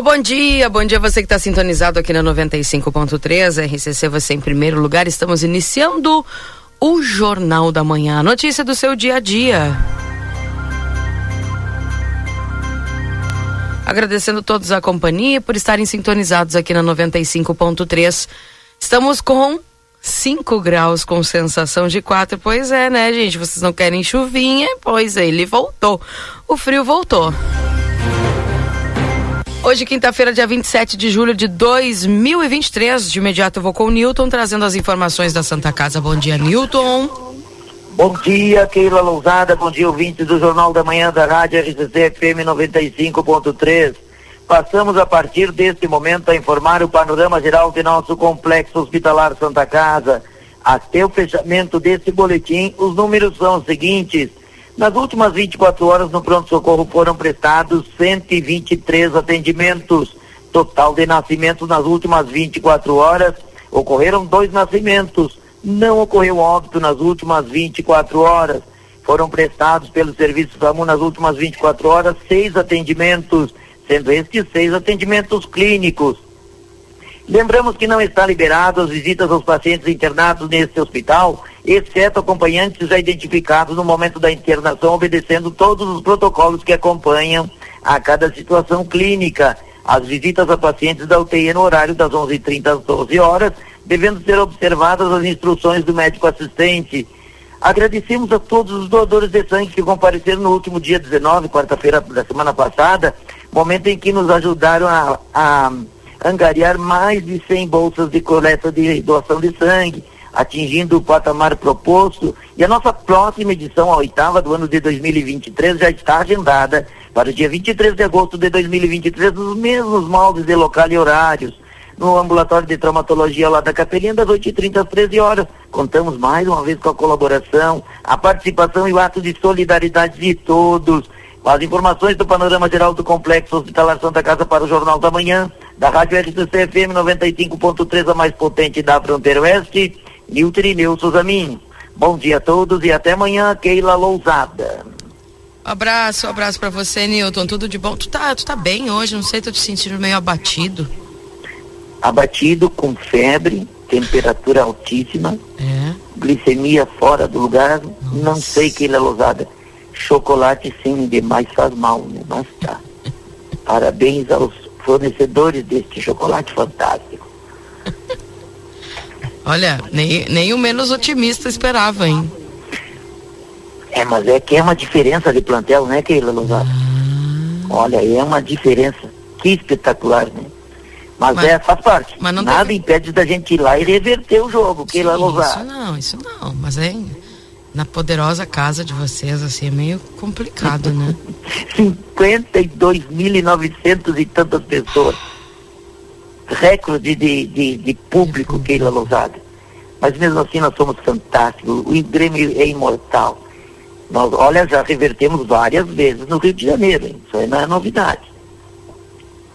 Alô, bom dia. Bom dia você que está sintonizado aqui na 95.3, RCC você em primeiro lugar. Estamos iniciando o Jornal da Manhã, notícia do seu dia a dia. Agradecendo todos a companhia por estarem sintonizados aqui na 95.3. Estamos com 5 graus com sensação de 4. Pois é, né, gente? Vocês não querem chuvinha? Pois é, ele voltou. O frio voltou. Hoje, quinta-feira, dia 27 de julho de 2023. De imediato eu vou com o Newton trazendo as informações da Santa Casa. Bom dia, Newton. Bom dia, Keila Lousada. Bom dia, ouvintes do Jornal da Manhã da Rádio RCC FM 95.3. Passamos a partir deste momento a informar o panorama geral de nosso complexo hospitalar Santa Casa. Até o fechamento desse boletim, os números são os seguintes. Nas últimas 24 horas, no pronto-socorro foram prestados 123 atendimentos. Total de nascimentos nas últimas 24 horas, ocorreram dois nascimentos. Não ocorreu óbito nas últimas 24 horas. Foram prestados pelo Serviço SAMU nas últimas 24 horas seis atendimentos, sendo estes seis atendimentos clínicos. Lembramos que não está liberado as visitas aos pacientes internados neste hospital, exceto acompanhantes já identificados no momento da internação, obedecendo todos os protocolos que acompanham a cada situação clínica. As visitas a pacientes da UTI no horário das 11h30 às 12 horas, devendo ser observadas as instruções do médico assistente. Agradecemos a todos os doadores de sangue que compareceram no último dia 19, quarta-feira da semana passada, momento em que nos ajudaram a, a angariar mais de 100 bolsas de coleta de doação de sangue, atingindo o patamar proposto. E a nossa próxima edição, a oitava do ano de 2023, já está agendada para o dia 23 de agosto de 2023, nos mesmos moldes de local e horários, no ambulatório de traumatologia lá da Capelinha, das 8h30 às 13 horas. Contamos mais uma vez com a colaboração, a participação e o ato de solidariedade de todos. As informações do panorama geral do Complexo Hospitalar Santa Casa para o Jornal da Manhã, da Rádio RCC FM 95.3, a mais potente da fronteira oeste, Nilton e Nilson Zamin. Bom dia a todos e até amanhã, Keila Lousada. Abraço, abraço para você, Newton. Tudo de bom? Tu tá, tu tá bem hoje? Não sei, tô te sentindo meio abatido. Abatido, com febre, temperatura altíssima, É. glicemia fora do lugar, não Nossa. sei, Keila Lousada. Chocolate sim, demais faz mal, né? Mas tá. Parabéns aos fornecedores deste chocolate fantástico. Olha, nem, nem o menos otimista esperava, hein? É, mas é que é uma diferença de plantel, né, Keila Lousada? Olha, é uma diferença. Que espetacular, né? Mas, Mas- é, faz parte. mas não Nada deve- impede da gente ir lá e reverter o jogo, Keila Lousada. Isso não, isso não. Mas é na poderosa casa de vocês, assim, é meio complicado, né? 52.900 e tantas pessoas. Recorde de, de, de público, Keila Lousada. Mas mesmo assim nós somos fantásticos. O Grêmio é imortal. Nós, olha, já revertemos várias vezes no Rio de Janeiro, hein? Isso aí não é novidade.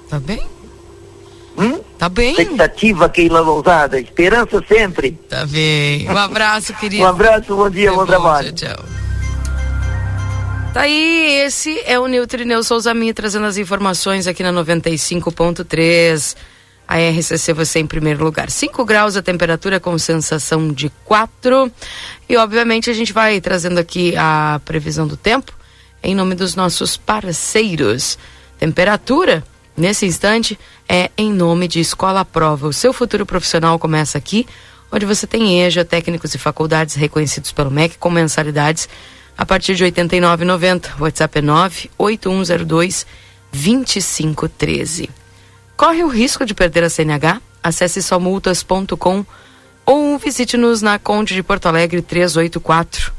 Tá bem? Hum? Tá bem? Expectativa, Keila Lousada. Esperança sempre. Tá bem. Um abraço, querido. Um abraço, bom dia, Tá bom trabalho. Tchau, tchau. Tá aí, esse é o Niltrineu Souza Minha trazendo as informações aqui na 95.3. A RCC você em primeiro lugar. 5 graus a temperatura com sensação de 4. E obviamente a gente vai trazendo aqui a previsão do tempo em nome dos nossos parceiros. Temperatura, nesse instante, é em nome de Escola Prova. O seu futuro profissional começa aqui, onde você tem EJA, técnicos e faculdades reconhecidos pelo MEC com mensalidades a partir de R$ 89,90. WhatsApp é 98102 2513. Corre o risco de perder a CNH? Acesse somultas.com ou visite-nos na Conde de Porto Alegre 384.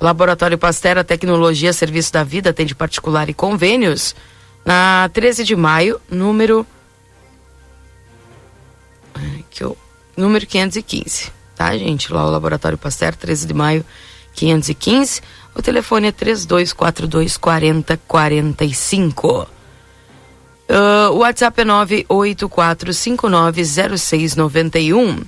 Laboratório Pastera Tecnologia Serviço da Vida atende particular e convênios. Na 13 de maio, número. Que número 515. Tá, gente? Lá o Laboratório Pastera, 13 de maio, 515. O telefone é 3242 4045. Uh, o WhatsApp é 984590691.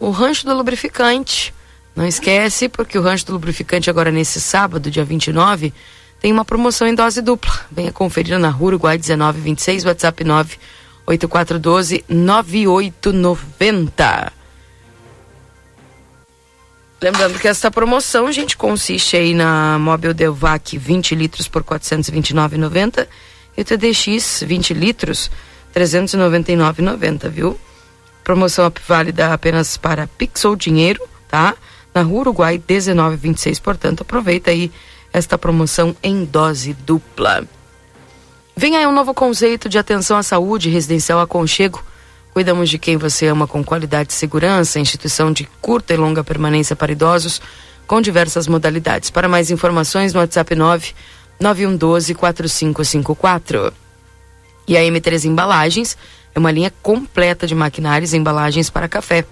O Rancho do Lubrificante. Não esquece, porque o Rancho do Lubrificante agora nesse sábado, dia 29, tem uma promoção em dose dupla. Venha conferir na Rua Uruguai 1926, WhatsApp 98412 9890. Lembrando que essa promoção, gente, consiste aí na Móvel Delvac 20 litros por 429,90 e o TDX 20 litros 399,90, viu? Promoção válida apenas para Pixel Dinheiro, tá? Na Rua Uruguai 1926, portanto, aproveita aí esta promoção em dose dupla. Vem aí um novo conceito de atenção à saúde residencial aconchego Cuidamos de quem você ama com qualidade e segurança, instituição de curta e longa permanência para idosos, com diversas modalidades. Para mais informações, no WhatsApp 9 9112 4554. E a M3 Embalagens é uma linha completa de maquinários e embalagens para café.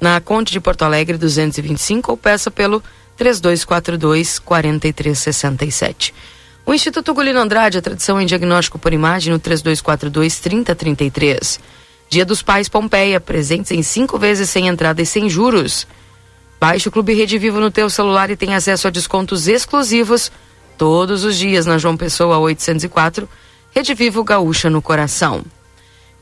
Na Conte de Porto Alegre 225 ou peça pelo 3242 4367. O Instituto Gulino Andrade, a tradição em diagnóstico por imagem no 3242 3033. Dia dos Pais Pompeia, presentes em cinco vezes sem entrada e sem juros. Baixe o Clube Rede Vivo no teu celular e tenha acesso a descontos exclusivos todos os dias na João Pessoa 804, Rede Vivo Gaúcha no coração.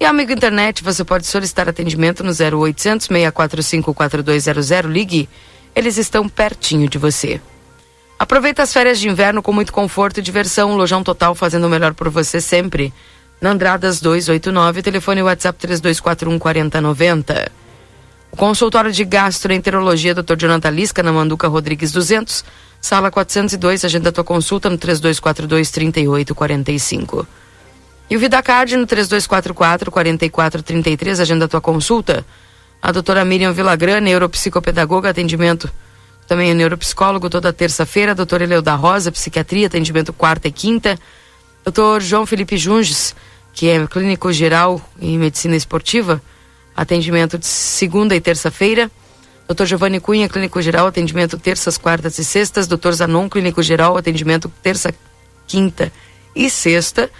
E amigo internet, você pode solicitar atendimento no 0800 645 4200, ligue, eles estão pertinho de você. Aproveita as férias de inverno com muito conforto e diversão, Lojão Total fazendo o melhor por você sempre na Andradas 289, telefone WhatsApp 3241 4090. O consultório de gastroenterologia Dr. Jonathan Lisca, na Manduca Rodrigues 200, sala 402, agenda tua consulta no 3242 3845. E o VidaCard no 3244 4433, agenda tua consulta. A doutora Miriam Villagrã, neuropsicopedagoga, atendimento também é neuropsicólogo toda terça-feira. Doutora Eleu Rosa, psiquiatria, atendimento quarta e quinta. Doutor João Felipe Junges, que é clínico geral em medicina esportiva, atendimento de segunda e terça-feira. Dr. Giovanni Cunha, clínico geral, atendimento terças, quartas e sextas. Dr. Zanon, clínico geral, atendimento terça, quinta e sexta.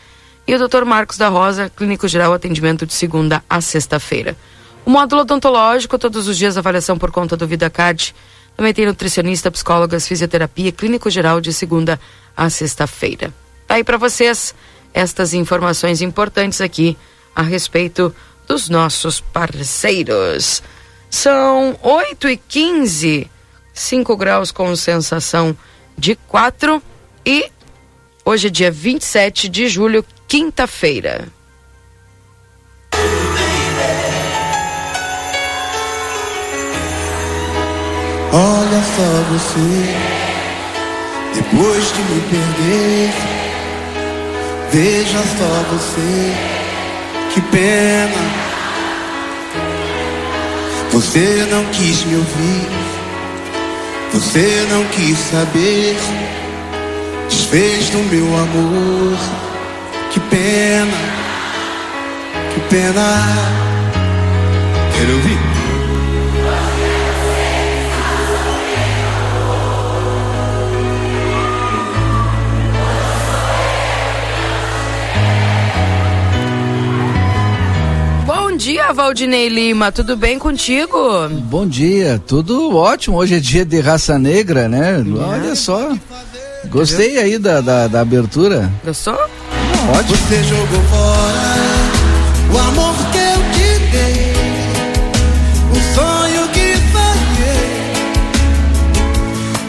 E o Dr. Marcos da Rosa, clínico geral, atendimento de segunda a sexta-feira. O módulo odontológico, todos os dias avaliação por conta do VidaCard. Também tem nutricionista, psicólogas, fisioterapia, clínico geral de segunda a sexta-feira. Tá aí para vocês estas informações importantes aqui a respeito dos nossos parceiros. São 8 e 15 5 graus com sensação de 4 e hoje é dia 27 de julho, quinta-feira. Olha só você, depois de me perder Veja só você, que pena. Você não quis me ouvir, você não quis saber. Desfez do meu amor, que pena, que pena. Quero ouvir? Dia, Valdinei Lima. Tudo bem contigo? Bom dia, tudo ótimo. Hoje é dia de raça negra, né? É. Olha só. Gostei aí da, da, da abertura. Gostou? Ótimo. Você jogou fora o amor que eu te dei, o sonho que sonhei.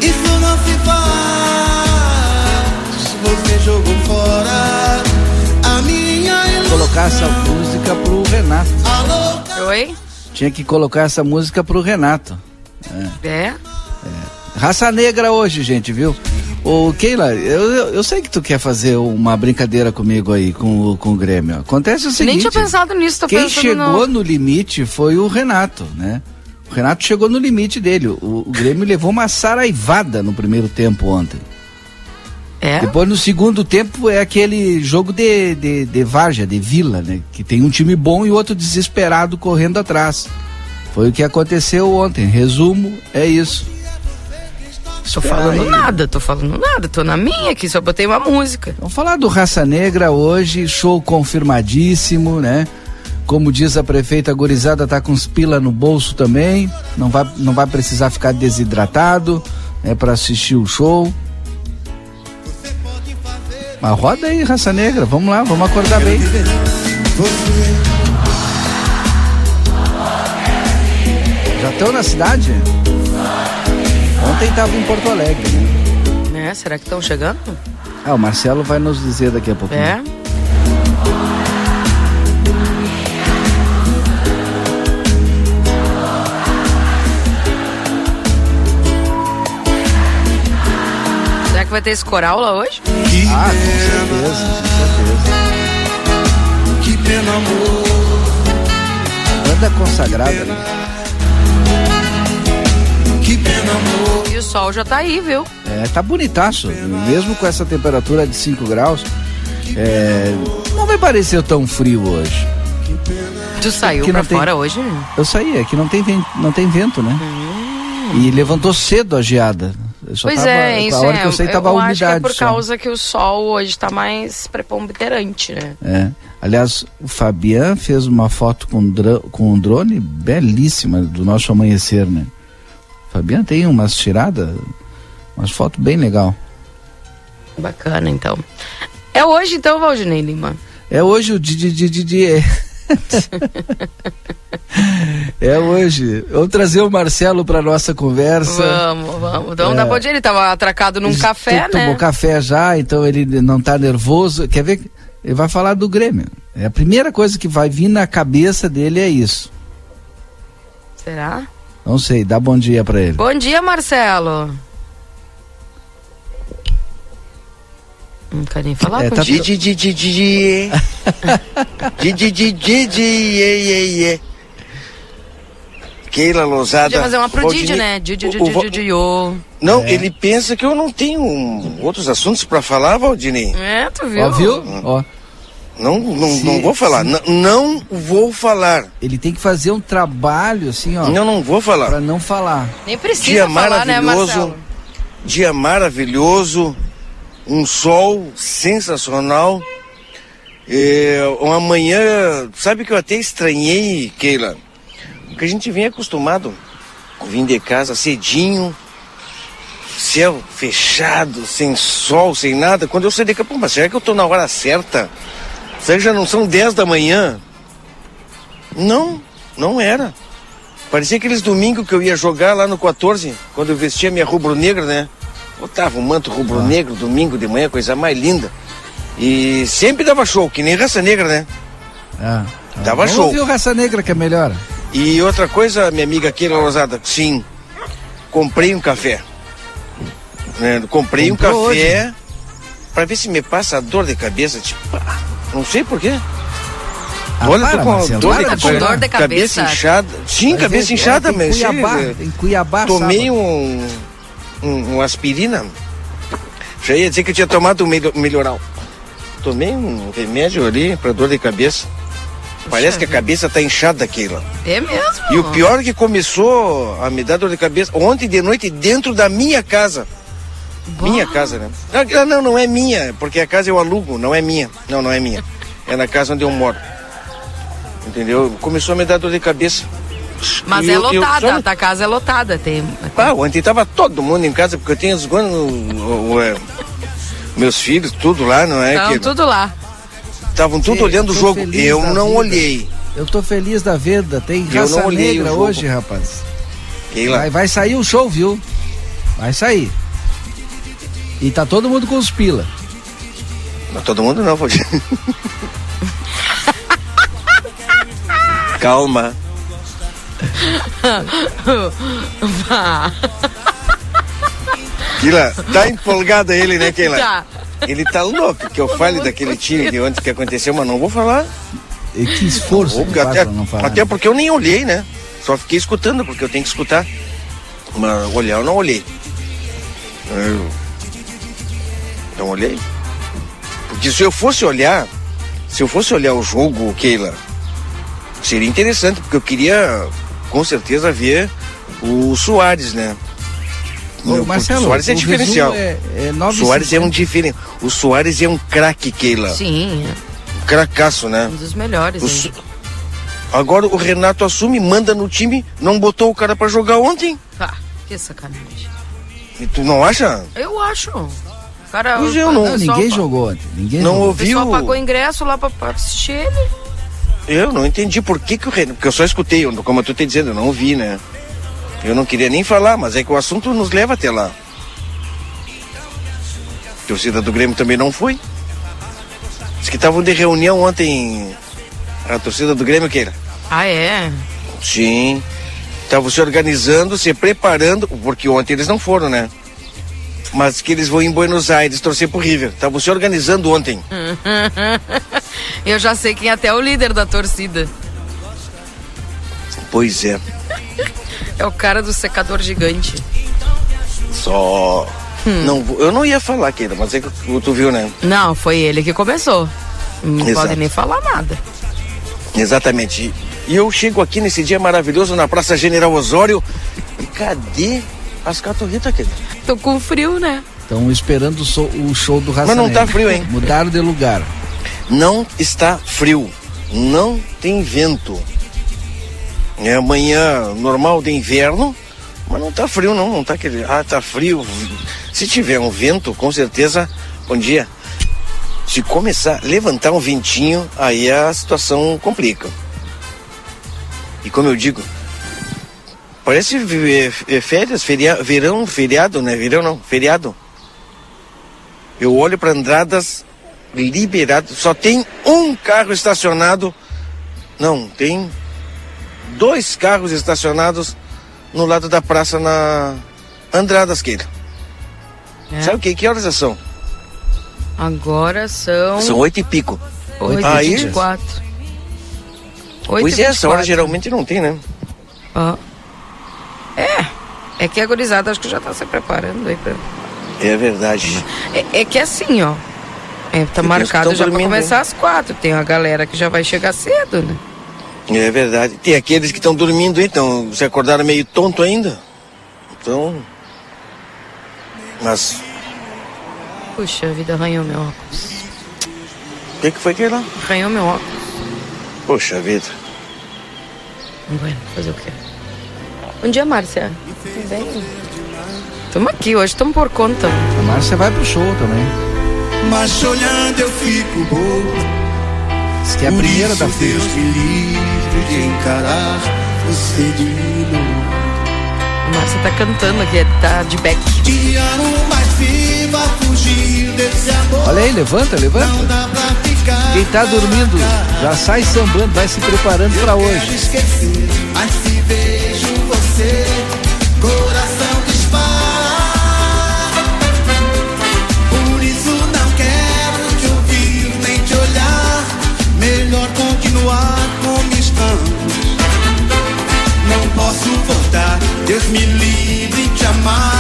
Isso não se faz. Você jogou fora a minha ilusão. Colocar essa música pro Renato. Oi? Tinha que colocar essa música pro Renato. É? é? é. Raça Negra hoje, gente, viu? Ô, Keila, eu, eu sei que tu quer fazer uma brincadeira comigo aí, com, com o Grêmio. Acontece o seguinte... Nem tinha pensado nisso, tô Quem chegou no... no limite foi o Renato, né? O Renato chegou no limite dele. O, o Grêmio levou uma saraivada no primeiro tempo ontem. É? Depois no segundo tempo é aquele jogo de, de, de Varja, de Vila, né? Que tem um time bom e outro desesperado correndo atrás. Foi o que aconteceu ontem. Resumo, é isso. Tô falando aí. nada, tô falando nada, tô na minha aqui, só botei uma música. Vamos falar do Raça Negra hoje, show confirmadíssimo, né? Como diz a prefeita a gurizada, tá com os pila no bolso também, não vai, não vai precisar ficar desidratado, é para assistir o show. Mas roda aí, Raça Negra, vamos lá, vamos acordar bem. Já estão na cidade? Ontem tava em Porto Alegre, né? É, será que estão chegando? Ah, o Marcelo vai nos dizer daqui a pouquinho. É. que vai ter esse coral lá hoje? Que Ah, com certeza, com certeza. que pena, amor. Banda consagrada, né? Que pena, amor. E o sol já tá aí, viu? É, tá bonitaço. Mesmo com essa temperatura de 5 graus, é, não vai parecer tão frio hoje. Tu saiu Que pra tem- fora hoje? Eu saí, aqui não tem vento, não tem vento né? Hum. E levantou cedo a geada. Só Pois tava- é, isso a hora é. que eu saí tava eu acho umidade que é por só. causa que o sol hoje tá mais preponderante, né? É. Aliás, o Fabian fez uma foto com, com um drone belíssima do nosso amanhecer, né? O Fabian tem umas tiradas, umas fotos bem legal. Bacana, então. É hoje, então, Valdinei Lima. É hoje o Didi Didi. É hoje. Vamos trazer o Marcelo para nossa conversa. Vamos, vamos. Vamos É. dar bom dia. Ele tava atracado num café, to- Tomou né? café já, então ele não tá nervoso. Quer ver? Ele vai falar do Grêmio. É a primeira coisa que vai vir na cabeça dele é isso. Será? Não sei, dá bom dia para ele. Bom dia, Marcelo. Não quer nem falar É, tá contigo. Di, di, di, di, di, di. Di, di, di, di, di, ie, ie, ie. Keila Lousada. Podia fazer uma pro Didi, né? Didi, Didi, o Va- Didi, Didi. Não, É. ele pensa que eu não tenho um- outros assuntos pra falar, Valdinei. É, tu viu? Ó, viu? Ó, Não, não, Se- não vou falar. Não, não vou falar. ele tem que fazer um trabalho assim, ó, Não, não vou falar. para não falar. Nem precisa Dia falar, né, maravilhoso. Marcelo? Dia maravilhoso. Um sol sensacional. É, uma manhã, sabe que eu até estranhei, Keila? Porque a gente vem acostumado a vir de casa cedinho, céu fechado, sem sol, sem nada. Quando eu saí de casa, mas será que eu tô na hora certa? Será que já não são 10 da manhã? Não, não era. Parecia aqueles domingos que eu ia jogar lá no 14, quando eu vestia minha rubro-negra, né? Botava um manto rubro-negro, domingo de manhã, coisa mais linda. E sempre dava show, que nem raça negra, né? Ah, Tava vamos show. ouvir o Raça Negra que é melhor. E outra coisa, minha amiga Keila Rosada, sim, comprei um café. Né? Comprei Comprou um café pra ver se me passa a dor de cabeça. Tipo, não sei porquê. Ah, Olha, para, tô com Marcelo, dor, para de com cabeça, dor de cabeça. inchada. Sim, Vai cabeça ver, inchada, é, mas. Cuiabá, tem Cuiabá Tomei sábado. um, um, um aspirina. Já ia dizer que eu tinha tomado um melho- melhoral. Tomei um remédio ali pra dor de cabeça. Parece que a cabeça tá inchada, Keila. É mesmo? E o pior é que começou a me dar dor de cabeça ontem de noite dentro da minha casa. Minha casa, né? Não, não, não é minha, porque a casa eu alugo, não é minha. Não, não é minha. É na casa onde eu moro. Entendeu? Começou a me dar dor de cabeça. Mas E é eu- eu lotada, só- a tua casa é lotada. Tem... Pá, ontem tava todo mundo em casa, porque eu tenho os é, meus filhos, tudo lá, não é? Então, que tudo lá. Estavam tudo Sim, olhando o jogo. Eu não vida. olhei. Eu tô feliz da vida, tem Eu Raça não olhei Negra hoje, rapaz. Vai, vai sair o show, viu? Vai sair. E tá todo mundo com os pila. Não, todo mundo não, pode. Calma. Keila, tá empolgado ele, né, Keila? Tá. Ele tá louco que eu fale daquele time de ontem que aconteceu, mas não vou falar. E que esforço faz até, não falar. até porque eu nem olhei, né? Só fiquei escutando, porque eu tenho que escutar. Mas olhar eu não olhei. Eu não olhei. Porque se eu fosse olhar, se eu fosse olhar o jogo, Keila, seria interessante, porque eu queria com certeza ver o Soares, né? Ô, Meu, Marcelo, o Soares é o diferencial. é, é O 9 Soares é um diferente. O Soares é um craque, Keila. Sim, Um cracaço, é né? um dos melhores. O Agora o Renato assume, manda no time, não botou o cara pra jogar ontem. Ah, que sacanagem. E tu não acha? Eu acho. Cara, Pois o- eu o não- Não, ninguém pa- jogou ontem. Ninguém Não jogou. O ouvi pessoal o... pagou ingresso lá pra, pra assistir ele. Eu não entendi por que, que o Renato. Porque eu só escutei, eu- como tu tá dizendo, eu não ouvi, né? Eu não queria nem falar, mas é que o assunto nos leva até lá. A torcida do Grêmio também não foi. Diz que estavam de reunião ontem. A torcida do Grêmio, que era? Ah, é? Sim. Estavam se organizando, se preparando, porque ontem eles não foram, né? Mas que eles vão em Buenos Aires torcer pro River. Estavam se organizando ontem. Eu já sei quem é até o líder da torcida. Pois é. É o cara do secador gigante. Só. Não, vou- eu não ia falar, Keila, mas é que tu viu, né? Não, foi ele que começou. Não Exato. pode nem falar nada. Exatamente. E eu chego aqui nesse dia maravilhoso na Praça General Osório. E cadê as catorritas, Keila? Tô com frio, né? Estão esperando o, show do Raça Mas não tá Negra. frio, hein? Mudaram de lugar. Não está frio. Não tem vento. É amanhã normal de inverno, mas não tá frio não, não tá aquele. Ah, tá frio. Se tiver um vento, com certeza, bom dia. Se começar a levantar um ventinho, aí a situação complica. E como eu digo, parece eh, eh, férias, feria, verão, feriado, né? Verão não, feriado. Eu olho para Andradas liberado, só tem um carro estacionado. Não, tem dois carros estacionados no lado da praça na Andradas, Keila. É. Sabe o que? Que horas são? Agora são São oito e pico. 8 Aí- e 24. 8 pois é, essa hora geralmente não tem, né? Ó. É. É que a gurizada acho que já tá se preparando aí pra... É verdade. É, é que assim, ó. É, tá que marcado tão já pra dormindo, começar às quatro. Tem a galera que já vai chegar cedo, né? É verdade. Tem aqueles que estão dormindo, então, se acordaram meio tonto ainda. Então. Mas, Puxa, a vida arranhou meu óculos. o que, que foi que lá? Arranhou meu óculos. Poxa vida. Bueno, fazer o quê? Bom dia, Márcia. Tudo bem? Tamo aqui, hoje estamos por conta. A Márcia vai pro show também. Mas te olhando eu fico bobo. Diz que é a Por primeira da. Deus me livre de encarar você de novo. A Márcia tá cantando aqui, tá de back. Olha aí, levanta, levanta. Quem tá dormindo já sai sambando, vai se preparando pra Quero hoje. Você, coração dispara. Por isso não quero te ouvir nem te olhar. Melhor continuar como estamos. Não posso voltar, Deus me livre de te amar,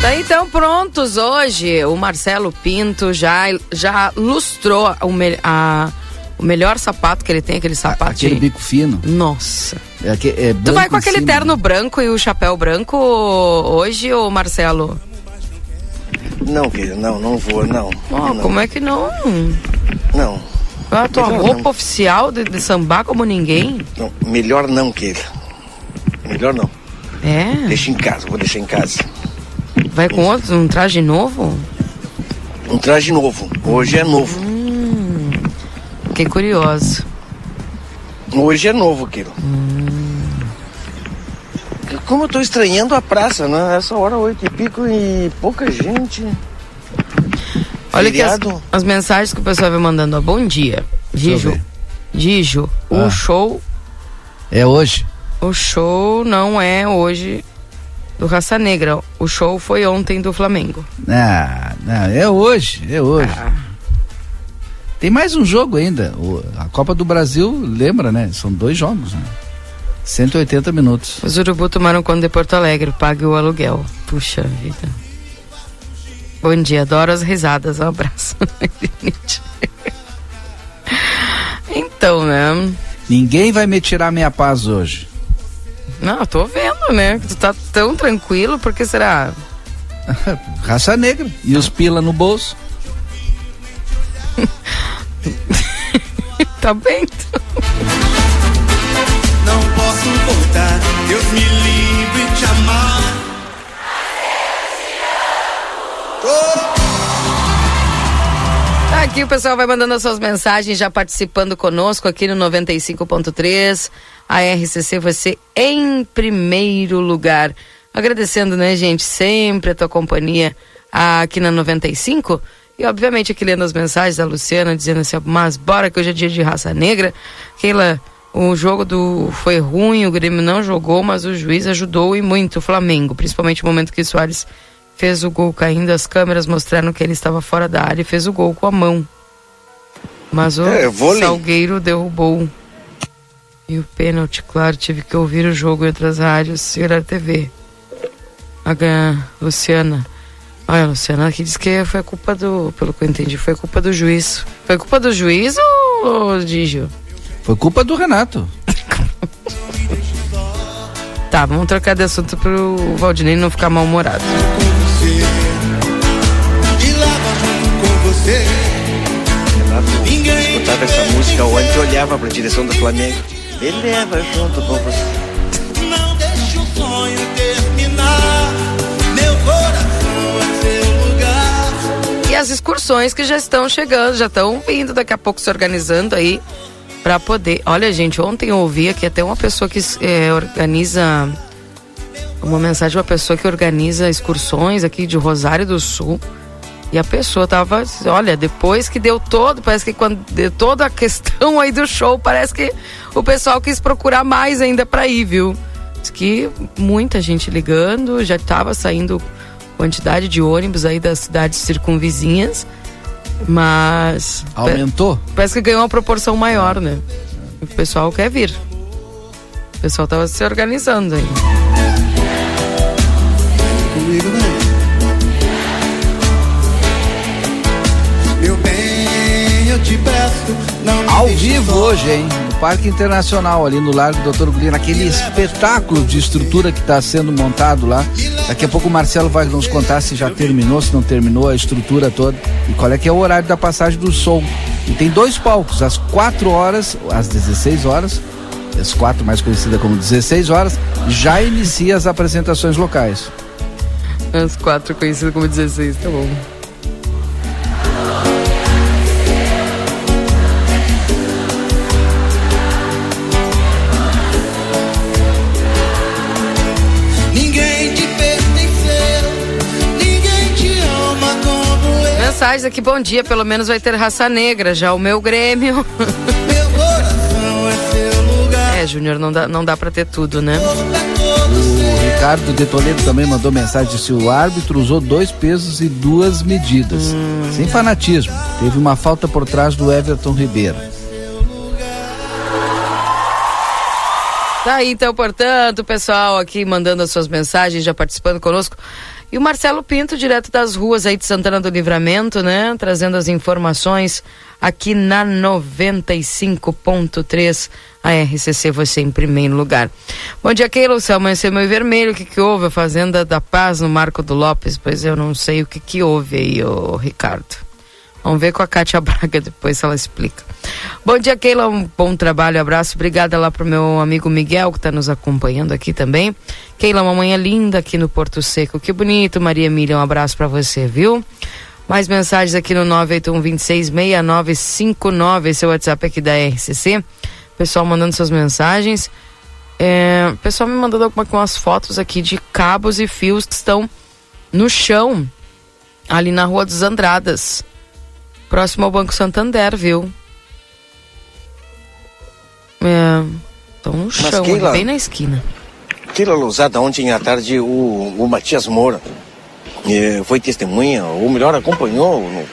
Tá então prontos hoje. O Marcelo Pinto já, já lustrou o, me- a- o melhor sapato que ele tem, aquele sapato Aquele de... bico fino. Nossa. É, é Tu vai com aquele cima. terno branco e o chapéu branco hoje, ô Marcelo? Não, querida, não, não vou, não. Ó, não, como é que não? não, A tua Melhor roupa não. oficial de, de sambar como ninguém? não. Melhor não, querida. Melhor não. É? Deixa em casa, vou deixar em casa. Vai com outro, um traje novo? Um traje novo. Hoje é novo. Fiquei curioso. Hoje é novo, querido. Como eu tô estranhando a praça, né? Essa hora, oito e pico e pouca gente. Olha aqui as, as mensagens que o pessoal vai mandando. Ó. Bom dia. Gijo. ver. Gijo, Ah. o show. É hoje. O show não é hoje do Raça Negra. O show foi ontem do Flamengo. Ah, não, é hoje, é hoje. Ah, Tem mais um jogo ainda. O, a Copa do Brasil, lembra, né? São dois jogos, né? 180 minutos. Os Urubu tomaram conta de Porto Alegre, pague o aluguel. Puxa vida. Bom dia, adoro as risadas. Um abraço. então, né? Ninguém vai me tirar minha paz hoje. Não, eu tô vendo, né? Tu tá tão tranquilo, por que será? Raça negra. E os pila no bolso. tá bem, então. Não posso voltar, Deus me livre de amar. Aqui o pessoal vai mandando as suas mensagens, já participando conosco aqui no 95.3. A RCC você em primeiro lugar. Agradecendo, né, gente, sempre a tua companhia aqui na 95. E obviamente aqui lendo as mensagens da Luciana dizendo assim, mas bora que hoje é dia de raça negra. Keila, o jogo do foi ruim, o Grêmio não jogou, mas o juiz ajudou e muito o Flamengo, principalmente no momento que o Soares fez o gol caindo, as câmeras mostraram que ele estava fora da área e fez o gol com a mão. Mas o É. Salgueiro derrubou. E o pênalti, claro, tive que ouvir o jogo entre as rádios e a TV. A Luciana. Olha, a Luciana aqui diz que foi culpa do, pelo que eu entendi, foi culpa do juiz. Foi culpa do juiz ou Digio? Foi culpa do Renato. Tá, vamos trocar de assunto pro Valdinei não ficar mal-humorado. Você. E lava junto com você. Renato, Ninguém eu escutava essa música ontem e olhava pra direção do Flamengo. Ele leva junto com você. Não deixe o sonho terminar. Meu coração é seu lugar. E as excursões que já estão chegando, já estão vindo daqui a pouco se organizando aí para poder. Olha, gente, ontem eu ouvi aqui até uma pessoa que eh, organiza uma mensagem de uma pessoa que organiza excursões aqui de Rosário do Sul. E a pessoa tava, olha, depois que deu todo, parece que quando deu toda a questão aí do show, parece que o pessoal quis procurar mais ainda para ir, viu? Diz que muita gente ligando, já estava saindo quantidade de ônibus aí das cidades circunvizinhas, mas Aumentou? parece que ganhou uma proporção maior, né? O pessoal quer vir. O pessoal tava se organizando aí. Ao vivo hoje, hein? No Parque Internacional, ali no Largo Doutor Gulino, aquele espetáculo de estrutura que está sendo montado lá. Daqui a pouco o Marcelo vai nos contar se já terminou, se não terminou a estrutura toda e qual é que é o horário da passagem do som. E tem dois palcos, às 4 horas, às 16 horas, às 4 mais conhecida como 16 horas, já inicia as apresentações locais. As quatro conhecidas como 16, tá bom. Mensagens aqui, bom dia, pelo menos vai ter raça negra, já o meu Grêmio. É Júnior, não dá, não dá pra ter tudo, né? O Ricardo de Toledo também mandou mensagem disse o árbitro usou dois pesos e duas medidas. Sem fanatismo. Teve uma falta por trás do Everton Ribeiro. Tá aí, então, portanto, o pessoal aqui mandando as suas mensagens, já participando conosco. E o Marcelo Pinto, direto das ruas aí de Santana do Livramento, né? Trazendo as informações aqui na 95.3, a RCC, você em primeiro lugar. Bom dia, Keila, o céu amanheceu meio vermelho, o que que houve? A Fazenda da Paz no Marco do Lopes, pois eu não sei o que que houve aí, ô Ricardo. Vamos ver com a Kátia Braga depois se ela explica. Bom dia, Keila. Um bom trabalho, abraço. Obrigada lá pro meu amigo Miguel, que está nos acompanhando aqui também. Keila, uma manhã linda aqui no Porto Seco. Que bonito, Maria Emília. Um abraço para você, viu? Mais mensagens aqui no 981-266959. Esse é o WhatsApp aqui da RCC. Pessoal mandando suas mensagens. É, pessoal me mandando algumas fotos aqui de cabos e fios que estão no chão, ali na Rua dos Andradas. Próximo ao Banco Santander, viu? É. Estão no chão, ali, bem na esquina. Keila Lousada, ontem à tarde, o, o Matias Moura eh, foi testemunha, ou melhor, acompanhou no-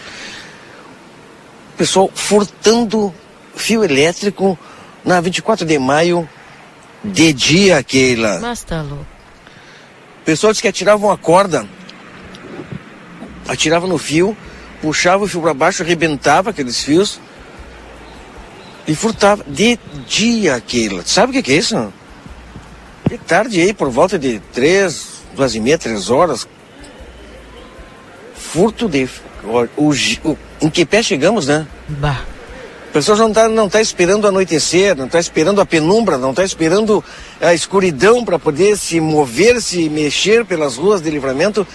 pessoal furtando fio elétrico na 24 de maio de dia, Keila. Mas tá louco. O pessoal disse que atiravam a corda, atirava no fio, puxava o fio para baixo, arrebentava aqueles fios e furtava de dia, Keila. Sabe o que, é isso? De tarde aí, por volta de três, duas e meia, três horas. Furto de. O, o, o, em que pé chegamos, né? Bah. O pessoal não está não tá esperando anoitecer, não está esperando a penumbra, não está esperando a escuridão para poder se mover, se mexer pelas ruas de livramento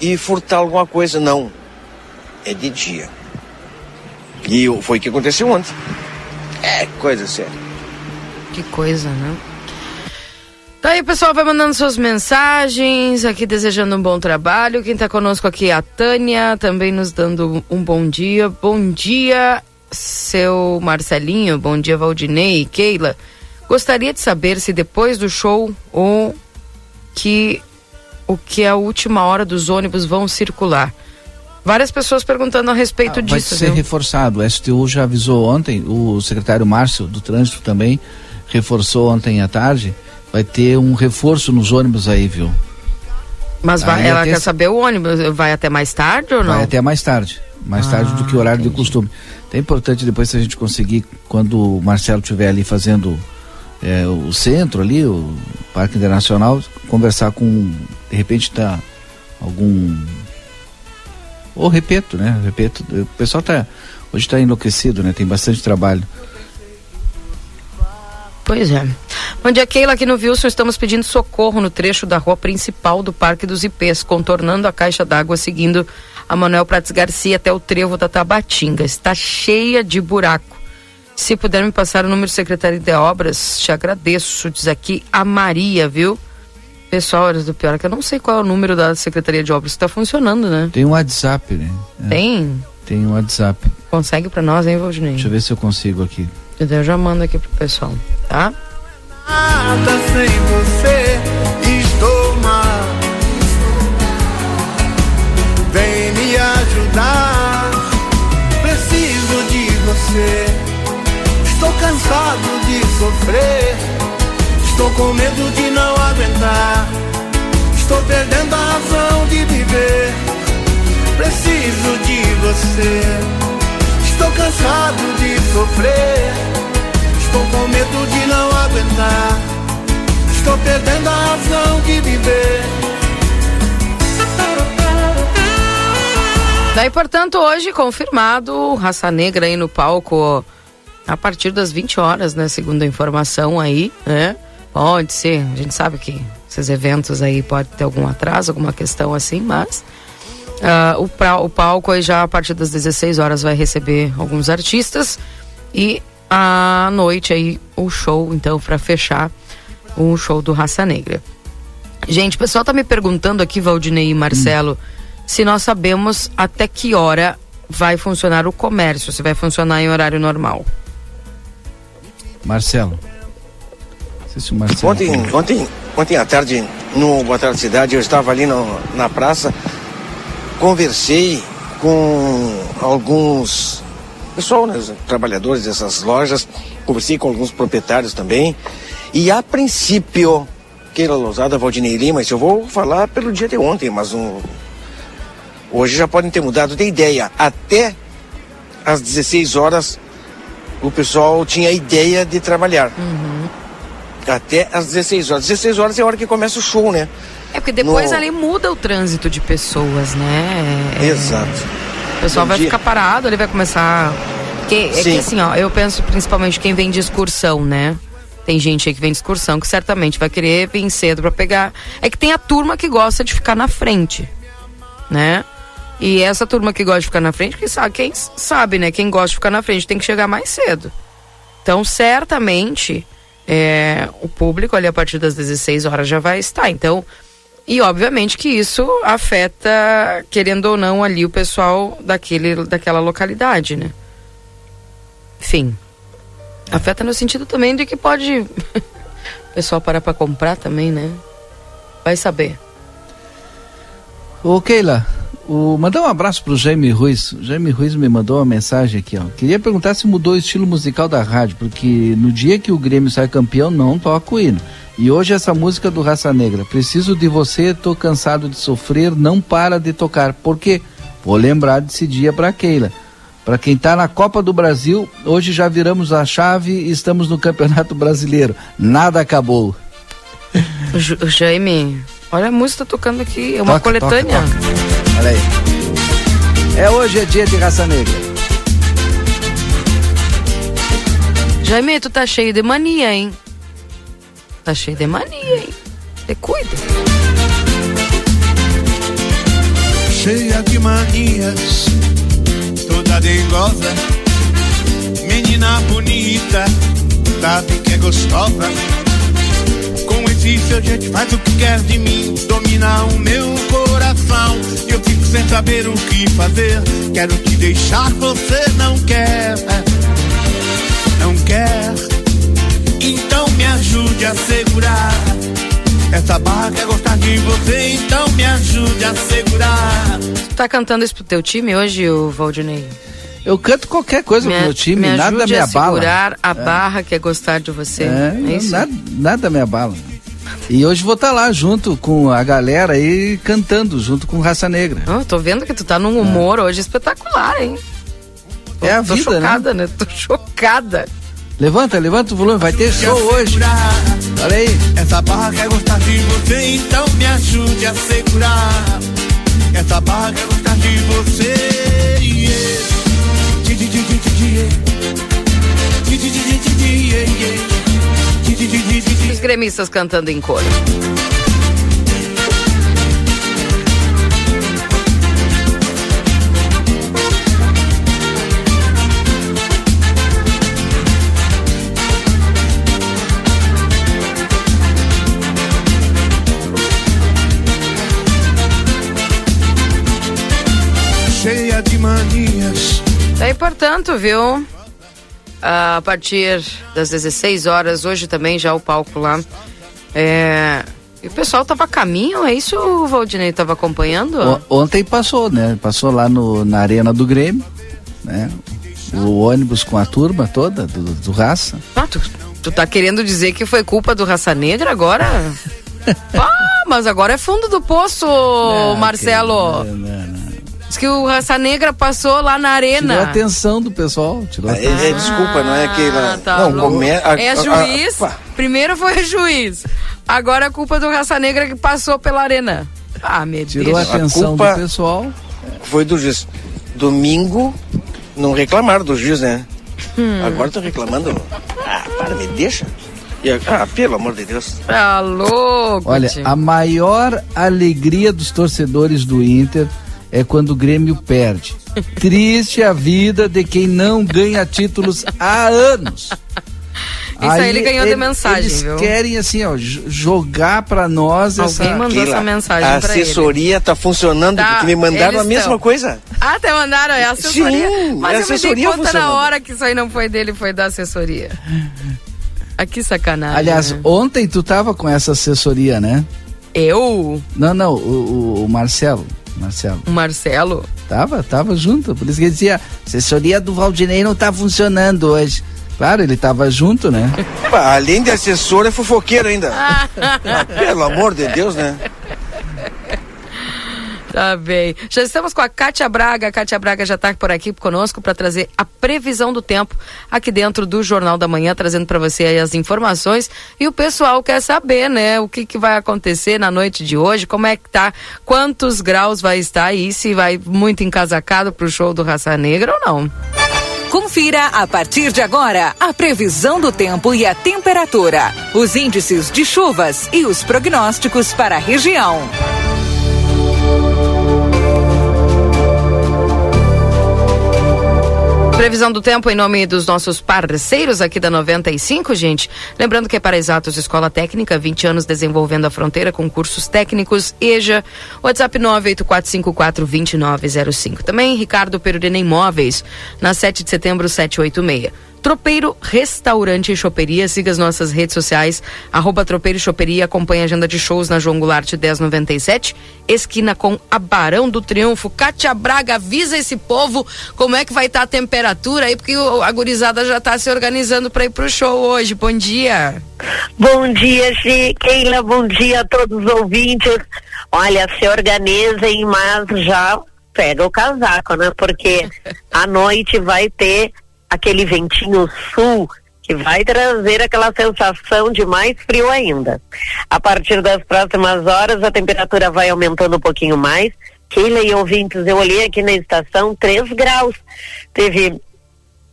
e furtar alguma coisa. Não. É de dia. E foi o que aconteceu ontem. É coisa séria. Que coisa, né? Tá aí, pessoal, vai mandando suas mensagens, aqui desejando um bom trabalho. Quem tá conosco aqui é a Tânia, também nos dando um bom dia. Bom dia, seu Marcelinho, bom dia, Valdinei e Keila. Gostaria de saber se depois do show ou que o que é a última hora dos ônibus vão circular. Várias pessoas perguntando a respeito Ah, vai disso, ser viu? reforçado. O STU já avisou ontem, o secretário Márcio do Trânsito também reforçou ontem à tarde. Vai ter um reforço nos ônibus aí, viu? Mas vai- Aí ela até quer saber o ônibus, vai até mais tarde ou não? Vai até mais tarde. Mais tarde do que o horário de costume. É importante depois se a gente conseguir, quando o Marcelo estiver ali fazendo é, o centro ali, o Parque Internacional, conversar com, de repente tá algum. Ou repeto, né? Repeto. O pessoal tá. Hoje está enlouquecido, né? Tem bastante trabalho. Pois é. Bom dia, Keila. Aqui no Wilson estamos pedindo socorro no trecho da rua principal do Parque dos Ipês, contornando a caixa d'água, seguindo a Manuel Prates Garcia até o trevo da Tabatinga. Está cheia de buraco. Se puder me passar o número de secretaria de obras, te agradeço. Diz aqui a Maria, viu? Pessoal, olha, do pior é que eu não sei qual é o número da Secretaria de Obras. Está funcionando, né? Tem um WhatsApp, né? É, Tem? Tem um WhatsApp. Consegue pra nós, hein, Valdinei? Deixa eu ver se eu consigo aqui. Eu já mando aqui pro pessoal, tá? Nada sem você estou mal. Vem me ajudar. Preciso de você. Estou cansado de sofrer. Estou com medo de não aguentar. Estou perdendo a razão de viver. Preciso de você. Estou cansado de sofrer. Estou com medo de não aguentar. Estou perdendo a razão de viver. Daí, portanto, hoje confirmado Raça Negra aí no palco a partir das 20 horas, né? Segundo a informação aí, né? Pode ser, a gente sabe que esses eventos aí pode ter algum atraso, alguma questão assim, mas ah, o, pra- o palco aí já a partir das 16 horas vai receber alguns artistas e à noite aí o show, então, para fechar o show do Raça Negra. Gente, o pessoal tá me perguntando aqui, Valdinei e Marcelo, se nós sabemos até que hora vai funcionar o comércio, se vai funcionar em horário normal. Marcelo. Se o Marcelo. Ontem, ontem, ontem à tarde, no Boa Tarde Cidade, eu estava ali no- na praça, conversei com alguns pessoal, né, os trabalhadores dessas lojas, conversei com alguns proprietários também, e a princípio, Keila Lousada, Valdinei Lima, isso eu vou falar pelo dia de ontem, mas um, hoje já podem ter mudado de ideia. Até às 16 horas, o pessoal tinha ideia de trabalhar. Até às 16 horas. 16 horas é a hora que começa o show, né? É porque depois No- ali muda o trânsito de pessoas, né? É- Exato. O pessoal Bom vai ficar parado, ele vai começar. Que, é que Sim. assim, ó, eu penso principalmente quem vem de excursão, né? Tem gente aí que vem de excursão que certamente vai querer vir cedo pra pegar. É que tem a turma que gosta de ficar na frente, né? E essa turma que gosta de ficar na frente, quem sabe, quem sabe, né? Quem gosta de ficar na frente tem que chegar mais cedo. Então, certamente, é, o público ali a partir das 16 horas já vai estar. Então, e obviamente que isso afeta, querendo ou não, ali o pessoal daquele, daquela localidade, né? Enfim. Afeta no sentido também de que pode o pessoal parar pra comprar também, né? Vai saber. Ô Keila, O, mandar um abraço pro Jaime Ruiz. O Jaime Ruiz me mandou uma mensagem aqui, ó. Queria perguntar se mudou o estilo musical da rádio, porque no dia que o Grêmio sai campeão, não toca o hino. E hoje essa música do Raça Negra, Preciso de você, tô cansado de sofrer, não para de tocar. Por quê? Vou lembrar desse dia pra Keila. Para quem tá na Copa do Brasil, hoje já viramos a chave e estamos no Campeonato Brasileiro. Nada acabou. Jaime, olha a música tocando aqui, é uma Toca, toca, coletânea. toca. Olha aí. É hoje é dia de raça negra. Jaime, tu tá cheio de mania, hein? Tá cheio de mania, hein? Te cuida. cheia de manias, toda dengosa, menina bonita, sabe que é gostosa. Esse seu jeito faz o que quer de mim, domina o meu coração. Eu fico sem saber o que fazer, quero te deixar, você não quer, não quer. Então me ajude a segurar. Essa barra quer gostar de você, então me ajude a segurar. Tu tá cantando isso pro teu time hoje, o Valdinei? Eu canto qualquer coisa pro meu time, me nada me a abala. segurar a barra que é gostar de você. É, É, isso? nada, nada me abala. E hoje vou estar lá junto com a galera aí cantando junto com Raça Negra. Eu tô vendo que tu tá num humor hoje espetacular, hein? Tô- É a tô vida, né? chocada, né? Tô chocada. Levanta, levanta o volume, vai ter show hoje. Olha aí. Essa barra quer gostar de você, então me ajude a segurar. Essa barra quer gostar de você. yeah. Os gremistas cantando em coro. Cheia de manias. Daí, portanto, viu? A partir das 16 horas, hoje também já o palco lá. É... E o pessoal tava a caminho, é isso o Valdinei tava acompanhando? O- ontem passou, né? Passou lá no, na arena do Grêmio, né? O ônibus com a turma toda do, do Raça. Ah, tu, tu tá querendo dizer que foi culpa do Raça Negra agora? ah, mas agora é fundo do poço, Marcelo. Não, não, não. Diz que o Raça Negra passou lá na Tirou a arena. atenção do pessoal. Tirou a É, atenção. é, desculpa, não é aquela. Ah, tá não, louco. come- a- é a- juiz. a- pá. Primeiro foi juiz. Agora é culpa do Raça Negra que passou pela arena. Ah, meu Tirou a Deus. atenção culpa- do pessoal. Foi do juiz. Domingo, não reclamaram do juiz, né? Hum. Agora estão reclamando. Ah, para, me deixa. A- ah, pelo amor de Deus. Tá louco. Olha, a maior alegria dos torcedores do Inter é quando o Grêmio perde. Triste a vida de quem não ganha títulos há anos. Isso aí ele ganhou de mensagem, eles viu? querem assim, ó, jogar pra nós essa Alguém mandou Keila, essa mensagem a pra ele. assessoria tá funcionando, Tá, porque me mandaram a mesma coisa. Ah, até mandaram é a assessoria. Sim, Mas é eu me dei assessoria conta na hora que isso aí não foi dele, foi da assessoria. Ah, que sacanagem. Aliás, né? ontem tu tava com essa assessoria, né? eu, Não, não, o, o- o Marcelo. Marcelo. o Marcelo, Tava, tava junto. Por isso que ele dizia, assessoria do Valdinei não tá funcionando hoje. Claro, ele tava junto, né? Além de assessor, é fofoqueiro ainda. Ah, pelo amor de Deus, né? Tá bem. Já estamos com a Kátia Braga. A Kátia Braga já está por aqui conosco para trazer a previsão do tempo aqui dentro do Jornal da Manhã, trazendo para você as informações. E o pessoal quer saber, né, o que, que vai acontecer na noite de hoje, como é que tá, quantos graus vai estar aí, se vai muito encasacado pro show do Raça Negra ou não. Confira a partir de agora a previsão do tempo e a temperatura, os índices de chuvas e os prognósticos para a região. Previsão do tempo em nome dos nossos parceiros aqui da 95, gente. Lembrando que é para Exatos Escola Técnica, 20 anos desenvolvendo a fronteira com cursos técnicos, EJA, WhatsApp 984542905. Também Ricardo Perurena Imóveis, na 7 de setembro 786. Tropeiro Restaurante e Choperia. Siga as nossas redes sociais, arroba Tropeiro e Choperia. Acompanhe a agenda de shows na João Goulart 1097, esquina com a Barão do Triunfo. Cátia Braga, avisa esse povo como é que vai estar tá a temperatura aí, porque a gurizada já está se organizando para ir pro show hoje. Bom dia. Bom dia, Keila. Bom dia a todos os ouvintes. Olha, se organizem, mas já pega o casaco, né? Porque à noite vai ter aquele ventinho sul que vai trazer aquela sensação de mais frio ainda. A partir das próximas horas, a temperatura vai aumentando um pouquinho mais. Keila e ouvintes, eu olhei aqui na estação 3 graus. Teve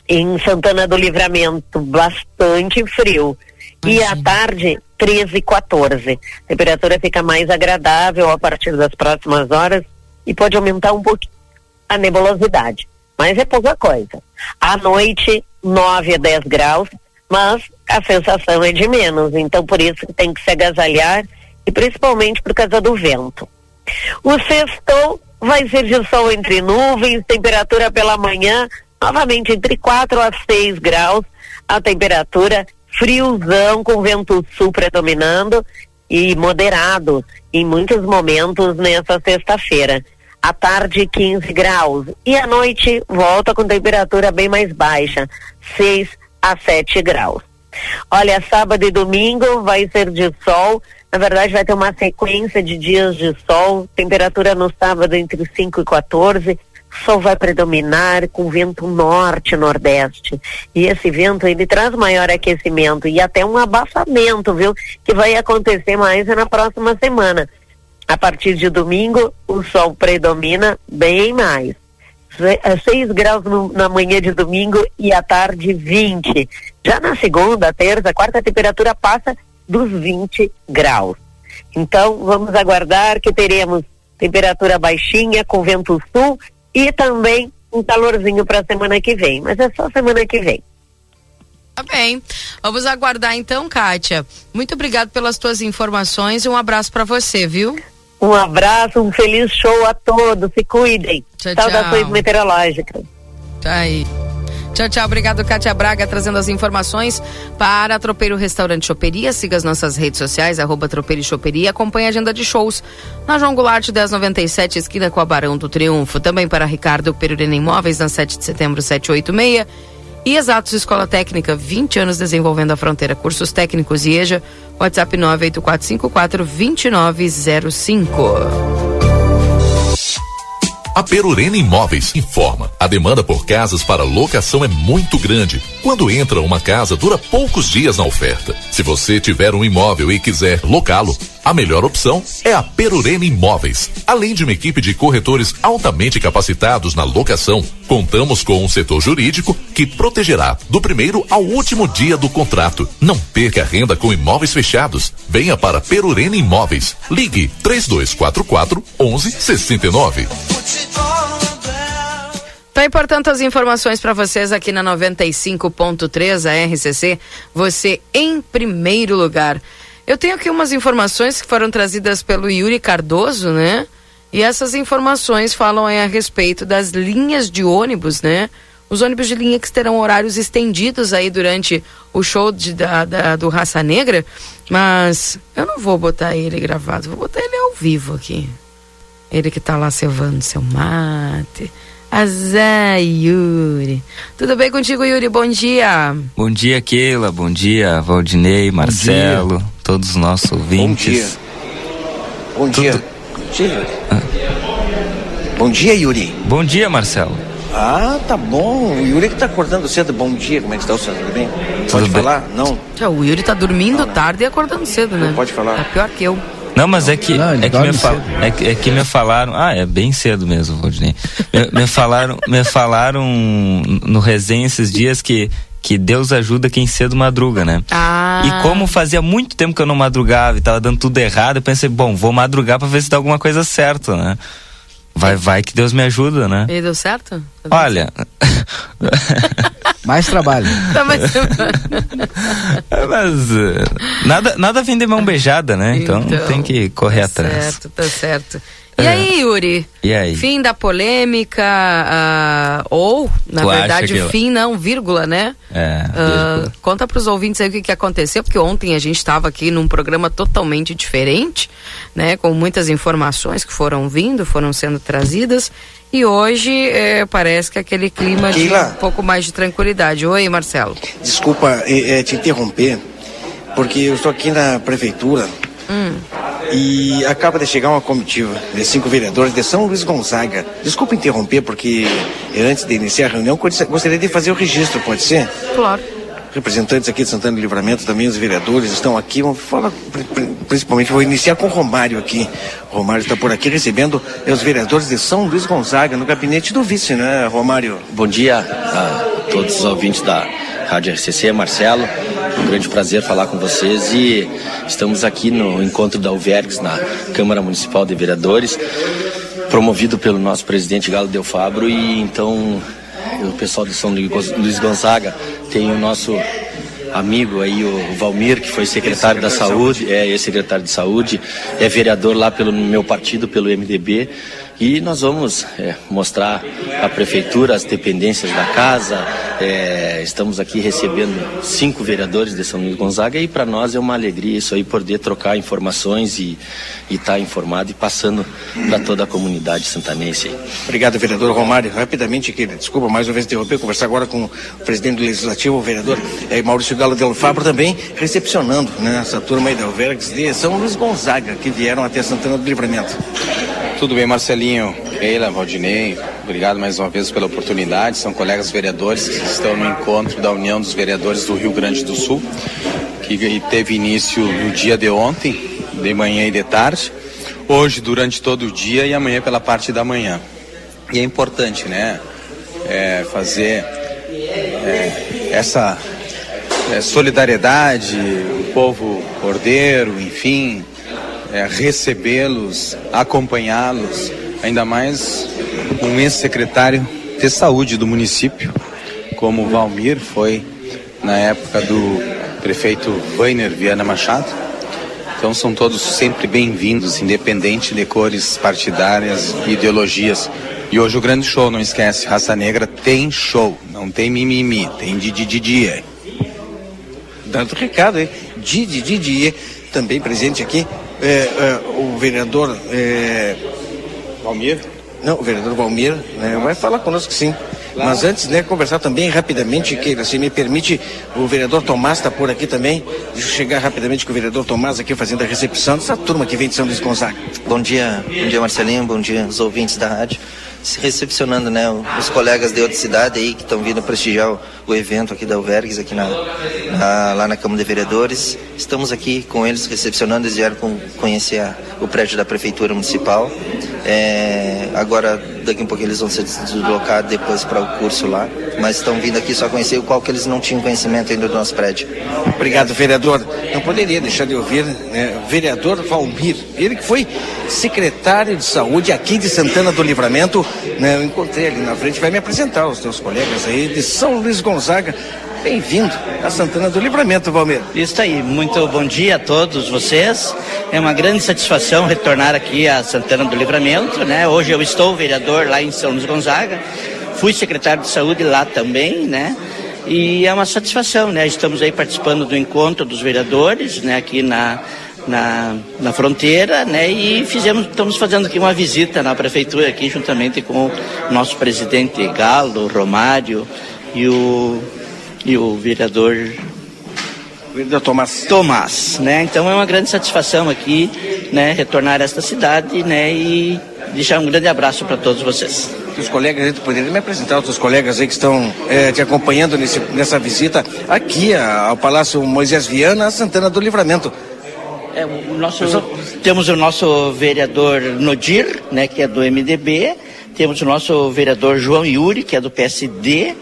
em Santana do Livramento bastante frio. E à tarde, 13 e 14. A temperatura fica mais agradável a partir das próximas horas e pode aumentar um pouquinho a nebulosidade. Mas é pouca coisa. À noite, 9 a 10 graus, mas a sensação é de menos. Então, por isso que tem que se agasalhar e principalmente por causa do vento. O sextou vai ser de sol entre nuvens, temperatura pela manhã, novamente entre 4 a 6 graus, a temperatura friozão com vento sul predominando e moderado em muitos momentos nessa sexta-feira. À tarde 15 graus e à noite volta com temperatura bem mais baixa, 6 a 7 graus. Olha, sábado e domingo vai ser de sol. Na verdade, vai ter uma sequência de dias de sol. Temperatura no sábado entre 5 e 14 sol vai predominar com vento norte-nordeste. E esse vento ele traz maior aquecimento e até um abafamento, viu? Que vai acontecer mais na próxima semana. A partir de domingo, o sol predomina bem mais. 6 graus no, na manhã de domingo e à tarde 20. Já na segunda, terça, quarta, a temperatura passa dos 20 graus. Então, vamos aguardar que teremos temperatura baixinha com vento sul e também um calorzinho para a semana que vem, mas é só semana que vem. Tá bem. Vamos aguardar então, Kátia. Muito obrigado pelas tuas informações e um abraço para você, viu? Um abraço, um feliz show a todos. Se cuidem. Tchau, Saudações tchau. meteorológicas. Tá aí. Tchau, tchau. Obrigado, Kátia Braga, trazendo as informações para Tropeiro Restaurante Choperia. Siga as nossas redes sociais, arroba Tropeiro e Choperia. Acompanhe a agenda de shows na João Goulart 1097, esquina com a Barão do Triunfo. Também para Ricardo Perurena Imóveis, na 7 de setembro, 786. E Exatos Escola Técnica, 20 anos desenvolvendo a fronteira. Cursos técnicos e EJA, WhatsApp 984542905. A Perurena Imóveis informa. A demanda por casas para locação é muito grande. Quando entra uma casa, dura poucos dias na oferta. Se você tiver um imóvel e quiser locá-lo, a melhor opção é a Perurena Imóveis. Além de uma equipe de corretores altamente capacitados na locação, contamos com um setor jurídico que protegerá do primeiro ao último dia do contrato. Não perca a renda com imóveis fechados. Venha para Perurena Imóveis. Ligue 3244 1169. Tá aí, portanto, as informações para vocês aqui na 95.3, a RCC. Você em primeiro lugar. Eu tenho aqui umas informações que foram trazidas pelo Yuri Cardoso, né? E essas informações falam a respeito das linhas de ônibus, né? Os ônibus de linha que terão horários estendidos aí durante o show de, da, da, do Raça Negra. Mas eu não vou botar ele gravado, vou botar ele ao vivo aqui. Ele que tá lá cevando seu mate. Azé, Yuri. Tudo bem contigo, Yuri? Bom dia. Bom dia, Keila. Bom dia, Valdinei, Marcelo, todos os nossos ouvintes. Bom dia. Tudo- Bom dia. Bom dia, Yuri. Bom dia, Marcelo. Ah, tá bom. O Yuri que tá acordando cedo. Bom dia, como é que está o senhor? Tudo bem? Pode bem. falar? Não. O Yuri tá dormindo tarde e acordando cedo, né? pode falar. Tá pior que eu. Não, mas é que, Não, é, que me fal- é, que, é que me falaram. Ah, é bem cedo mesmo, Valdinei. me, me falaram, me falaram no resenha esses dias que, que Deus ajuda quem cedo madruga, né? Ah. E como fazia muito tempo que eu não madrugava e tava dando tudo errado, eu pensei, bom, vou madrugar pra ver se dá alguma coisa certa, né? Vai, vai que Deus me ajuda, né? E deu certo? Olha, Mais trabalho. Tá mais... Mas uh, nada, nada vem de mão beijada, né? Então, Então, tem que correr tá atrás. Certo, tá certo. E É. aí, Yuri? E aí? Fim da polêmica, ah, ou, na Tu verdade, que- fim não, vírgula, né? É, Ah, vírgula. conta para os ouvintes aí o que, que aconteceu, porque ontem a gente estava aqui num programa totalmente diferente, né? Com muitas informações que foram vindo, foram sendo trazidas. E hoje eh, parece que aquele clima de um pouco mais de tranquilidade. Oi, Marcelo. Desculpa eh, te interromper, porque eu estou aqui na prefeitura Hum. e acaba de chegar uma comitiva de cinco vereadores de São Luís Gonzaga. Desculpa interromper, porque antes de iniciar a reunião, eu gostaria de fazer o registro, pode ser? Claro. Representantes aqui de Santana do Livramento, também os vereadores estão aqui. Vamos falar, pri- pri- principalmente, vou iniciar com o Romário aqui. O Romário está por aqui recebendo eh, os vereadores de São Luís Gonzaga, no gabinete do vice, né, Romário? Bom dia a todos os ouvintes da Rádio RCC, Marcelo. Um grande prazer falar com vocês e estamos aqui no encontro da UVERGS na Câmara Municipal de Vereadores, promovido pelo nosso presidente Galo Del Fabro e então o pessoal de São Luís Gonzaga tem o nosso amigo aí, o Valmir, que foi secretário da Saúde, é ex-secretário de Saúde, é vereador lá pelo meu partido, pelo MDB. E nós vamos é, mostrar a prefeitura, as dependências da casa. é, estamos aqui recebendo cinco vereadores de São Luís Gonzaga e para nós é uma alegria isso aí poder trocar informações e estar informado e passando para toda a comunidade santanense. Obrigado, vereador Romário. Rapidamente, que desculpa mais uma vez interromper, conversar agora com o presidente do Legislativo, o vereador eh, Maurício Galo Del Fabro, também recepcionando né, essa turma aí da Alvergues de São Luís Gonzaga, que vieram até Santana do Livramento. Tudo bem, Marcelinho, Keila, Valdinei, obrigado mais uma vez pela oportunidade. São colegas vereadores que estão no encontro da União dos Vereadores do Rio Grande do Sul, que teve início no dia de ontem, de manhã e de tarde, hoje durante todo o dia e amanhã pela parte da manhã. E é importante, né, é, fazer é, essa é, solidariedade, o povo cordeiro, enfim, é, recebê-los, acompanhá-los, ainda mais um ex-secretário de saúde do município, como Valmir foi na época do prefeito Weiner Viana Machado. Então são todos sempre bem-vindos, independente de cores partidárias e ideologias. E hoje o grande show, não esquece, Raça Negra tem show, não tem mimimi, tem Didi. Dando recado, hein? Didi também presente aqui, é, é, o vereador é, Valmir? Não, o vereador Valmir né, vai falar conosco sim. Mas antes, né, conversar também rapidamente, que se me permite, o vereador Tomás está por aqui também. Deixa eu chegar rapidamente com o vereador Tomás aqui fazendo a recepção dessa turma que vem de São Luís Gonzaga. Bom dia, bom dia Marcelinho, bom dia os ouvintes da rádio. Recepcionando, né, os colegas de outra cidade aí que estão vindo prestigiar o, evento aqui da Alvergues, aqui na, na- lá na Câmara de Vereadores. Estamos aqui com eles recepcionando, eles vieram com, conhecer a- o prédio da Prefeitura Municipal. É, agora, daqui a pouco eles vão se deslocar depois para o curso lá, mas estão vindo aqui só conhecer o qual que eles não tinham conhecimento ainda do nosso prédio. Obrigado, vereador. Não poderia deixar de ouvir, né, vereador Valmir, ele que foi secretário de saúde aqui de Santana do Livramento. Né, eu encontrei ali na frente, vai me apresentar os teus colegas aí de São Luís Gonzaga. Bem-vindo a Santana do Livramento, Valmir. Isso aí, muito bom dia a todos vocês. É uma grande satisfação retornar aqui a Santana do Livramento, né? Hoje eu estou vereador lá em São Luís Gonzaga, fui secretário de saúde lá também, né? E é uma satisfação, né? Estamos aí participando do encontro dos vereadores, né? Aqui na, na, na fronteira, né? E fizemos, estamos fazendo aqui uma visita na prefeitura aqui juntamente com o nosso presidente Galo, Romário e o, e o vereador Vereador Tomás. Tomás, né? Então é uma grande satisfação aqui, né? Retornar a esta cidade, né? E deixar um grande abraço para todos vocês. Os colegas, tu poderia me apresentar os teus colegas aí que estão eh, te acompanhando nesse, nessa visita aqui a- ao Palácio Moisés Viana, a Santana do Livramento. É, o nosso, temos o nosso vereador Nodir, né, que é do MDB, temos o nosso vereador João Yuri, que é do PSD,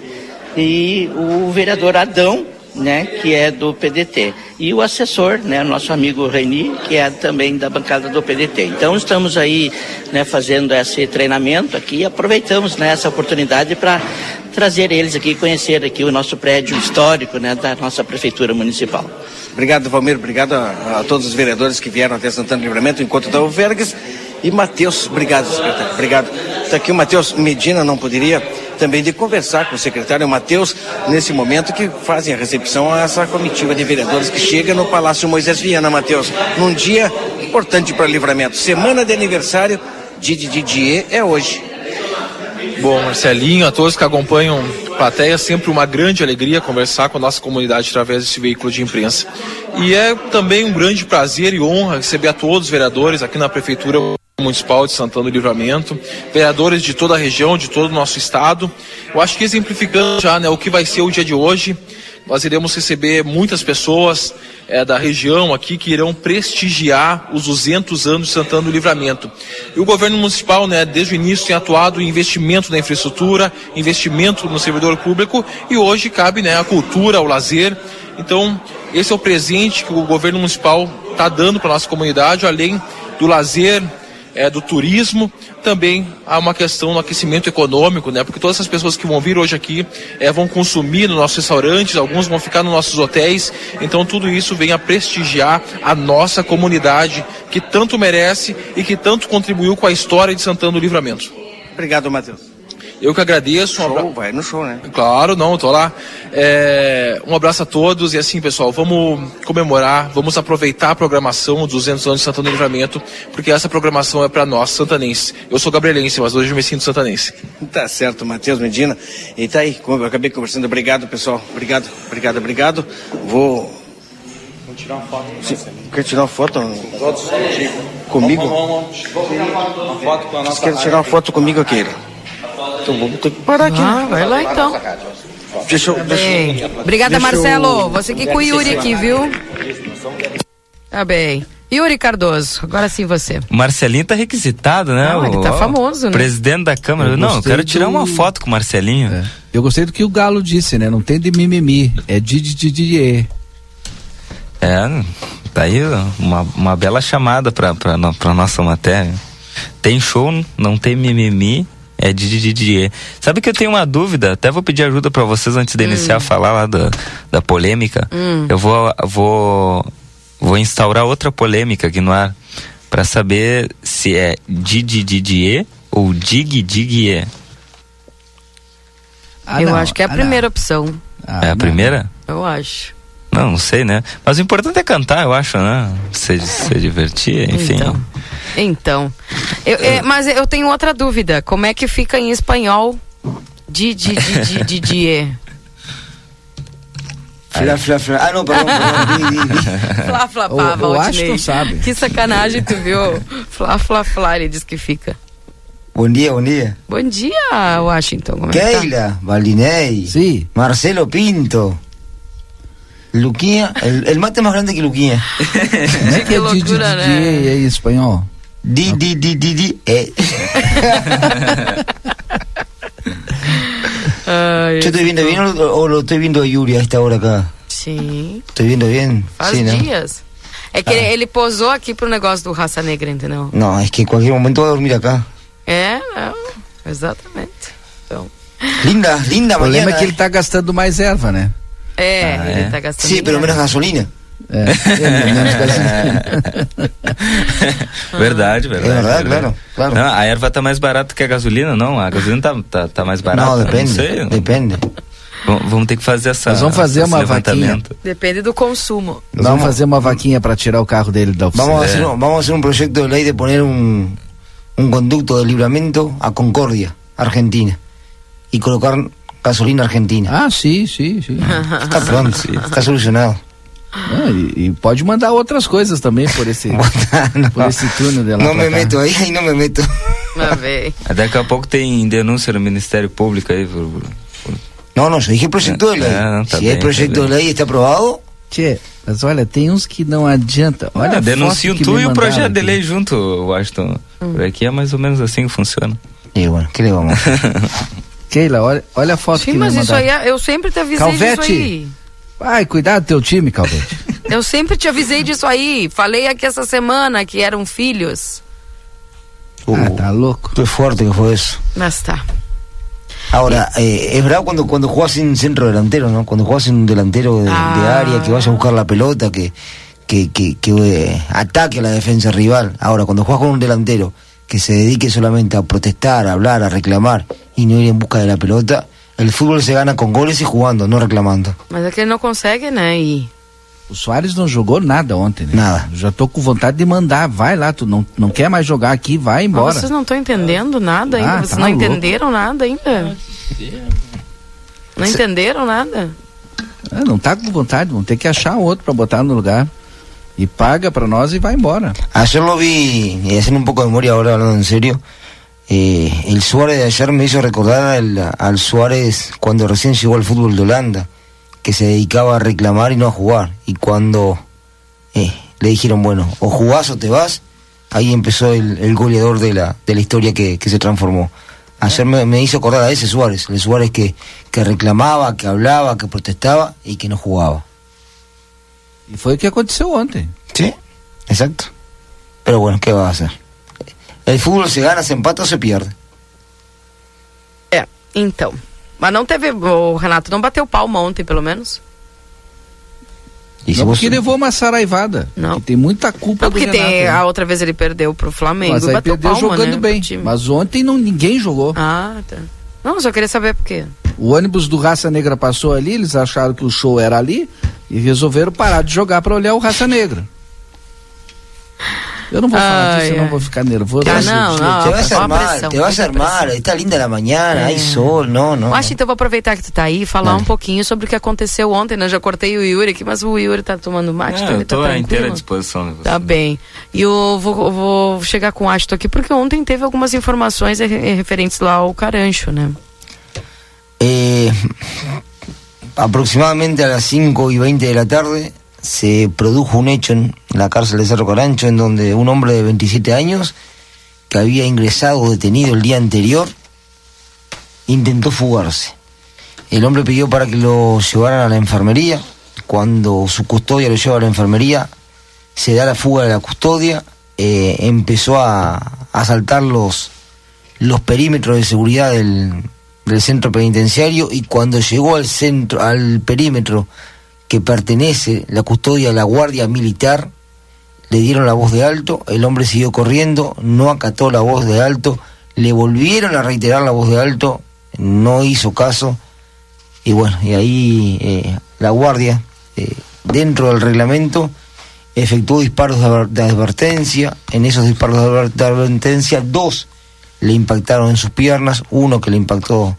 e o vereador Adão, né, que é do PDT. E o assessor, né, nosso amigo Reni, que é também da bancada do PDT. Então estamos aí, né, fazendo esse treinamento aqui aproveitamos né, essa oportunidade para trazer eles aqui, conhecer aqui o nosso prédio histórico, né, da nossa prefeitura municipal. Obrigado, Valmir. Obrigado a, a todos os vereadores que vieram até Santana do Livramento, enquanto da Vergas. E Matheus, obrigado, secretário. Obrigado. Está aqui o Matheus Medina, não poderia também de conversar com o secretário Matheus nesse momento que fazem a recepção a essa comitiva de vereadores que chega no Palácio Moisés Viana, Matheus, num dia importante para Livramento. Semana de aniversário de Didier é hoje. Bom, Marcelinho, a todos que acompanham plateia, sempre uma grande alegria conversar com a nossa comunidade através desse veículo de imprensa. E é também um grande prazer e honra receber a todos os vereadores aqui na Prefeitura Municipal de Santana do Livramento, vereadores de toda a região, de todo o nosso estado. Eu acho que exemplificando já né, o que vai ser o dia de hoje, nós iremos receber muitas pessoas é, da região aqui que irão prestigiar os 200 anos de Santana do Livramento. E o governo municipal, né, desde o início, tem atuado em investimento na infraestrutura, investimento no servidor público e hoje cabe né, a cultura, o lazer. Então, esse é o presente que o governo municipal está dando para a nossa comunidade, além do lazer, é, do turismo, também há uma questão do aquecimento econômico, né? Porque todas essas pessoas que vão vir hoje aqui é, vão consumir nos nossos restaurantes, alguns vão ficar nos nossos hotéis, então tudo isso vem a prestigiar a nossa comunidade que tanto merece e que tanto contribuiu com a história de Santana do Livramento. Obrigado, Matheus. Eu que agradeço. Um show, vai no show, né? Claro, não, tô lá. É, um abraço a todos e assim, pessoal, vamos comemorar, vamos aproveitar a programação dos 200 anos de Santana do Livramento, porque essa programação é para nós, santanenses. Eu sou gabrielense, mas hoje eu me sinto santanense. Tá certo, Matheus Medina. E tá aí, como eu acabei conversando. Obrigado, pessoal. Obrigado, obrigado, obrigado. Vou. Vou tirar uma foto. Sim. Quer tirar uma foto? Todos contigo. Comigo? Vamos, vamos, vamos. Uma foto com a nossa Você quer tirar uma foto comigo aqui? Então vamos ter que parar aqui. Ah, vai lá então. Deixa eu. Deixa eu- Obrigada, deixa eu- Marcelo. Você aqui com o Yuri aqui, viu? Tá bem. Yuri Cardoso, agora sim você. Marcelinho tá requisitado, né? Não, ele tá famoso, né? Presidente da Câmara. Eu Não, eu quero tirar do- uma foto com o Marcelinho. Eu gostei do que o Galo disse, né? Não tem de mimimi, é de de de de. É, tá aí uma, uma bela chamada pra, pra, pra nossa matéria. Tem show, não tem mimimi, é Didier. Sabe que eu tenho uma dúvida? Até vou pedir ajuda pra vocês antes de iniciar a falar lá da, da polêmica. Hum. Eu vou, vou, vou instaurar outra polêmica aqui no ar pra saber se é Didi Didier ou Dig Digier. Eu acho que é a primeira opção. é a primeira? Eu acho. Não, não sei, né? Mas o importante é cantar, eu acho, né? Se, se divertir, enfim. Então. Então. Eu- é, mas eu tenho outra dúvida. Como é que fica em espanhol? Di, di, di, di, di, die. Fla, fla, fla. Ah, não, perdão, perdão. Flá, flá, Eu- pá, eu Valdinei. acho que não sabe. Que sacanagem, tu viu? Flá, flá, flá, ele diz que fica. Bom dia, bom dia. Bom dia, Washington. Como é tá? Keila, Valdinei. Sí. Marcelo Pinto. Luquinha, el, el mate más grande que Luquinha. É que é de de de de em espanhol? Di, di, di, di, di. Eh. Yo estoy viendo bien o, o lo estoy viendo a Yuri a esta hora acá. Sim. Estoy viendo bien. Faz Sí, ¿no? dias. É que ele, ele posou aqui pro negócio do Raça Negra, entendeu? No, es que en cualquier momento va a dormir acá. É, não, exatamente. Então, Linda, linda O problema é que ele tá gastando mais erva, né? é, Ah, ele é? tá gastando. Sí, pero menos gasolina. É, é. Verdade, verdade. É verdade, claro, claro. Não, a erva tá mais barata que a gasolina, não? A gasolina tá, tá, tá mais barata. No, depende. Não sei. Depende. Vamos ter que fazer essa. Nós vamos fazer uma levantamento. Depende do consumo. Nós vamos fazer uma vaquinha pra tirar o carro dele da oficina. Vamos a, hacer, un- vamos a hacer un proyecto de ley de poner un, un conducto de libramento a Concordia, Argentina, y colocar gasolina argentina. Ah, sim, sim, sim. Está pronto, está solucionado. Ah, e, e pode mandar outras coisas também por esse, por esse túnel de lá pra me cá. meto ahí no me meto. Daqui a pouco tem denúncia no Ministério Público aí. Por, por- No, no, yo dije proyecto de. Ah, está si bien, el proyecto está de ley está aprobado, Tchê, mas olha, tem uns que não adianta. Olha Ah, denunciam que tu e o projeto de aqui. lei junto, Washington. Hum. Por aqui é mais ou menos assim que funciona. y bueno, ¿qué le vamos a hacer? Keila, olha, olha a foto Sim, que mas me isso aí, é- eu sempre te avisei Calvete. disso aí. Ai, cuidado do teu time, Calvete. Eu sempre te avisei disso aí. Falei aqui essa semana que eram filhos. ah, tá louco. Qué fuerte que fue eso. Mas tá. Ahora, eh, es bravo cuando, cuando jugás sin centro delantero, ¿no? Cuando jugás sin un delantero de, de Ah. área que vaya a buscar la pelota, que, que, que, que, eh, ataque a la defensa rival. Ahora, cuando jugás con un delantero que se dedique solamente a protestar, a hablar, a reclamar y no ir en busca de la pelota, el fútbol se gana con goles y jugando, no reclamando. Mas é que ele não consegue, né? E O Soares não jogou nada ontem, né? Nada. Eu já tô com vontade de mandar, vai lá, tu não, não quer mais jogar aqui, vai Mas embora. vocês não estão entendendo nada ainda. Ah, vocês tá não louco. entenderam nada ainda. Não entenderam nada. Ah, não tá com vontade, vão ter que achar outro pra botar no lugar. E paga pra nós e vai embora. Ayer lo vi, y haciendo un poco de memoria ahora hablando en serio, eh, el Suárez de ayer me hizo recordar al, al Suárez cuando recién llegó al fútbol de Holanda, que se dedicaba a reclamar y no a jugar. Y cuando eh, le dijeron, bueno, o jugás o te vas, ahí empezó el, el goleador de la, de la historia que, que se transformó. Ayer me, me hizo acordar a ese Suárez, el Suárez que, que reclamaba, que hablaba, que protestaba y que no jugaba. E foi o que aconteceu ontem. Sí, exacto. Pero bueno, ¿qué va a hacer? El fútbol se gana, se empata o se pierde. É, então. Mas não teve. O Renato não bateu palma ontem, pelo menos. E não porque levou uma saraivada. Não. Que tem muita culpa Não, do porque Renato. tem, né? a outra vez ele perdeu pro Flamengo Mas aí bateu perdeu palma, jogando né, bem. Mas ontem não, ninguém jogou. Ah, tá. Não, só queria saber por quê. O ônibus do Raça Negra passou ali, eles acharam que o show era ali e resolveram parar de jogar pra olhar o Raça Negra. Eu não vou falar Ai, disso, eu ai. não vou ficar nervoso. Ah, não, não. te vas a armar, te vas a armar, está linda la mañana, É. hay sol, no, no. Acho então vou aproveitar que tu tá aí e falar um pouquinho sobre o que aconteceu ontem, né? Já cortei o Yuri aqui, mas o Yuri tá tomando mate, Não, então ele eu tô tá à inteira disposição você. Tá bem. E eu vou, vou chegar com o Ashton aqui, porque ontem teve algumas informações re- referentes lá ao Carancho, né? Eh, aproximadamente a las 5 y 20 de la tarde se produjo un hecho en la cárcel de Cerro Carancho en donde un hombre de 27 años que había ingresado detenido el día anterior intentó fugarse. El hombre pidió para que lo llevaran a la enfermería. Cuando su custodia lo lleva a la enfermería, se da la fuga de la custodia, eh, empezó a, a saltar los, los perímetros de seguridad del, del centro penitenciario y cuando llegó al centro, al perímetro que pertenece la custodia a la guardia militar, le dieron la voz de alto, el hombre siguió corriendo, no acató la voz de alto, le volvieron a reiterar la voz de alto, no hizo caso, y bueno, y ahí eh, la guardia, eh, dentro del reglamento, efectuó disparos de, adver- de advertencia, en esos disparos de advertencia, dos le impactaron en sus piernas, uno que le impactó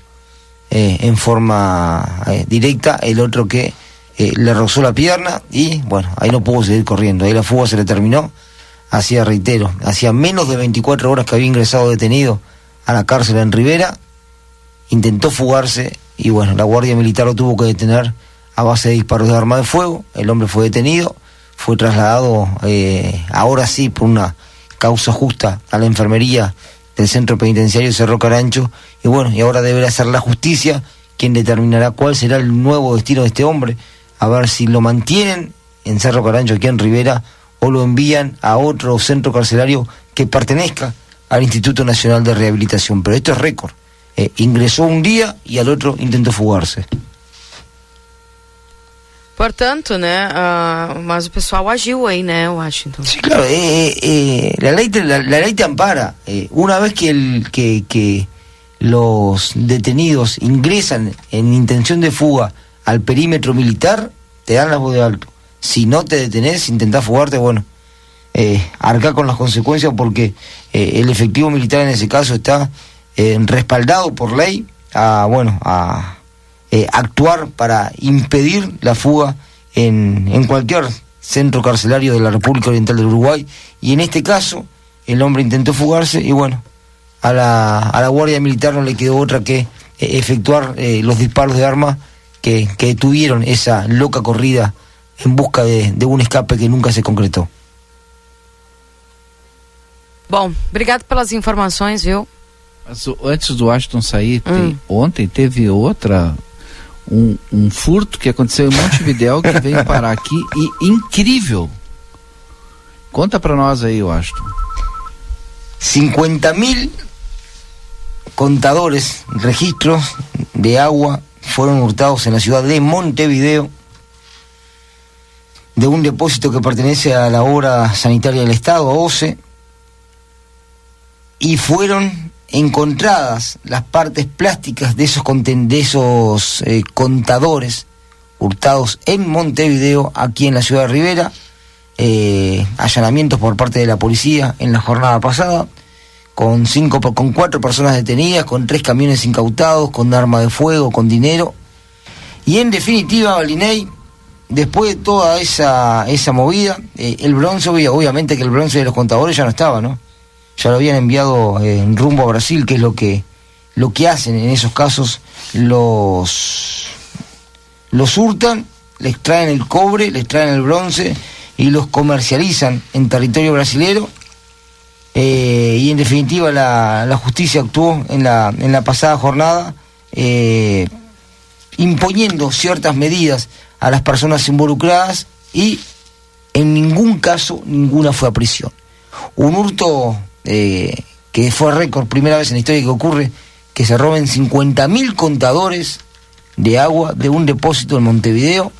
eh, en forma eh, directa, el otro que eh, le rozó la pierna y bueno, ahí no pudo seguir corriendo, ahí la fuga se le terminó, hacía, reitero, hacía menos de 24 horas que había ingresado detenido a la cárcel en Rivera, intentó fugarse y bueno, la Guardia Militar lo tuvo que detener a base de disparos de arma de fuego, el hombre fue detenido, fue trasladado eh, ahora sí por una causa justa a la enfermería del centro penitenciario Cerro Carancho. Y bueno, y ahora deberá ser la justicia quien determinará cuál será el nuevo destino de este hombre, a ver si lo mantienen en Cerro Carancho aquí en Rivera o lo envían a otro centro carcelario que pertenezca al Instituto Nacional de Rehabilitación, pero esto es récord. Eh, ingresó un día y al otro intentó fugarse. Portanto, né? ah, mas o pessoal agiu aí, né, Washington? Sí, claro, eh, eh, eh, la, ley te, la, la ley te ampara. Una vez que, el, que, que los detenidos ingresan en intención de fuga al perímetro militar, te dan la voz de alto. Si no te detenés, intentás fugarte, bueno, eh, arca con las consecuencias porque eh, el efectivo militar en ese caso está eh, respaldado por ley a, bueno, a eh, actuar para impedir la fuga en, en cualquier centro carcelario de la República Oriental del Uruguay. Y en este caso, el hombre intentó fugarse y bueno, a la, a la Guardia Militar no le quedó otra que efectuar los disparos de armas que, que detuvieron esa loca corrida en busca de, de un escape que nunca se concretó. Bom, obrigado pelas informações, viu? Mas antes do Ashton sair, tem- Hum. ontem teve outra. Um, um furto que aconteceu em Montevidéu que veio parar aqui e incrível. Conta pra nós aí, Ashton. 50 mil contadores, registros de agua fueron hurtados en la ciudad de Montevideo de un depósito que pertenece a la obra sanitaria del Estado, OCE, y fueron encontradas las partes plásticas de esos, de esos eh, contadores hurtados en Montevideo, aquí en la ciudad de Rivera, eh, allanamientos por parte de la policía en la jornada pasada, con cinco, con cuatro personas detenidas, con tres camiones incautados, con arma de fuego, con dinero. Y en definitiva, Balinei, después de toda esa, esa movida, eh, el bronce, obvia- obviamente que el bronce de los contadores ya no estaba, ¿no? Ya lo habían enviado eh, en rumbo a Brasil, que es lo que, lo que hacen en esos casos los, los hurtan, les traen el cobre, les traen el bronce y los comercializan en territorio brasilero. Eh, y en definitiva la, justicia actuó en la, en la pasada jornada eh, imponiendo ciertas medidas a las personas involucradas y en ningún caso ninguna fue a prisión. Un hurto eh, que fue récord, primera vez en la historia que ocurre, que se roben 50.000 contadores de agua de un depósito en Montevideo,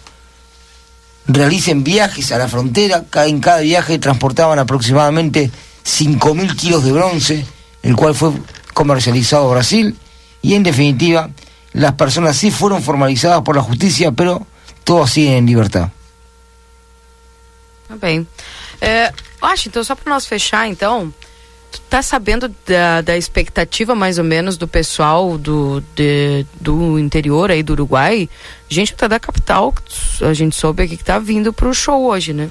realicen viajes a la frontera, en cada viaje transportaban aproximadamente 5.000 kilos de bronce, el cual fue comercializado a Brasil, y en definitiva, las personas sí fueron formalizadas por la justicia, pero todos siguen en libertad. Tá bem. É, Washington, só para nós fechar, então, tu tá sabendo da, da expectativa mais ou menos do pessoal do, de- do interior aí do Uruguai? Gente até da capital, a gente soube aqui que tá vindo pro show hoje, né?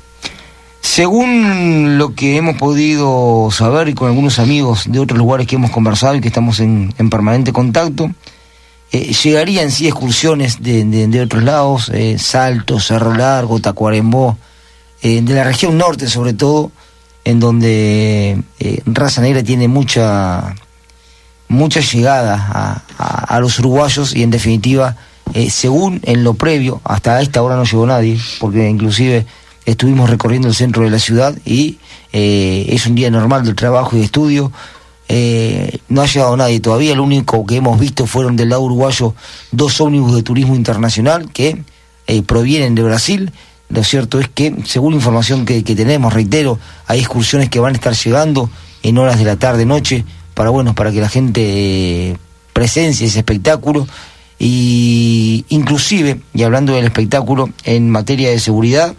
Según lo que hemos podido saber y con algunos amigos de otros lugares que hemos conversado y que estamos en, en permanente contacto, eh, llegarían sí excursiones de, de- otros lados, eh, Salto, Cerro Largo, Tacuarembó, eh, de la región norte sobre todo, en donde eh, Raza Negra tiene mucha mucha llegada a, a- a los uruguayos y en definitiva, eh, según en lo previo, hasta esta hora no llegó nadie, porque inclusive estuvimos recorriendo el centro de la ciudad y eh, es un día normal de trabajo y de estudio. Eh, no ha llegado nadie todavía, lo único que hemos visto fueron del lado uruguayo dos ómnibus de turismo internacional que eh, provienen de Brasil. Lo cierto es que, según información que, que tenemos, reitero, hay excursiones que van a estar llegando en horas de la tarde, noche, para bueno, para que la gente presencie ese espectáculo. Y inclusive, y hablando del espectáculo, en materia de seguridad,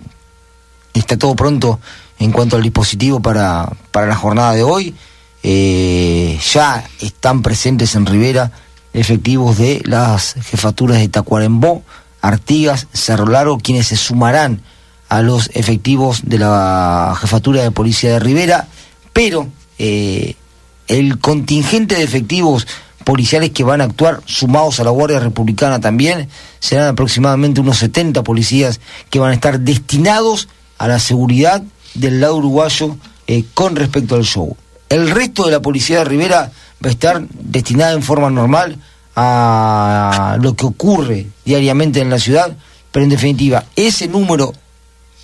está todo pronto en cuanto al dispositivo para, para la jornada de hoy. Eh, ya están presentes en Rivera efectivos de las jefaturas de Tacuarembó, Artigas, Cerro Largo, quienes se sumarán a los efectivos de la jefatura de policía de Rivera, pero eh, el contingente de efectivos policiales que van a actuar sumados a la Guardia Republicana también serán aproximadamente unos 70 policías que van a estar destinados a la seguridad del lado uruguayo eh, con respecto al show. El resto de la policía de Rivera va a estar destinada en forma normal a lo que ocurre diariamente en la ciudad, pero en definitiva, ese número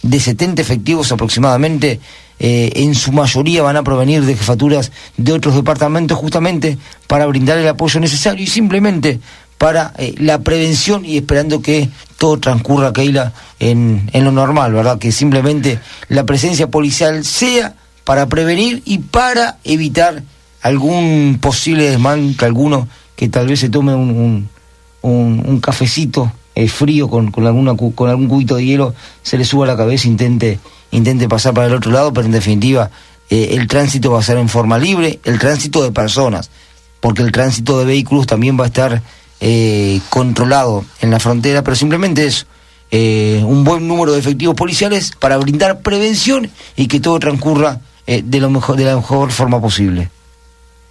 de 70 efectivos aproximadamente, eh, en su mayoría van a provenir de jefaturas de otros departamentos justamente para brindar el apoyo necesario y simplemente para eh, la prevención y esperando que todo transcurra, Keila, en, en lo normal, ¿verdad? Que simplemente la presencia policial sea para prevenir y para evitar algún posible desmán que alguno que tal vez se tome un, un, cafecito eh, frío con, con, alguna, con algún cubito de hielo, se le suba a la cabeza, intente, intente pasar para el otro lado, pero en definitiva eh, el tránsito va a ser en forma libre, el tránsito de personas, porque el tránsito de vehículos también va a estar eh, controlado en la frontera, pero simplemente eso, eh, un buen número de efectivos policiales para brindar prevención y que todo transcurra eh, de, lo mejor, de la mejor forma posible.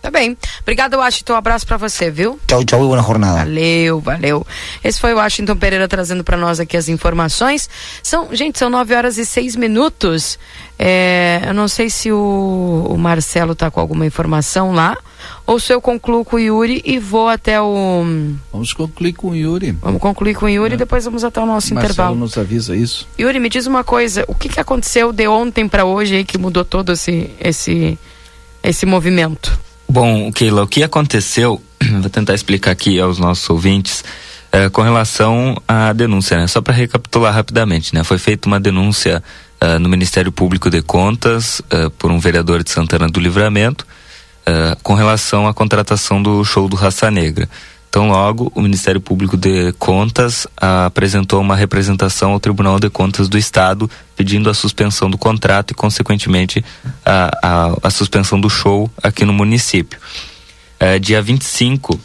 Tá bem. Obrigada, Washington. Um abraço pra você, viu? Chau, chau e buena jornada. Valeu, valeu. Esse foi o Washington Pereira trazendo para nós aqui as informações. São, gente, são 9 horas e 6 minutos. É, eu não sei se o, o Marcelo tá com alguma informação lá, ou se eu concluo com o Yuri e vou até o. Vamos concluir com o Yuri. Vamos concluir com o Yuri e depois vamos até o nosso Marcelo intervalo. nos avisa isso. Yuri, me diz uma coisa, o que, que aconteceu de ontem para hoje aí que mudou todo esse, esse, esse movimento? Bom, Keila, o que aconteceu vou tentar explicar aqui aos nossos ouvintes uh, com relação à denúncia, né? Só para recapitular rapidamente, né? Foi feita uma denúncia uh, no Ministério Público de Contas uh, por um vereador de Santana do Livramento com relação à contratação do show do Raça Negra. Então, logo, o Ministério Público de Contas apresentou uma representação ao Tribunal de Contas do Estado pedindo a suspensão do contrato e, consequentemente, a, a, a suspensão do show aqui no município. É, dia 25,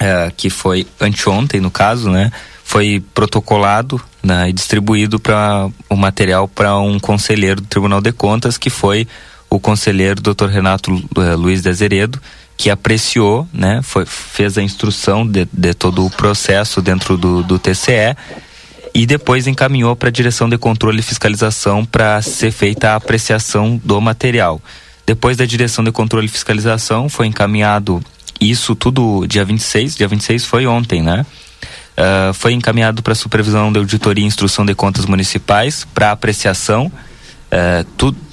é, que foi anteontem, no caso, né? Foi protocolado né, e distribuído para o material para um conselheiro do Tribunal de Contas, que foi o conselheiro Dr. Renato uh, Luiz de Azeredo, que apreciou, né, foi, fez a instrução de, de todo o processo dentro do, do TCE e depois encaminhou para a direção de controle e fiscalização para ser feita a apreciação do material. Depois da direção de controle e fiscalização foi encaminhado isso tudo dia 26, dia 26 foi ontem, né? Uh, foi encaminhado para supervisão de auditoria e instrução de contas municipais para apreciação. Uh, tudo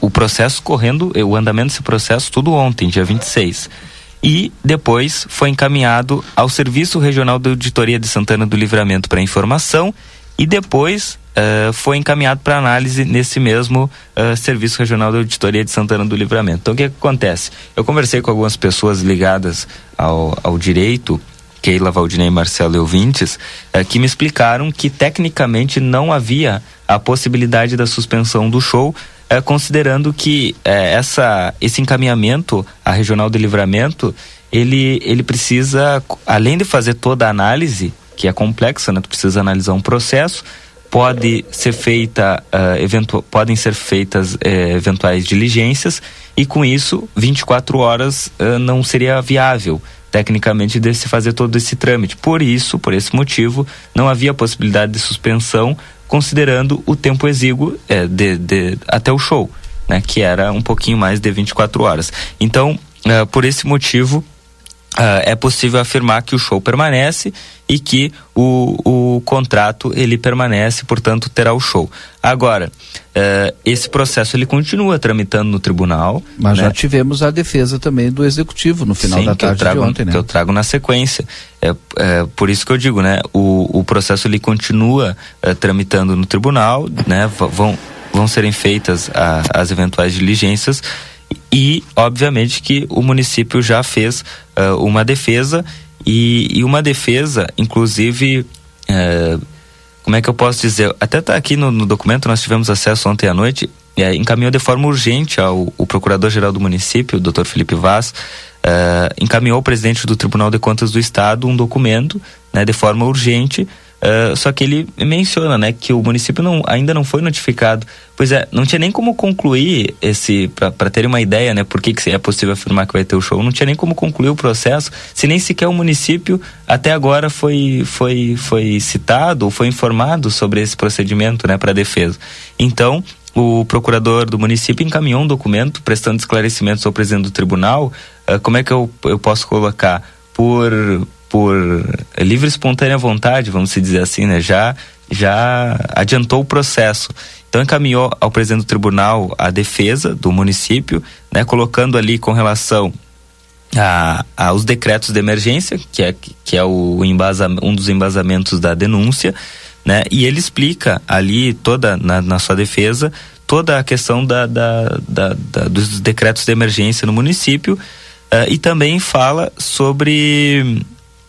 o processo correndo, o andamento desse processo, tudo ontem, dia 26. E depois foi encaminhado ao Serviço Regional de Auditoria de Santana do Livramento para informação e depois uh, foi encaminhado para análise nesse mesmo uh, Serviço Regional de Auditoria de Santana do Livramento. Então o que, que acontece? Eu conversei com algumas pessoas ligadas ao, ao direito Keila, Valdinei, Marcelo e uh, que me explicaram que tecnicamente não havia a possibilidade da suspensão do show, é, considerando que é, essa, esse encaminhamento à Regional de Livramento, ele, ele precisa, além de fazer toda a análise, que é complexa, né? Tu precisa analisar um processo, pode ser feita, uh, eventu podem ser feitas uh, eventuais diligências e com isso 24 horas uh, não seria viável tecnicamente de se fazer todo esse trâmite. Por isso, por esse motivo, não havia possibilidade de suspensão considerando o tempo exíguo é, de, de, até o show, né, que era um pouquinho mais de 24 horas. Então, uh, por esse motivo, uh, é possível afirmar que o show permanece e que o, o contrato ele permanece, portanto terá o show. Agora, uh, esse processo ele continua tramitando no tribunal. Mas né? já tivemos a defesa também do executivo no final Sim, da tarde trago, de ontem, né? Que eu trago na sequência. É, é, por isso que eu digo, né? O, o processo ele continua uh, tramitando no tribunal, né? V vão, vão serem feitas a, as eventuais diligências e, obviamente, que o município já fez uh, uma defesa e, e, uma defesa, inclusive, uh, como é que eu posso dizer? Até está aqui no, no, documento, nós tivemos acesso ontem à noite, uh, encaminhou de forma urgente ao procurador-geral do município, o doutor Felipe Vaz, encaminhou ao presidente do Tribunal de Contas do Estado um documento né, de forma urgente Uh, só que ele menciona, né, que o município não, ainda não foi notificado. Pois é, não tinha nem como concluir esse, para ter uma ideia, né, por que, que é possível afirmar que vai ter o show, não tinha nem como concluir o processo, se nem sequer o município até agora foi, foi, foi citado ou foi informado sobre esse procedimento, né, para defesa. Então, o procurador do município encaminhou um documento prestando esclarecimentos ao presidente do tribunal. Uh, como é que eu, eu posso colocar? Por, por livre e espontânea vontade, vamos dizer assim, né, já já adiantou o processo. Então encaminhou ao presidente do tribunal a defesa do município, né, colocando ali com relação a, aos decretos de emergência, que é, que é o embasa, um dos embasamentos da denúncia, né, e ele explica ali toda na, na sua defesa toda a questão da, da, da, da dos decretos de emergência no município uh, e também fala sobre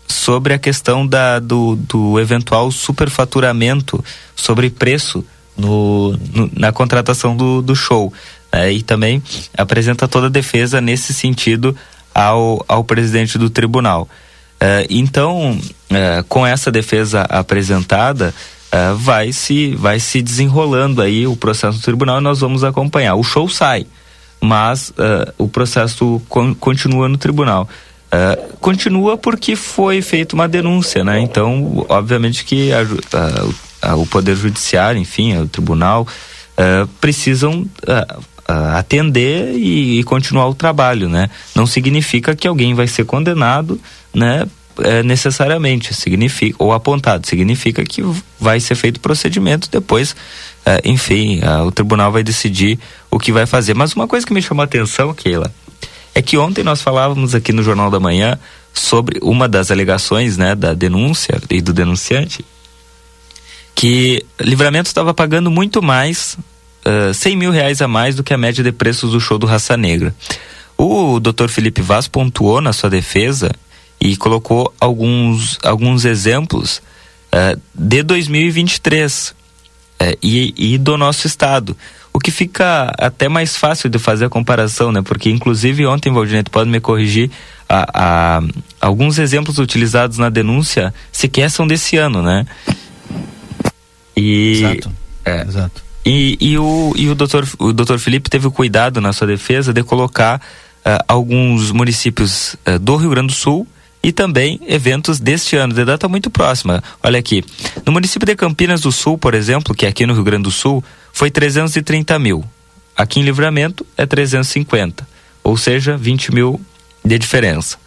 sobre a questão da, do, do eventual superfaturamento sobre preço no, no na contratação do, do show. Né? E também apresenta toda a defesa nesse sentido ao, ao presidente do tribunal. Uh, então, uh, com essa defesa apresentada, uh, vai, se, vai se desenrolando aí o processo do tribunal e nós vamos acompanhar. O show sai, mas o processo con continua no tribunal. Uh, continua porque foi feita uma denúncia, né? Então, obviamente que a, a, a, o Poder Judiciário, enfim, o Tribunal, uh, precisam uh, atender e, e, continuar o trabalho, né? Não significa que alguém vai ser condenado, né? É, necessariamente, significa, ou apontado, significa que vai ser feito procedimento, depois, enfim, o tribunal vai decidir o que vai fazer. Mas uma coisa que me chamou a atenção, Keila, é que ontem nós falávamos aqui no Jornal da Manhã sobre uma das alegações, né, da denúncia e do denunciante, que Livramento estava pagando muito mais, uh, 100 mil reais a mais do que a média de preços do show do Raça Negra. O Dr. Felipe Vaz pontuou na sua defesa e colocou alguns, alguns exemplos uh, de 2023 uh, e, e do nosso estado. O que fica até mais fácil de fazer a comparação, né? Porque inclusive ontem, Valdinei, pode me corrigir, a, a, alguns exemplos utilizados na denúncia sequer são desse ano, né? E, Exato. É, Exato. E, e, o, e o, doutor, o doutor Felipe teve o cuidado na sua defesa de colocar uh, alguns municípios uh, do Rio Grande do Sul e também eventos deste ano, de data muito próxima. Olha aqui, no município de Campinas do Sul, por exemplo, que é aqui no Rio Grande do Sul, foi 330 mil. Aqui em Livramento é 350, ou seja, 20 mil de diferença.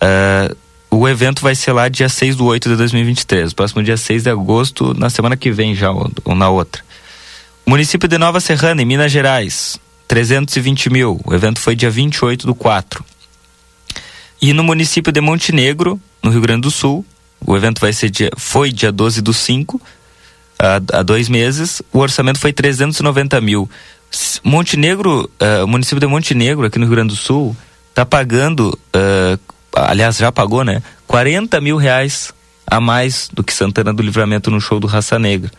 Uh, o evento vai ser lá dia 6 do 8 de 2023, próximo dia 6 de agosto, na semana que vem já, ou, na outra. Município de Nova Serrana, em Minas Gerais, 320 mil. O evento foi dia 28 do 4. E no município de Montenegro, no Rio Grande do Sul, o evento vai ser dia, foi dia 12 do 5, há, dois meses. O orçamento foi 390 mil. Montenegro, uh, município de Montenegro, aqui no Rio Grande do Sul, está pagando, uh, aliás, já pagou, né? 40 mil reais a mais do que Santana do Livramento no show do Raça Negra.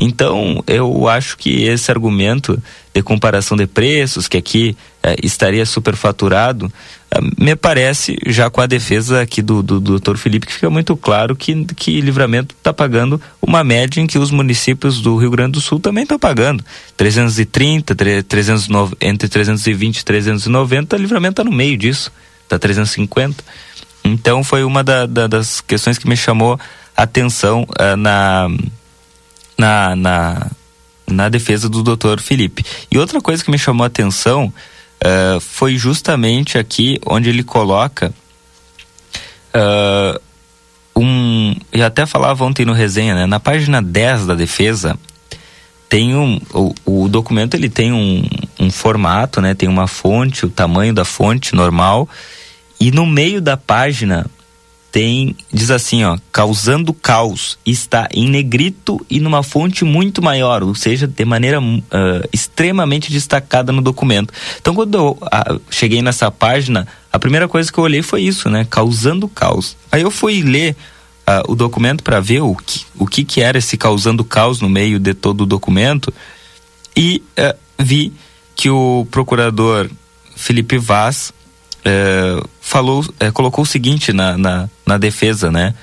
Então, eu acho que esse argumento de comparação de preços, que aqui eh, estaria superfaturado, me parece, já com a defesa aqui do, do, do Dr. Felipe, que fica muito claro que, que Livramento está pagando uma média em que os municípios do Rio Grande do Sul também estão pagando. 330, 309, entre 320 e 390, Livramento está no meio disso, está 350. Então, foi uma da, da, das questões que me chamou atenção uh, na na, na, na defesa do doutor Felipe. E outra coisa que me chamou atenção uh, foi justamente aqui onde ele coloca uh, um. E até falava ontem no resenha, né? Na página 10 da defesa tem um. O, o documento ele tem um, um formato, né? Tem uma fonte, o tamanho da fonte normal. E no meio da página tem diz assim, ó, causando caos, está em negrito e numa fonte muito maior, ou seja, de maneira uh, extremamente destacada no documento. Então, quando eu uh, cheguei nessa página, a primeira coisa que eu olhei foi isso, né, causando caos. Aí eu fui ler uh, o documento para ver o que, o que que era esse causando caos no meio de todo o documento e vi que o procurador Felipe Vaz é, falou, é, colocou o seguinte na, na, na, defesa, né?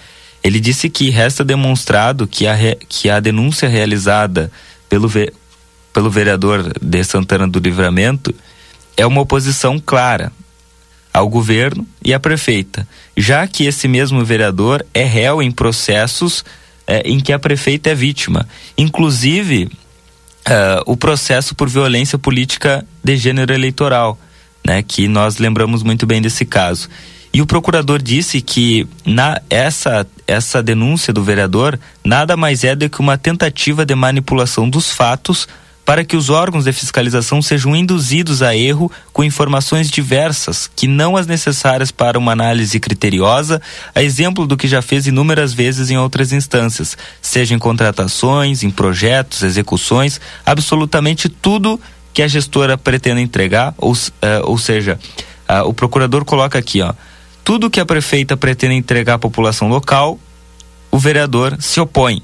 Ele disse que resta demonstrado que a, re, que a denúncia realizada pelo, ve, pelo vereador de Santana do Livramento é uma oposição clara ao governo e à prefeita, já que esse mesmo vereador é réu em processos é, em que a prefeita é vítima, inclusive uh, o processo por violência política de gênero eleitoral né, que nós lembramos muito bem desse caso. E o procurador disse que na essa essa denúncia do vereador nada mais é do que uma tentativa de manipulação dos fatos para que os órgãos de fiscalização sejam induzidos a erro com informações diversas, que não as necessárias para uma análise criteriosa, a exemplo do que já fez inúmeras vezes em outras instâncias, seja em contratações, em projetos, execuções, absolutamente tudo que a gestora pretende entregar, ou, uh, ou seja, uh, o procurador coloca aqui, ó, tudo que a prefeita pretende entregar à população local, o vereador se opõe.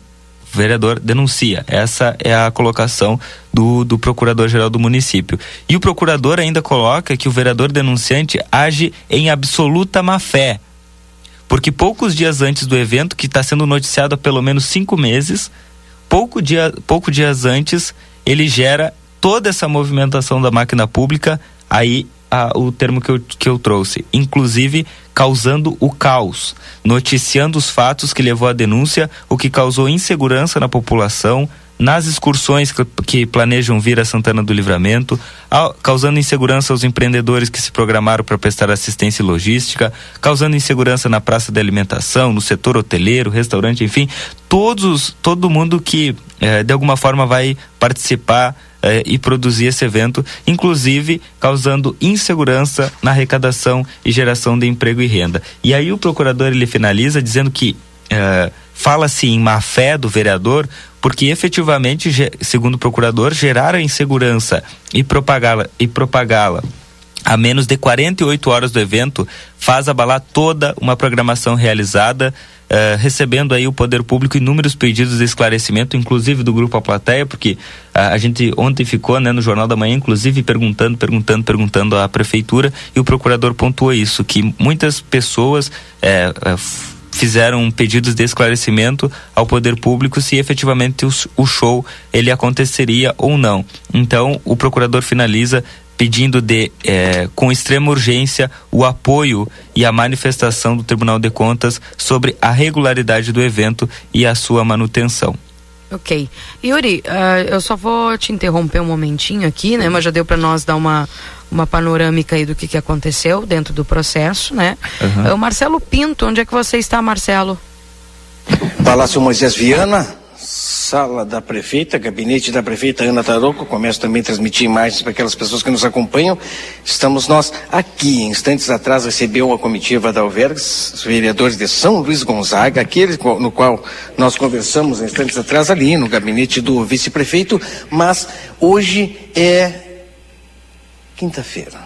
O vereador denuncia. Essa é a colocação do, do procurador-geral do município. E o procurador ainda coloca que o vereador denunciante age em absoluta má fé. Porque poucos dias antes do evento, que está sendo noticiado há pelo menos cinco meses, pouco, dia, pouco dias antes, ele gera toda essa movimentação da máquina pública, aí a, o termo que eu, que eu trouxe, inclusive causando o caos, noticiando os fatos que levou à denúncia, o que causou insegurança na população, nas excursões que, que, planejam vir a Santana do Livramento, ao, causando insegurança aos empreendedores que se programaram para prestar assistência logística, causando insegurança na praça de alimentação, no setor hoteleiro, restaurante, enfim, todos, todo mundo que eh, de alguma forma vai participar eh, e produzir esse evento, inclusive causando insegurança na arrecadação e geração de emprego e renda. E aí o procurador ele finaliza dizendo que eh, fala-se em má fé do vereador porque efetivamente, segundo o procurador, gerar a insegurança e propagá-la e propagá-la a menos de 48 horas do evento faz abalar toda uma programação realizada, uh, recebendo aí o poder público inúmeros pedidos de esclarecimento, inclusive do grupo A Plateia, porque uh, a gente ontem ficou né, no Jornal da Manhã, inclusive perguntando, perguntando, perguntando à prefeitura, e o procurador pontuou isso, que muitas pessoas uh, fizeram pedidos de esclarecimento ao poder público se efetivamente o, o show ele aconteceria ou não. Então, o procurador finaliza pedindo de, eh, com extrema urgência, o apoio e a manifestação do Tribunal de Contas sobre a regularidade do evento e a sua manutenção. Ok. Yuri, uh, eu só vou te interromper um momentinho aqui, né? Mas já deu para nós dar uma, uma panorâmica aí do que, que aconteceu dentro do processo, né? Uhum. o Marcelo Pinto, onde é que você está, Marcelo? Palácio Moisés Viana, sala da prefeita, gabinete da prefeita Ana Taroco. Começo também a transmitir imagens para aquelas pessoas que nos acompanham. Estamos nós aqui. Instantes atrás recebeu a comitiva da Alvergues, os vereadores de São Luís Gonzaga, aquele no qual nós conversamos instantes atrás ali no gabinete do vice-prefeito. Mas hoje é quinta-feira.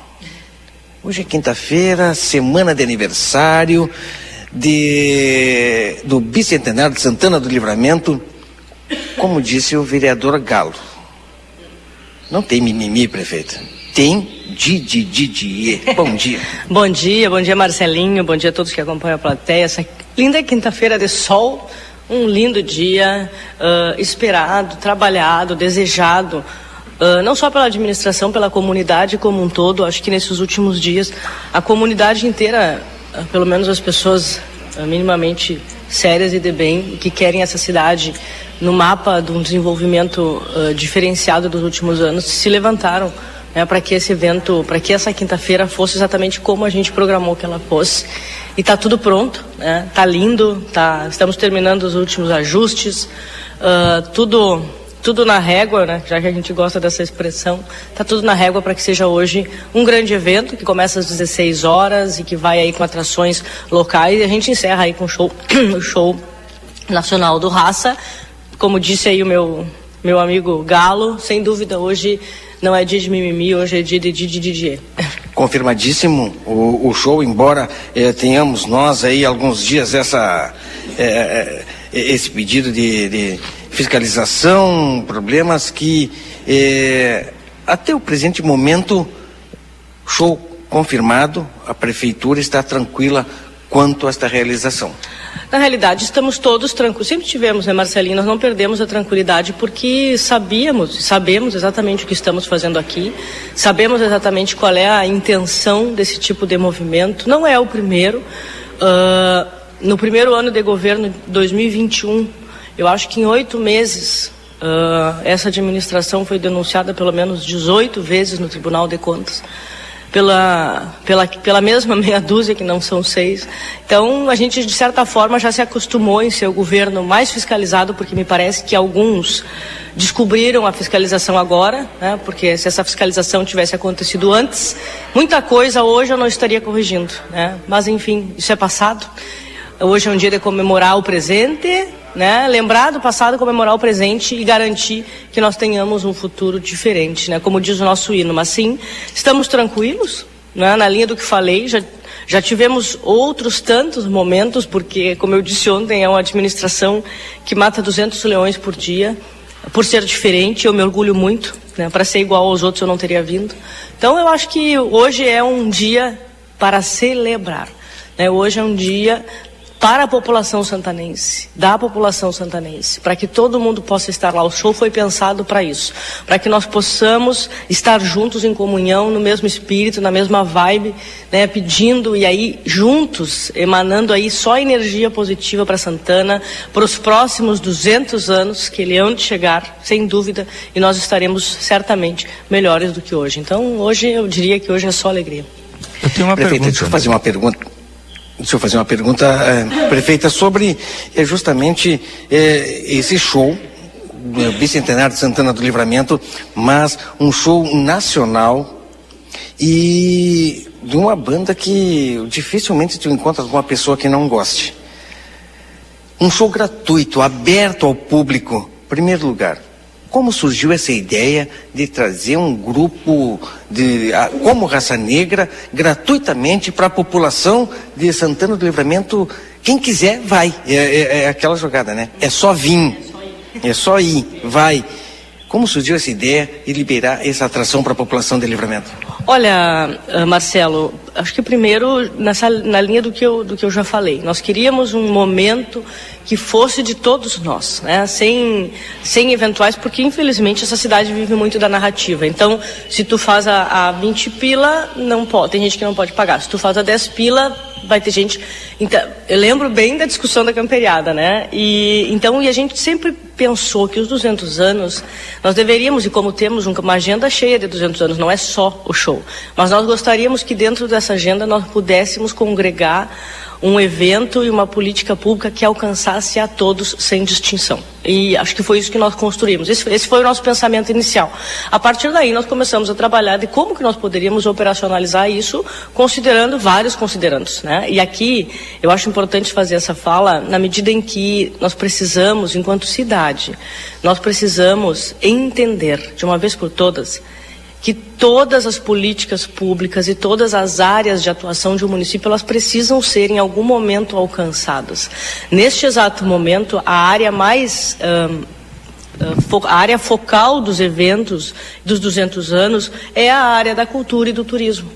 Hoje é quinta-feira, semana de aniversário de, do bicentenário de Santana do Livramento. Como disse o vereador Galo, não tem mimimi, prefeito. Tem Didi Didier. Bom dia. bom dia, bom dia Marcelinho, bom dia a todos que acompanham a plateia. Essa linda quinta-feira de sol, um lindo dia, uh, esperado, trabalhado, desejado. Uh, não só pela administração, pela comunidade como um todo. Acho que nesses últimos dias a comunidade inteira, uh, pelo menos as pessoas minimamente sérias e de bem, que querem essa cidade no mapa de um desenvolvimento uh, diferenciado dos últimos anos, se levantaram né, para que esse evento, para que essa quinta-feira fosse exatamente como a gente programou que ela fosse. E está tudo pronto, né? Tá lindo, tá, estamos terminando os últimos ajustes, uh, tudo tudo na régua, né? Já que a gente gosta dessa expressão, tá tudo na régua para que seja hoje um grande evento que começa às 16 horas e que vai aí com atrações locais. E a gente encerra aí com o show, o show nacional do Raça, como disse aí o meu, meu amigo Galo, sem dúvida hoje não é dia de mimimi, hoje é dia de Didi Confirmadíssimo o, o show, embora eh, tenhamos nós aí alguns dias essa, eh, eh, esse pedido de, de, fiscalização, problemas que eh, até o presente momento, show confirmado, a prefeitura está tranquila quanto a esta realização. Na realidade, estamos todos tranquilos. Sempre tivemos, né, Marcelinho? Nós não perdemos a tranquilidade porque sabíamos, sabemos exatamente o que estamos fazendo aqui, sabemos exatamente qual é a intenção desse tipo de movimento. Não é o primeiro. Uh, no primeiro ano de governo, 2021, eu acho que em oito meses, uh, essa administração foi denunciada pelo menos 18 vezes no Tribunal de Contas pela, pela, pela mesma meia dúzia, que não são seis. Então, a gente, de certa forma, já se acostumou em ser o governo mais fiscalizado, porque me parece que alguns descobriram a fiscalização agora, né? porque se essa fiscalização tivesse acontecido antes, muita coisa hoje eu não estaria corrigindo. Né? Mas, enfim, isso é passado. Hoje é um dia de comemorar o presente né? Lembrar do passado, comemorar o presente e garantir que nós tenhamos um futuro diferente, né? Como diz o nosso hino. Mas sim, estamos tranquilos, né? Na linha do que falei, já já tivemos outros tantos momentos, porque, como eu disse ontem, é uma administração que mata 200 leões por dia. Por ser diferente, eu me orgulho muito. Né? Para ser igual aos outros, eu não teria vindo. Então, eu acho que hoje é um dia para celebrar. Né? Hoje é um dia para a população santanense, da população santanense, para que todo mundo possa estar lá. O show foi pensado para isso, para que nós possamos estar juntos em comunhão, no mesmo espírito, na mesma vibe, né, pedindo e aí juntos, emanando aí só energia positiva para Santana, para os próximos 200 anos que ele hão de chegar, sem dúvida, e nós estaremos certamente melhores do que hoje. Então, hoje eu diria que hoje é só alegria. Eu tenho uma Prefeita, pergunta. Deixa eu fazer uma pergunta. Deixa eu fazer uma pergunta, é, prefeita, sobre é, justamente é, esse show bicentenário de Santana do Livramento, mas um show nacional e de uma banda que dificilmente tu encontra alguma pessoa que não goste. Um show gratuito, aberto ao público. Primeiro lugar, como surgiu essa ideia de trazer um grupo de, como Raça Negra gratuitamente para a população de Santana do Livramento? Quem quiser, vai. É, é, é aquela jogada, né? É só vir. É só ir, vai. Como surgiu essa ideia de liberar essa atração para a população de Livramento? Olha, ah, Marcelo, acho que primeiro nessa, na linha do que, eu, do que eu já falei, nós queríamos um momento que fosse de todos nós, né? sem, sem eventuais, porque infelizmente essa cidade vive muito da narrativa. Então, se tu faz a, a 20 pila, não pode, tem gente que não pode pagar. Se tu faz a 10 pila, vai ter gente. Então, eu lembro bem da discussão da camperiada, né? E então e a gente sempre pensou que os 200 anos nós deveríamos e como temos uma agenda cheia de 200 anos, não é só o show, mas nós gostaríamos que dentro dessa agenda nós pudéssemos congregar um evento e uma política pública que alcançasse a todos sem distinção. E acho que foi isso que nós construímos. Esse, esse, foi o nosso pensamento inicial. A partir daí, nós começamos a trabalhar de como que nós poderíamos operacionalizar isso, considerando vários considerandos. Né? E aqui, eu acho importante fazer essa fala na medida em que nós precisamos, enquanto cidade, nós precisamos entender, de uma vez por todas, que todas as políticas públicas e todas as áreas de atuação de um município elas precisam ser em algum momento alcançadas. Neste exato momento, a área mais a área focal dos eventos dos 200 anos é a área da cultura e do turismo.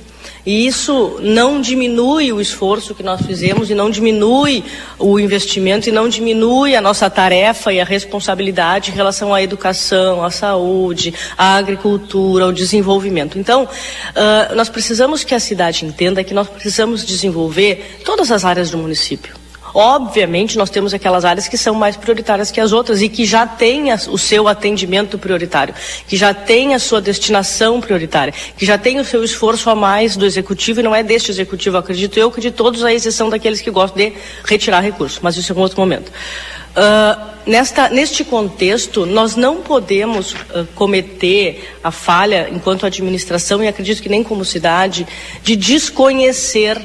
E isso não diminui o esforço que nós fizemos e não diminui o investimento e não diminui a nossa tarefa e a responsabilidade em relação à educação, à saúde, à agricultura, ao desenvolvimento. Então, uh, nós precisamos que a cidade entenda que nós precisamos desenvolver todas as áreas do município. Obviamente, nós temos aquelas áreas que são mais prioritárias que as outras e que já têm o seu atendimento prioritário, que já têm a sua destinação prioritária, que já têm o seu esforço a mais do executivo e não é deste executivo, acredito eu, que de todos, à exceção daqueles que gostam de retirar recursos, mas isso é um outro momento. Uh, nesta, neste contexto, nós não podemos uh, cometer a falha, enquanto administração, e acredito que nem como cidade, de desconhecer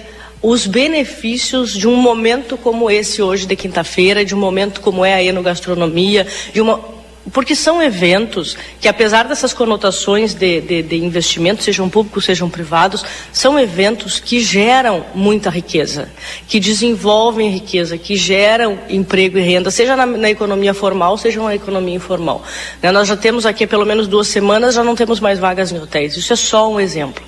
os benefícios de um momento como esse hoje de quinta-feira, de um momento como é a enogastronomia, de uma porque são eventos que, apesar dessas conotações de, de, de, investimento, sejam públicos, sejam privados, são eventos que geram muita riqueza, que desenvolvem riqueza, que geram emprego e renda, seja na, na economia formal, seja na economia informal. Né? Nós já temos aqui pelo menos duas semanas, já não temos mais vagas em hotéis. Isso é só um exemplo.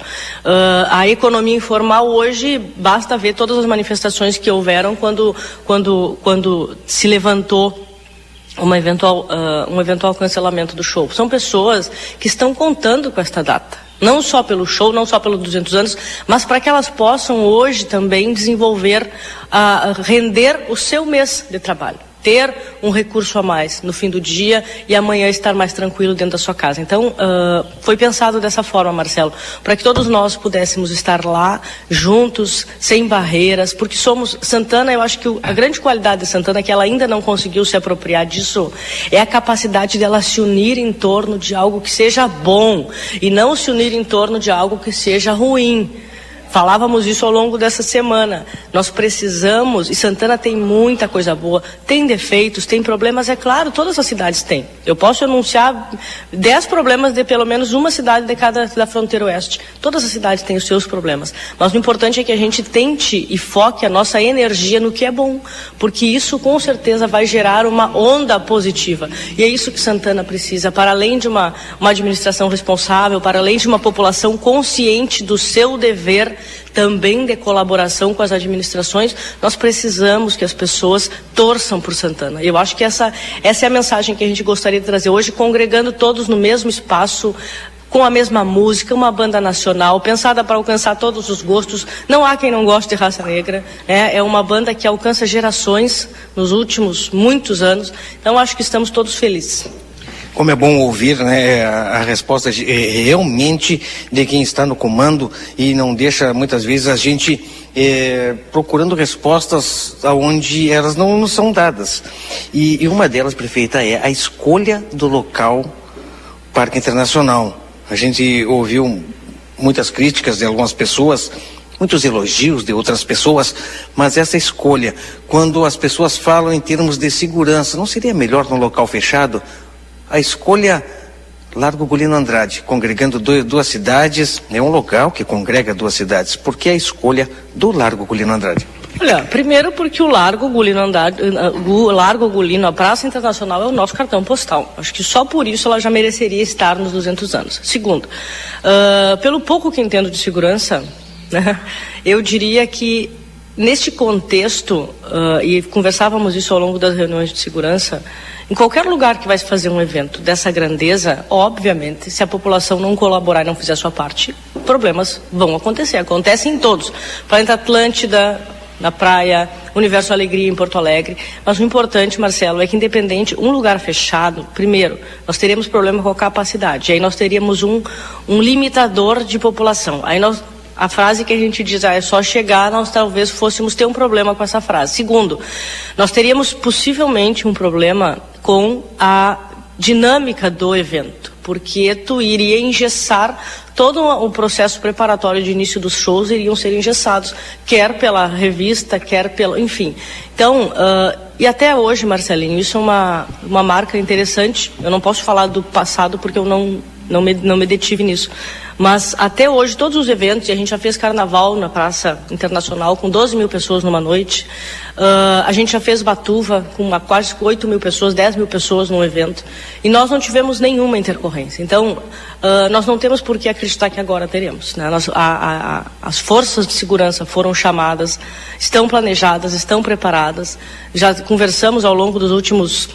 Uh, a economia informal hoje, basta ver todas as manifestações que houveram quando, quando, quando se levantou uma eventual, uh, um eventual cancelamento do show. São pessoas que estão contando com esta data. Não só pelo show, não só pelos 200 anos, mas para que elas possam hoje também desenvolver, uh, render o seu mês de trabalho ter um recurso a mais no fim do dia e amanhã estar mais tranquilo dentro da sua casa. Então, uh, foi pensado dessa forma, Marcelo, para que todos nós pudéssemos estar lá, juntos, sem barreiras, porque somos. Santana, eu acho que a grande qualidade de Santana, que ela ainda não conseguiu se apropriar disso, é a capacidade dela se unir em torno de algo que seja bom e não se unir em torno de algo que seja ruim. Falávamos isso ao longo dessa semana. Nós precisamos, e Santana tem muita coisa boa, tem defeitos, tem problemas, é claro, todas as cidades têm. Eu posso anunciar dez problemas de pelo menos uma cidade de cada da fronteira oeste. Todas as cidades têm os seus problemas. Mas o importante é que a gente tente e foque a nossa energia no que é bom, porque isso com certeza vai gerar uma onda positiva. E é isso que Santana precisa, para além de uma, uma administração responsável, para além de uma população consciente do seu dever também de colaboração com as administrações, nós precisamos que as pessoas torçam por Santana. Eu acho que essa, essa é a mensagem que a gente gostaria de trazer hoje, congregando todos no mesmo espaço, com a mesma música, uma banda nacional, pensada para alcançar todos os gostos. Não há quem não goste de raça negra. Né? É uma banda que alcança gerações nos últimos muitos anos. Então acho que estamos todos felizes. Como é bom ouvir né, a, resposta de, é, realmente de quem está no comando e não deixa muitas vezes a gente é, procurando respostas aonde elas não são dadas. E, e uma delas, prefeita, é a escolha do local Parque Internacional. A gente ouviu muitas críticas de algumas pessoas, muitos elogios de outras pessoas, mas essa escolha, quando as pessoas falam em termos de segurança, não seria melhor num local fechado? A escolha Largo Gulino Andrade, congregando dois, duas cidades, é um local que congrega duas cidades. Por que a escolha do Largo Gulino Andrade? Olha, primeiro porque o Largo Gulino Andrade, o Largo Gulino, a Praça Internacional é o nosso cartão postal. Acho que só por isso ela já mereceria estar nos 200 anos. Segundo, uh, pelo pouco que entendo de segurança, né, eu diria que neste contexto, uh, e conversávamos isso ao longo das reuniões de segurança, em qualquer lugar que vai se fazer um evento dessa grandeza, obviamente, se a população não colaborar e não fizer a sua parte, problemas vão acontecer. Acontecem em todos. Planeta Atlântida, na praia, Universo Alegria em Porto Alegre. Mas o importante, Marcelo, é que independente, um lugar fechado, primeiro, nós teríamos problema com a capacidade. Aí nós teríamos um, um limitador de população. Aí nós a frase que a gente diz, ah, é só chegar, nós talvez fôssemos ter um problema com essa frase. Segundo, nós teríamos possivelmente um problema com a dinâmica do evento, porque tu iria engessar todo o processo preparatório de início dos shows iriam ser engessados, quer pela revista, quer pelo, enfim. Então, uh, e até hoje, Marcelinho, isso é uma, uma marca interessante. Eu não posso falar do passado porque eu não, não, me, não me detive nisso. Mas até hoje, todos os eventos, e a gente já fez carnaval na Praça Internacional com 12 mil pessoas numa noite. Uh, a gente já fez Batuva com uma, quase 8 mil pessoas, 10 mil pessoas num evento. E nós não tivemos nenhuma intercorrência. Então, uh, nós não temos por que acreditar que agora teremos. Né? Nós, a, a, a, as forças de segurança foram chamadas, estão planejadas, estão preparadas. Já conversamos ao longo dos últimos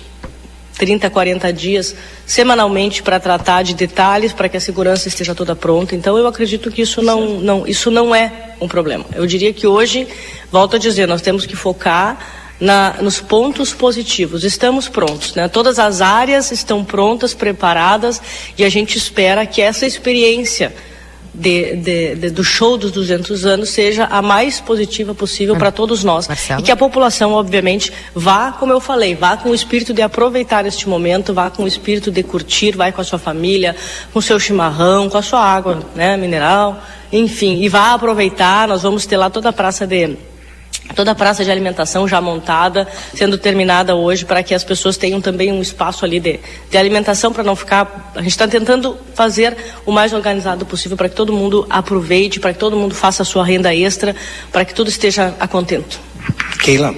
30, 40 dias semanalmente para tratar de detalhes para que a segurança esteja toda pronta. Então eu acredito que isso não, não, isso não é um problema. Eu diria que hoje, volto a dizer, nós temos que focar na, nos pontos positivos. Estamos prontos, né? Todas as áreas estão prontas, preparadas e a gente espera que essa experiência de, de, de, do show dos 200 anos seja a mais positiva possível para todos nós. Marcelo? E que a população, obviamente, vá, como eu falei, vá com o espírito de aproveitar este momento, vá com o espírito de curtir, vai com a sua família, com o seu chimarrão, com a sua água né, mineral, enfim, e vá aproveitar. Nós vamos ter lá toda a praça de toda a praça de alimentação já montada, sendo terminada hoje, para que as pessoas tenham também um espaço ali de, de alimentação, para não ficar. A gente está tentando fazer o mais organizado possível para que todo mundo aproveite, para que todo mundo faça a sua renda extra, para que tudo esteja a contento. Keila.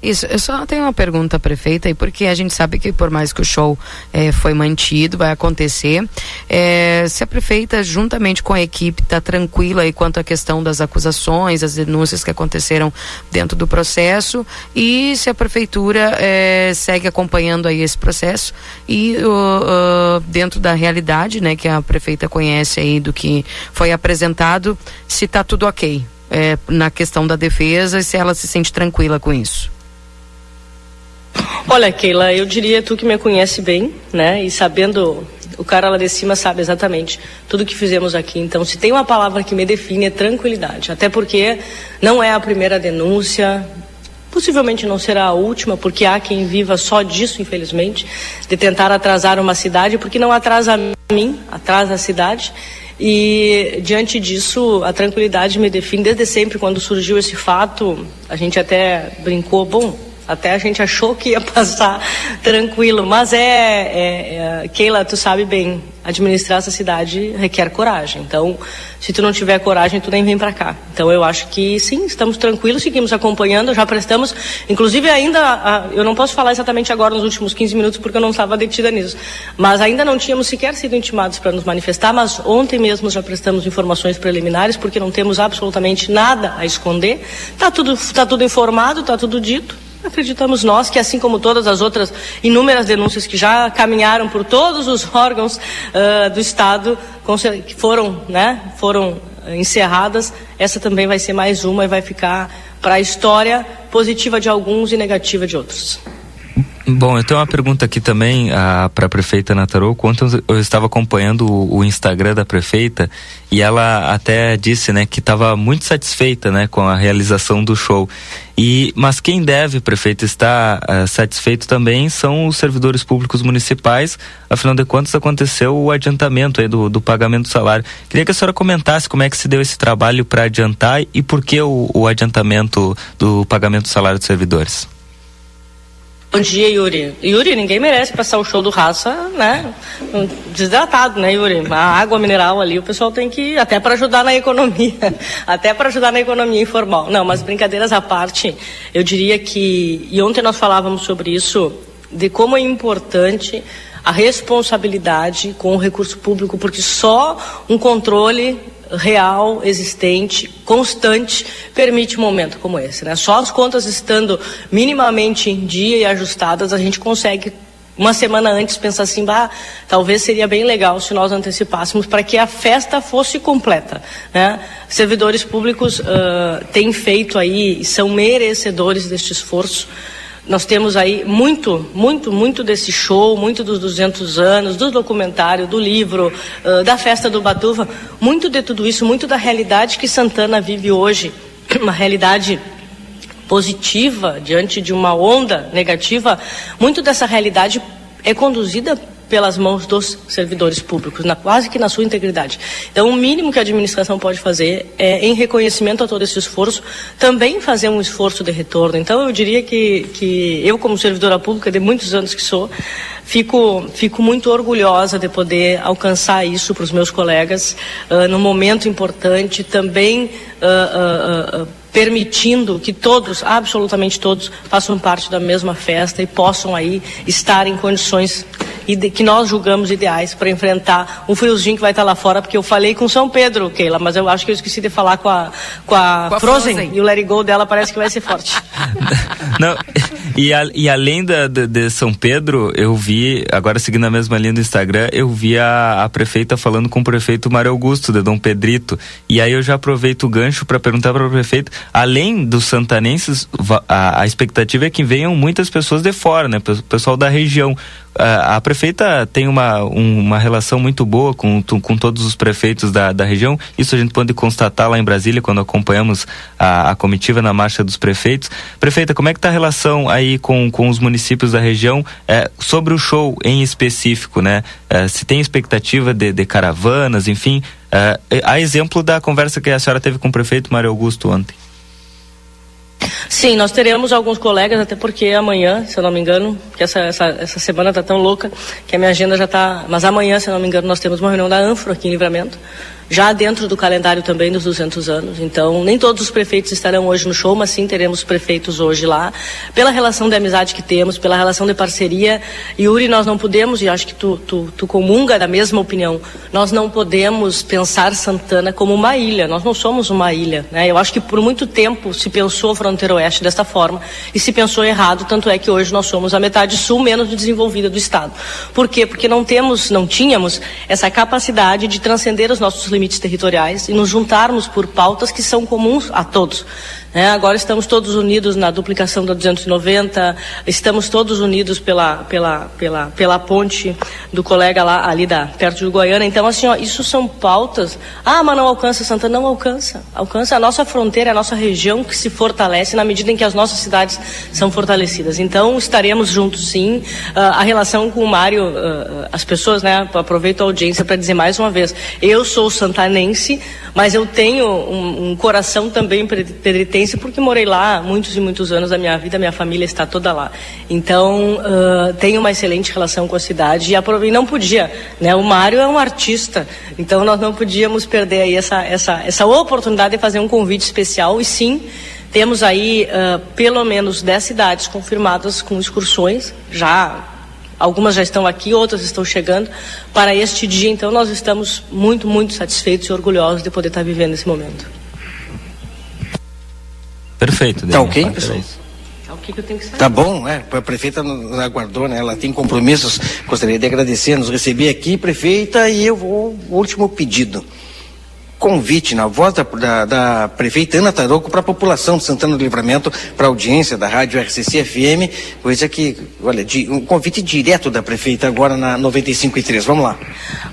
Isso, eu só tenho uma pergunta, prefeita, e porque a gente sabe que por mais que o show é, foi mantido, vai acontecer, é, se a prefeita, juntamente com a equipe, está tranquila aí quanto à questão das acusações, as denúncias que aconteceram dentro do processo, e se a prefeitura é, segue acompanhando aí esse processo e dentro da realidade, né, que a prefeita conhece aí do que foi apresentado, se está tudo ok. É, na questão da defesa e se ela se sente tranquila com isso. Olha, Keila, eu diria tu que me conhece bem, né? E sabendo, o cara lá de cima sabe exatamente tudo que fizemos aqui. Então, se tem uma palavra que me define é tranquilidade. Até porque não é a primeira denúncia, possivelmente não será a última, porque há quem viva só disso, infelizmente, de tentar atrasar uma cidade, porque não atrasa a mim, atrasa a cidade. E diante disso, a tranquilidade me define desde sempre. Quando surgiu esse fato, a gente até brincou, bom, até a gente achou que ia passar tranquilo, mas é, é, é, Keila, tu sabe bem, administrar essa cidade requer coragem. Então, se tu não tiver coragem, tu nem vem para cá. Então, eu acho que sim, estamos tranquilos, seguimos acompanhando, já prestamos, inclusive ainda, a, eu não posso falar exatamente agora nos últimos 15 minutos porque eu não estava detida nisso, mas ainda não tínhamos sequer sido intimados para nos manifestar, mas ontem mesmo já prestamos informações preliminares porque não temos absolutamente nada a esconder. Tá tudo, tá tudo informado, tá tudo dito. Acreditamos nós que, assim como todas as outras inúmeras denúncias que já caminharam por todos os órgãos uh, do Estado, que foram, né, foram encerradas, essa também vai ser mais uma e vai ficar para a história positiva de alguns e negativa de outros. Bom, eu tenho uma pergunta aqui também ah, para a prefeita Natarou. Quanto eu estava acompanhando o, o, Instagram da prefeita e ela até disse, né, que estava muito satisfeita, né, com a realização do show. E mas quem deve, prefeito, estar ah, satisfeito também são os servidores públicos municipais. Afinal de contas, aconteceu o adiantamento do, do pagamento do salário. Queria que a senhora comentasse como é que se deu esse trabalho para adiantar e por que o, o adiantamento do pagamento do salário dos servidores. Bom dia, Yuri. Yuri, ninguém merece passar o show do raça, né? Desidratado, né, Yuri? A água mineral ali, o pessoal tem que até para ajudar na economia, até para ajudar na economia informal. Não, mas brincadeiras à parte, eu diria que e ontem nós falávamos sobre isso de como é importante a responsabilidade com o recurso público, porque só um controle real, existente, constante, permite um momento como esse. Né? Só as contas estando minimamente em dia e ajustadas, a gente consegue uma semana antes pensar assim, bah, talvez seria bem legal se nós antecipássemos para que a festa fosse completa. Né? Servidores públicos uh, têm feito aí, são merecedores deste esforço. Nós temos aí muito, muito, muito desse show, muito dos 200 anos, do documentário, do livro, uh, da festa do Batuva, muito de tudo isso, muito da realidade que Santana vive hoje, uma realidade positiva diante de uma onda negativa, muito dessa realidade é conduzida pelas mãos dos servidores públicos, na, quase que na sua integridade. Então, o mínimo que a administração pode fazer é, em reconhecimento a todo esse esforço, também fazer um esforço de retorno. Então, eu diria que, que eu, como servidora pública, de muitos anos que sou, fico, fico muito orgulhosa de poder alcançar isso para os meus colegas uh, num momento importante, também uh, uh, permitindo que todos, absolutamente todos, façam parte da mesma festa e possam aí estar em condições que nós julgamos ideais para enfrentar um friozinho que vai estar lá fora, porque eu falei com São Pedro, Keila, mas eu acho que eu esqueci de falar com a, com a, com a Frozen, Frozen, e o Let It Go dela parece que vai ser forte. Não, e, a, e além da, de, de, São Pedro, eu vi, agora seguindo a mesma linha do Instagram, eu vi a, a prefeita falando com o prefeito Mário Augusto, de Dom Pedrito, e aí eu já aproveito o gancho para perguntar para o prefeito, além dos santanenses, a, a expectativa é que venham muitas pessoas de fora, né, pessoal da região a prefeita tem uma, uma relação muito boa com, com todos os prefeitos da, da região. Isso a gente pode constatar lá em Brasília quando acompanhamos a, a comitiva na marcha dos prefeitos. Prefeita, como é que está a relação aí com, com os municípios da região é, sobre o show em específico, né? É, se tem expectativa de, de caravanas, enfim. É, a exemplo da conversa que a senhora teve com o prefeito Mário Augusto ontem. Sim, nós teremos alguns colegas, até porque amanhã, se eu não me engano, que essa, essa, essa semana está tão louca que a minha agenda já está. Mas amanhã, se eu não me engano, nós temos uma reunião da ANFRO aqui em Livramento já dentro do calendário também dos 200 anos. Então, nem todos os prefeitos estarão hoje no show, mas sim teremos prefeitos hoje lá. Pela relação de amizade que temos, pela relação de parceria. Yuri, nós não podemos, e acho que tu, tu, tu comunga da mesma opinião, nós não podemos pensar Santana como uma ilha. Nós não somos uma ilha. Né? Eu acho que por muito tempo se pensou a fronteira oeste desta forma e se pensou errado, tanto é que hoje nós somos a metade sul menos desenvolvida do Estado. Por quê? Porque não temos, não tínhamos essa capacidade de transcender os nossos limites limites territoriais e nos juntarmos por pautas que são comuns a todos. É, agora estamos todos unidos na duplicação da 290, estamos todos unidos pela, pela, pela, pela ponte do colega lá ali da, perto de Goiânia. Então, assim, ó, isso são pautas. Ah, mas não alcança Santana? Não alcança. Alcança a nossa fronteira, a nossa região que se fortalece na medida em que as nossas cidades são fortalecidas. Então, estaremos juntos sim. Uh, a relação com o Mário, uh, as pessoas, né, aproveito a audiência para dizer mais uma vez, eu sou santanense, mas eu tenho um, um coração também porque morei lá muitos e muitos anos da minha vida, minha família está toda lá. Então, uh, tenho uma excelente relação com a cidade e, e não podia, né? O Mário é um artista, então nós não podíamos perder aí essa, essa, essa oportunidade de fazer um convite especial e sim, temos aí uh, pelo menos 10 cidades confirmadas com excursões, já Algumas já estão aqui, outras estão chegando para este dia. Então, nós estamos muito, muito satisfeitos e orgulhosos de poder estar vivendo esse momento. Perfeito. Tá ok, pessoal? Tá o que, eu tenho que saber? Tá bom, é. A prefeita nos aguardou, né? Ela tem compromissos. Gostaria de agradecer, nos receber aqui, prefeita, e eu vou. O último pedido. convite na voz da, da, da prefeita Ana Taroco para a população de Santana do Livramento, para a audiência da rádio RCC FM, coisa que, olha, de, um convite direto da prefeita agora na 95 e 3. Vamos lá.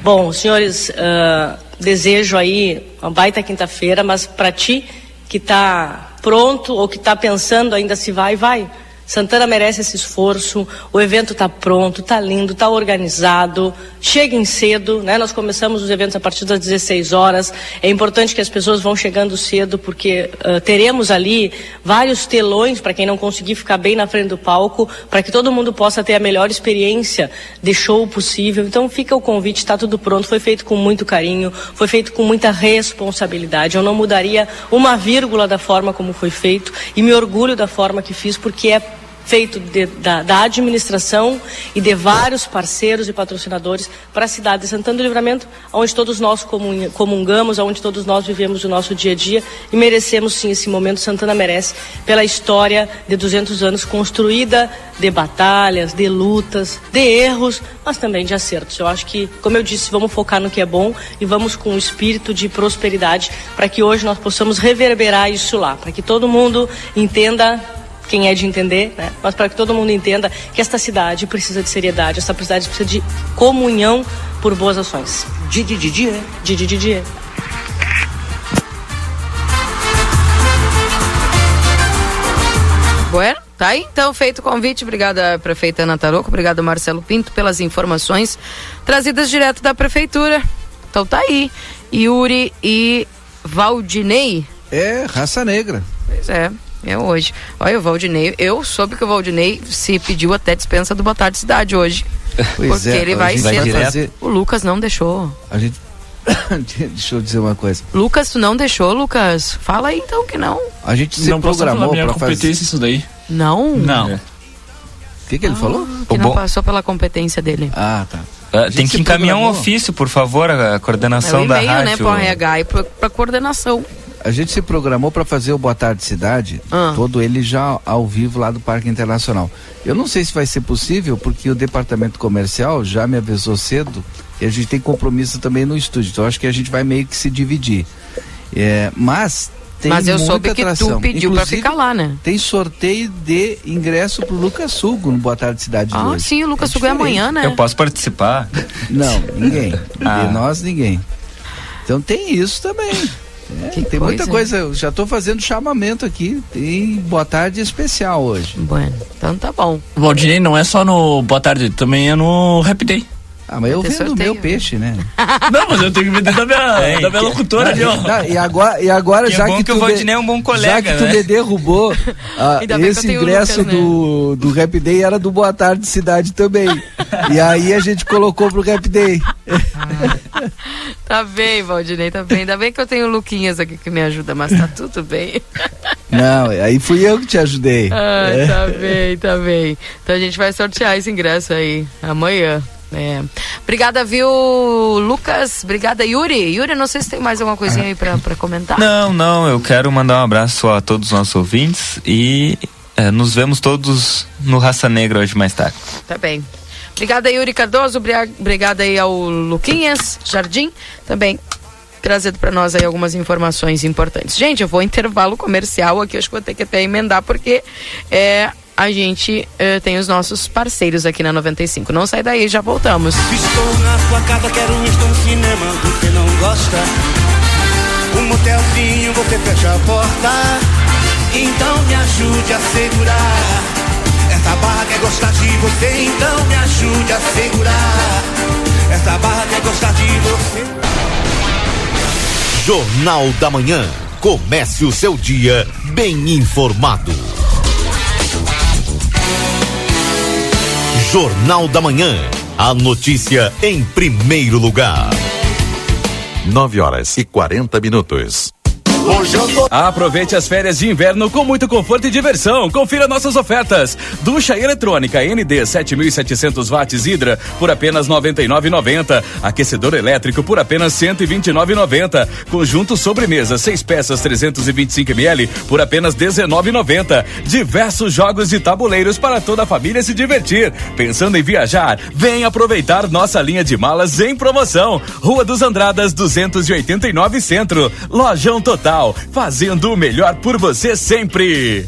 Bom, senhores, uh, desejo aí uma baita quinta-feira, mas para ti que está pronto ou que está pensando ainda se vai, vai. Santana merece esse esforço, o evento está pronto, está lindo, está organizado. Cheguem cedo, né? Nós começamos os eventos a partir das 16 horas. É importante que as pessoas vão chegando cedo, porque uh, teremos ali vários telões para quem não conseguir ficar bem na frente do palco, para que todo mundo possa ter a melhor experiência de show possível. Então fica o convite, está tudo pronto. Foi feito com muito carinho, foi feito com muita responsabilidade. Eu não mudaria uma vírgula da forma como foi feito e me orgulho da forma que fiz, porque é feito de, da, da, administração e de vários parceiros e patrocinadores para a cidade de Santana do Livramento, onde todos nós comungamos, onde todos nós vivemos o nosso dia a dia e merecemos sim esse momento. Santana merece pela história de 200 anos construída de batalhas, de lutas, de erros, mas também de acertos. Eu acho que, como eu disse, vamos focar no que é bom e vamos com um espírito de prosperidade para que hoje nós possamos reverberar isso lá, para que todo mundo entenda quem é de entender, né? mas para que todo mundo entenda que esta cidade precisa de seriedade, esta cidade precisa de comunhão por boas ações. Didi Didi, é? Didi Didi. É. Bueno, tá aí então feito o convite. Obrigada, prefeita Ana Taroco. Obrigado, Marcelo Pinto, pelas informações trazidas direto da prefeitura. Então tá aí. Yuri e Valdinei. É, raça negra. Pois é. É hoje. Olha, o Valdinei, eu soube que o Valdinei se pediu até dispensa do Boa Tarde Cidade hoje. Pois porque é, ele vai ser. Fazer... O Lucas não deixou. A gente. Deixa eu dizer uma coisa. Lucas, tu não deixou, Lucas? Fala aí então que não. A gente se não programou para fazer isso daí. Não? Não. O que, que ele ah, falou? Que o não bom... passou pela competência dele. Ah, tá. Uh, tem que encaminhar programou. um ofício, por favor, a coordenação é o da né, rádio. né, para RH e para coordenação. A gente se programou para fazer o Boa Tarde Cidade, ah. todo ele já ao vivo lá do Parque Internacional. Eu não sei se vai ser possível, porque o departamento comercial já me avisou cedo e a gente tem compromisso também no estúdio. Então acho que a gente vai meio que se dividir. É, mas tem Mas eu soube que atração. tu pediu para ficar lá, né? Tem sorteio de ingresso pro Lucas Sugo no Boa Tarde Cidade ah, hoje. sim, o Lucas é Sugo é amanhã, né? Eu posso participar? Não, ninguém. ah. De nós, ninguém. Então tem isso também. É, tem coisa. muita coisa, eu já estou fazendo chamamento aqui. Tem boa tarde especial hoje. Bueno, então tá bom. O Valdinei não é só no boa tarde, também é no Rap Day. Ah, mas eu vendo sorteio, meu peixe, né? Não, mas eu tenho que vender da minha, é, da minha locutora ali, ó. Não, e agora, e agora que já é que, que o Valdinei é um bom colega, Já que né? tu me derrubou, ah, esse ingresso Lucas, do, né? do Rap Day era do Boa Tarde Cidade também. e aí a gente colocou pro Rap Day. Ah, tá bem, Valdinei, tá bem. Ainda bem que eu tenho o Luquinhas aqui que me ajuda, mas tá tudo bem. Não, aí fui eu que te ajudei. Ah, é. tá bem, tá bem. Então a gente vai sortear esse ingresso aí amanhã. É. Obrigada, viu, Lucas? Obrigada, Yuri. Yuri, não sei se tem mais alguma coisinha aí pra comentar. Não, não, eu quero mandar um abraço a todos os nossos ouvintes e é, nos vemos todos no Raça Negra hoje mais tarde. Tá bem. Obrigada, Yuri Cardoso. Obrigada aí ao Luquinhas Jardim. Também trazendo para nós aí algumas informações importantes. Gente, eu vou intervalo comercial aqui, acho que vou ter que até emendar, porque é, a gente uh, tem os nossos parceiros aqui na 95. Não sai daí, já voltamos. Estou na sua casa, quero um um cinema, você não gosta? Um motelzinho, você fecha a porta. Então me ajude a segurar. Essa barra quer gostar de você, então me ajude a segurar. Essa barra quer gostar de você. Jornal da Manhã. Comece o seu dia bem informado. Jornal da Manhã. A notícia em primeiro lugar. 9 horas e 40 minutos. Aproveite as férias de inverno com muito conforto e diversão. Confira nossas ofertas. Ducha eletrônica ND 7700 watts Hidra por apenas 99,90. Aquecedor elétrico por apenas 129,90. Conjunto sobremesa 6 peças 325 ml por apenas 19,90. Diversos jogos e tabuleiros para toda a família se divertir. Pensando em viajar? Vem aproveitar nossa linha de malas em promoção. Rua dos Andradas 289 Centro. Lojão Total, fazendo o melhor por você sempre.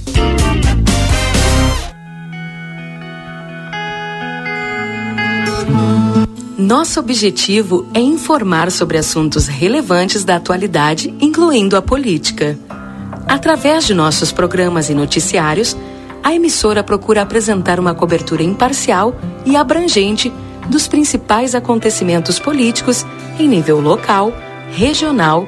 Nosso objetivo é informar sobre assuntos relevantes da atualidade, incluindo a política. Através de nossos programas e noticiários, a emissora procura apresentar uma cobertura imparcial e abrangente dos principais acontecimentos políticos em nível local, regional,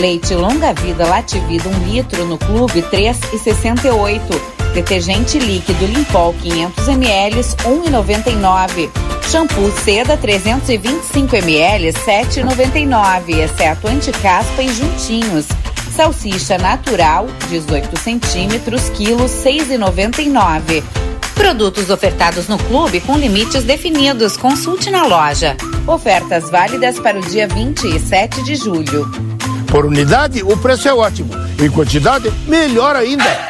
Leite longa vida Lativida 1 um litro no clube 3,68. Detergente líquido Limpol 500 ml 1,99. Shampoo Seda 325 ml 7,99, exceto anticaspa e juntinhos. Salsicha natural 18 centímetros quilo 6,99. Produtos ofertados no clube com limites definidos. Consulte na loja. Ofertas válidas para o dia 27 de julho. Por unidade, o preço é ótimo. Em quantidade, melhor ainda.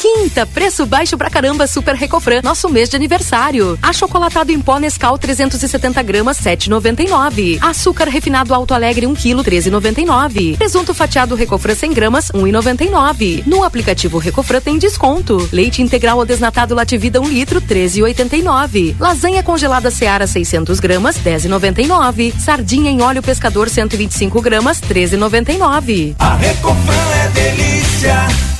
Quinta, preço baixo pra caramba Super Recofran, nosso mês de aniversário. Achocolatado em pó Nescau 370 gramas 7,99. Açúcar refinado Alto Alegre 1 kg 13,99. Presunto fatiado Recofran 100 gramas 1,99. No aplicativo Recofran tem desconto. Leite integral ou desnatado Lativida 1 litro 13,89. Lasanha congelada Seara 600 gramas 10,99. Sardinha em óleo pescador 125 gramas 13,99. A Recofran é delícia.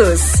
Unidos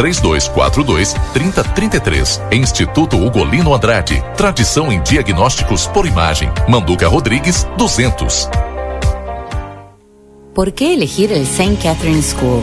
3242 3033. Instituto Ugolino Andrade. Tradição em diagnósticos por imagem. Manduca Rodrigues 200. ¿Por qué elegir el St. Catherine School?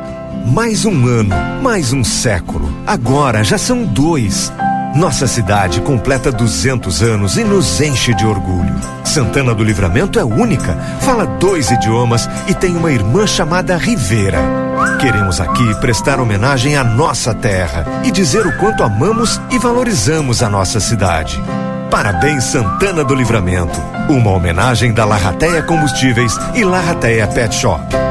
Mais um ano, mais um século. Agora já são dois. Nossa cidade completa 200 anos e nos enche de orgulho. Santana do Livramento é única, fala dois idiomas e tem uma irmã chamada Rivera. Queremos aqui prestar homenagem à nossa terra e dizer o quanto amamos e valorizamos a nossa cidade. Parabéns Santana do Livramento. Uma homenagem da Larrateia Combustíveis e Larrateia Pet Shop.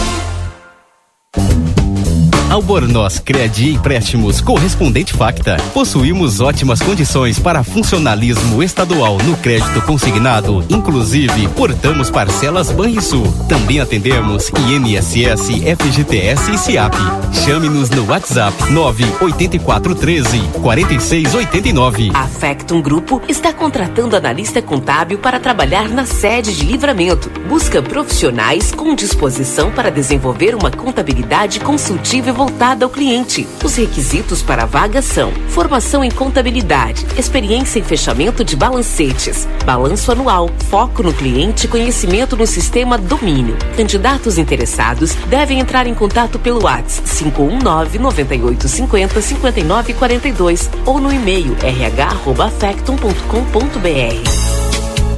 Albornoz Crédito Empréstimos Correspondente Facta. Possuímos ótimas condições para funcionalismo estadual no crédito consignado, inclusive portamos parcelas Banrisul. Também atendemos INSS, FGTS e SIAP. Chame-nos no WhatsApp 98413 4689. A Factum Grupo está contratando analista contábil para trabalhar na sede de livramento. Busca profissionais com disposição para desenvolver uma contabilidade consultiva e voltada ao cliente. Os requisitos para a vaga são formação em contabilidade, experiência em fechamento de balancetes, balanço anual, foco no cliente conhecimento no sistema domínio. Candidatos interessados devem entrar em contato pelo WhatsApp 519 9850 5942 ou no e-mail rh@factum.com.br.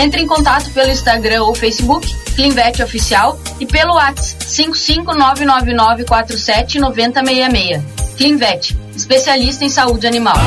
Entre em contato pelo Instagram ou Facebook, Clinvet Oficial, e pelo WhatsApp 55999479066. Clinvet, especialista em saúde animal.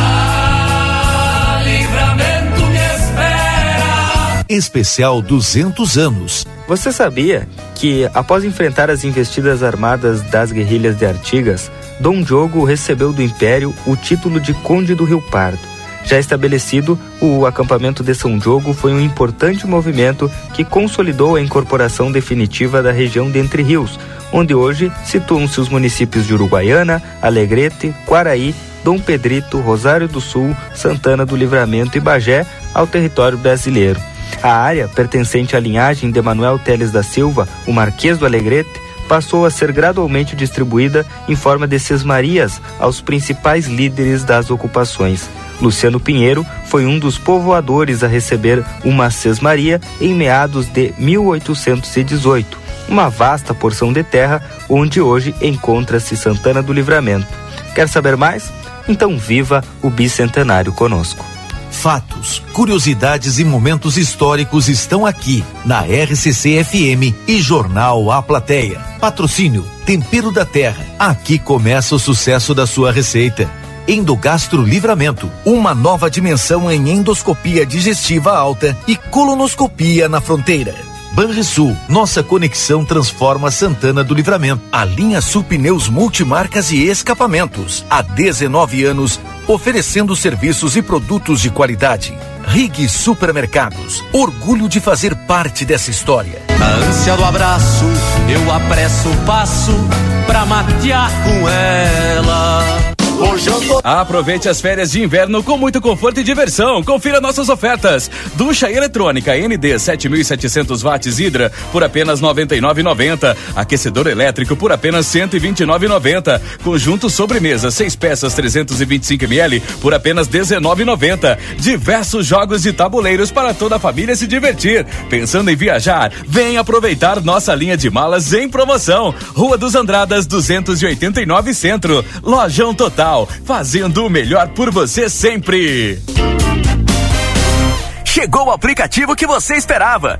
Especial 200 anos. Você sabia que, após enfrentar as investidas armadas das guerrilhas de Artigas, Dom Diogo recebeu do Império o título de Conde do Rio Pardo? Já estabelecido, o acampamento de São Diogo foi um importante movimento que consolidou a incorporação definitiva da região de Entre Rios, onde hoje situam-se os municípios de Uruguaiana, Alegrete, Quaraí, Dom Pedrito, Rosário do Sul, Santana do Livramento e Bagé ao território brasileiro. A área, pertencente à linhagem de Manuel Teles da Silva, o Marquês do Alegrete, passou a ser gradualmente distribuída em forma de sesmarias aos principais líderes das ocupações. Luciano Pinheiro foi um dos povoadores a receber uma sesmaria em meados de 1818, uma vasta porção de terra onde hoje encontra-se Santana do Livramento. Quer saber mais? Então viva o bicentenário conosco. Fatos, curiosidades e momentos históricos estão aqui na RCC FM e Jornal A Plateia. Patrocínio Tempero da Terra. Aqui começa o sucesso da sua receita. Endogastro Livramento, uma nova dimensão em endoscopia digestiva alta e colonoscopia na fronteira. Banrisul, nossa conexão transforma Santana do Livramento. A linha Sul Pneus Multimarcas e Escapamentos. Há 19 anos, oferecendo serviços e produtos de qualidade. Rig Supermercados, orgulho de fazer parte dessa história. A ânsia do abraço, eu apresso o passo pra matear com ela. Aproveite as férias de inverno com muito conforto e diversão. Confira nossas ofertas. Ducha eletrônica ND 7700 watts Hidra por apenas 99,90. Aquecedor elétrico por apenas 129,90. Conjunto sobremesa 6 peças 325 ml por apenas 19,90. Diversos jogos de tabuleiros para toda a família se divertir. Pensando em viajar? Vem aproveitar nossa linha de malas em promoção. Rua dos Andradas 289 Centro. Lojão Total, fazendo o melhor por você sempre. Chegou o aplicativo que você esperava.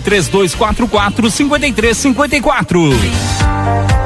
3244 5354.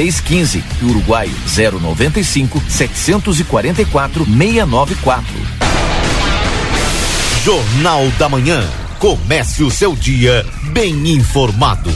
15 e Uruguai 095 744 694. Jornal da Manhã. Comece o seu dia bem informado.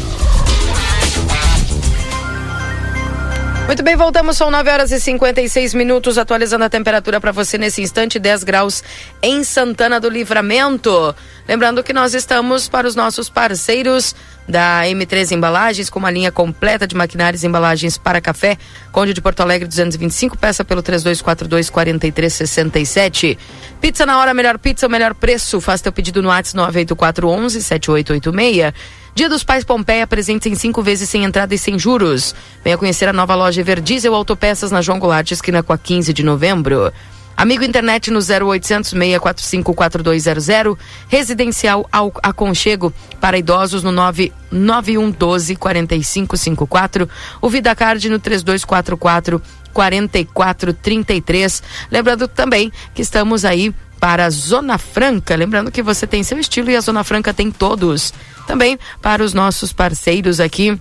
Muito bem, voltamos, são 9 horas e 56 minutos, atualizando a temperatura para você nesse instante, 10 graus em Santana do Livramento. Lembrando que nós estamos para os nossos parceiros da M3 Embalagens, com uma linha completa de maquinários e embalagens para café, Conde de Porto Alegre 225, peça pelo 3242 4367. Pizza na hora, melhor pizza, o melhor preço. Faça teu pedido no WhatsApp 98411 7886. Dia dos Pais Pompeia, presentes em cinco vezes sem entrada e sem juros. Venha conhecer a nova loja Everdiesel Autopeças na João Goulart, esquina com a 15 de novembro. Amigo internet no 0800 645 4200. Residencial ao Aconchego para idosos no 99112 4554. O VidaCard no 3244 4433. Lembrando também que estamos aí para a Zona Franca. Lembrando que você tem seu estilo e a Zona Franca tem todos. Também para os nossos parceiros aqui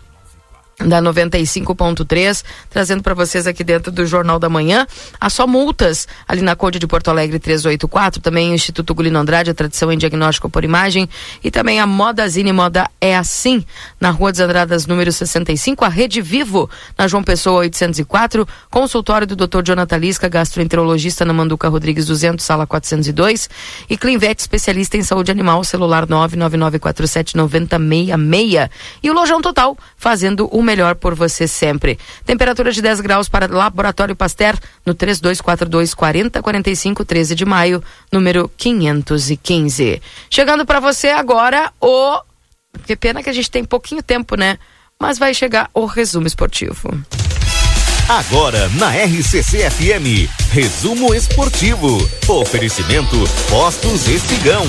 da 95.3, trazendo para vocês aqui dentro do Jornal da Manhã, a só multas ali na Conde de Porto Alegre 384, também o Instituto Gulino Andrade, a tradição em diagnóstico por imagem, e também a Modazine Moda é assim, na Rua dos Andradas número 65, a Rede Vivo, na João Pessoa 804, consultório do Dr. Jonathan Lisca, gastroenterologista na Manduca Rodrigues 200, sala 402, e Clinvet, especialista em saúde animal, celular 999479066, e o Lojão Total, fazendo o melhor por você sempre. Temperatura de 10 graus para Laboratório Pasteur no 3242 4045 13 de maio, número 515. Chegando para você agora o que pena que a gente tem pouquinho tempo, né? Mas vai chegar o resumo esportivo. Agora na RCC FM, resumo esportivo. Oferecimento Postos Espigão.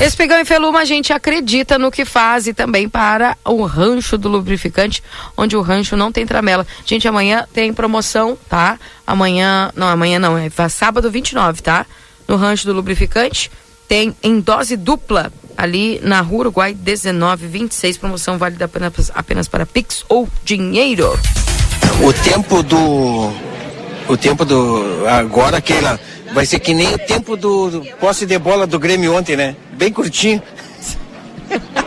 Espigão e Feluma, a gente acredita no que faz e também para o rancho do lubrificante, onde o rancho não tem tramela. Gente, amanhã tem promoção, tá? Amanhã, não, amanhã não, é sábado 29, tá? No rancho do lubrificante, tem em dose dupla ali na Rua Uruguai 1926, promoção válida apenas, apenas para Pix ou dinheiro. O tempo do o tempo do agora aquela vai ser que nem o tempo do, do posse de bola do Grêmio ontem, né? Bem curtinho.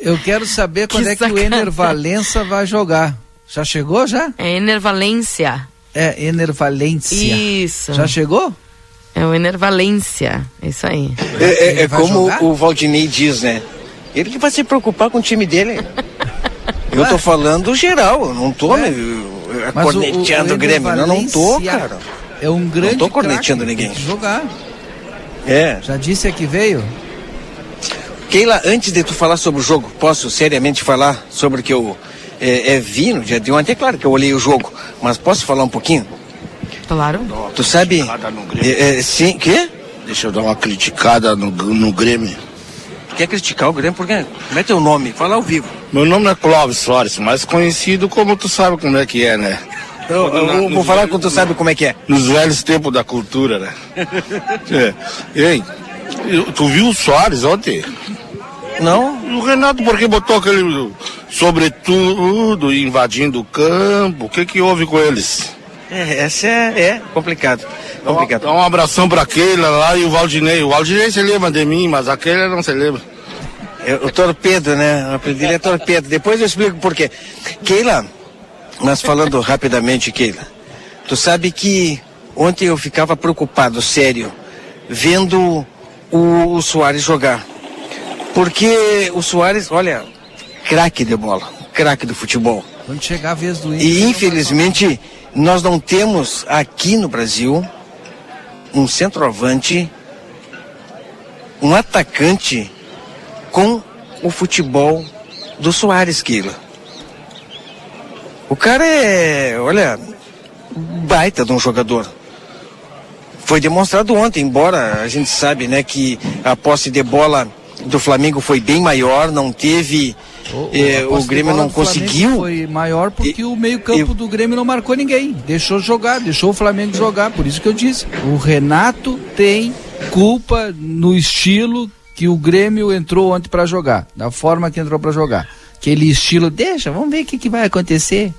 Eu quero saber quando Que é que o. Ener Valença vai jogar. Já chegou já? É Enervalência. É Enervalência. Isso. Já chegou? É o Enervalência. Isso aí. É, é- é como jogar? o Valdinei diz, né? Ele que vai se preocupar com o time dele. Eu tô falando geral, eu não tô né, eu- Mas o- corneteando o, o Grêmio. Não, não tô, cara. É um grande tô corneteando ninguém. tem que jogar. É. Já disse que veio? Keila, antes de tu falar sobre o jogo, posso seriamente falar sobre o que eu é, é, vi no dia de ontem? É claro que eu olhei o jogo, mas posso falar um pouquinho? Claro. Tu sabe. É, é, sim, quê? Deixa eu dar uma criticada no, no Grêmio. Quer criticar o Grêmio? Por quê? Como é teu nome? Fala ao vivo. Meu nome é Clóvis Soares, mas conhecido como tu sabe como é que é, né? Eu, eu, eu vou falar quando tu sabe como é que é. Nos velhos tempos da cultura, né? é. Ei, eu- tu viu o Soares ontem? Não. O Renato, porque botou aquele sobretudo invadindo o campo? O que que houve com eles? É, essa é, é complicado. Complicado. Dá um abração pra Keila lá e o Valdinei. O Valdinei se lembra de mim, mas a Keila não se lembra. É, o torpedo, né? O dele é torpedo. Depois eu explico por quê. Keila, mas falando rapidamente, Keila, tu sabe que ontem eu ficava preocupado, sério, vendo o, o Soares jogar. Porque o Soares, olha, craque de bola, craque do futebol. Quando chegar a vez do Inter. E infelizmente nós não temos aqui no Brasil um centroavante, um atacante com o futebol do Soares, Keila. O cara é, olha, baita de um jogador. Foi demonstrado ontem, embora a gente sabe, né, que a posse de bola do Flamengo foi bem maior, não teve, o posse de Grêmio não conseguiu. Foi maior porque o meio-campo do Grêmio não marcou ninguém. Deixou jogar, deixou o Flamengo jogar. Por isso que eu disse: o Renato tem culpa no estilo que o Grêmio entrou ontem para jogar, da forma que entrou para jogar. Aquele estilo, deixa, vamos ver o que, que vai acontecer.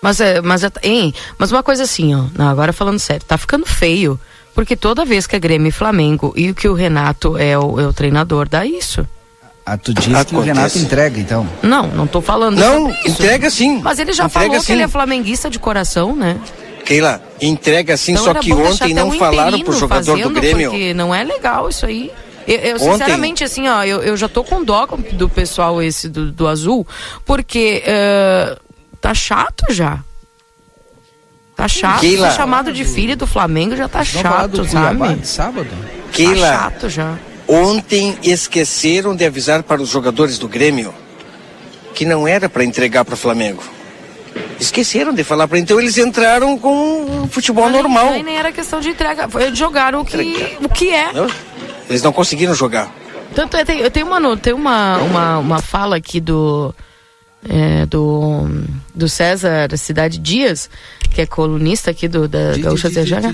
Mas, é, mas, é, hein, mas uma coisa assim, ó, não, agora falando sério, tá ficando feio. Porque toda vez que é Grêmio e Flamengo e que o Renato é o, é o treinador, dá isso. Ah, tu disse que o Renato entrega, então. Não, não tô falando Não, sobre isso. entrega sim. Mas ele já Entrega falou que sim. ele é flamenguista de coração, né? Keila, entrega sim, Então só que ontem não um falaram pro jogador do Grêmio. Porque não é legal isso aí. Eu, eu, Ontem- sinceramente, assim, ó, eu, eu já tô com dó do pessoal esse do, do azul, porque eh, tá chato já. Tá chato. Keila. Ser chamado de filho do Flamengo já tá chato, sabe? sábado? Keila, Tá chato já. ontem esqueceram de avisar para os jogadores do Grêmio que não era para entregar para o Flamengo. Esqueceram de falar para então eles entraram com o futebol normal. Aí nem era questão de entrega. Foi- Eles jogaram o que, o que é. Não? Eles não conseguiram jogar. Tanto é, tem, eu tenho uma, tem uma, uma, uma fala aqui do, é, do, do César Cidade Dias, que é colunista aqui do, da Gaúcha Zejana.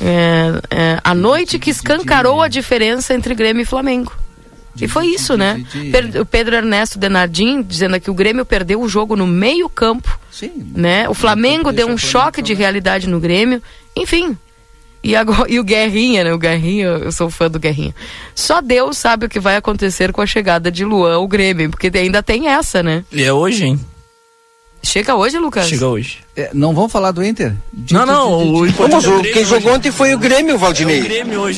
É, é, a noite que escancarou a diferença entre Grêmio e Flamengo. E foi isso, né? Per- o Pedro Ernesto Denardim dizendo que o Grêmio perdeu o jogo no meio campo. Né? O Flamengo deu um choque de realidade no Grêmio. Enfim. E, agora, e o Guerrinha, né? O Guerrinha, eu sou fã do Guerrinha. Só Deus sabe o que vai acontecer com a chegada de Luan ao Grêmio, porque ainda tem essa, né? E é hoje, hein? Chega hoje, Lucas? Chega hoje. É, não vamos falar do Inter? Não, não, o Vamos, o- quem jogou ontem foi o Grêmio, Valdinei.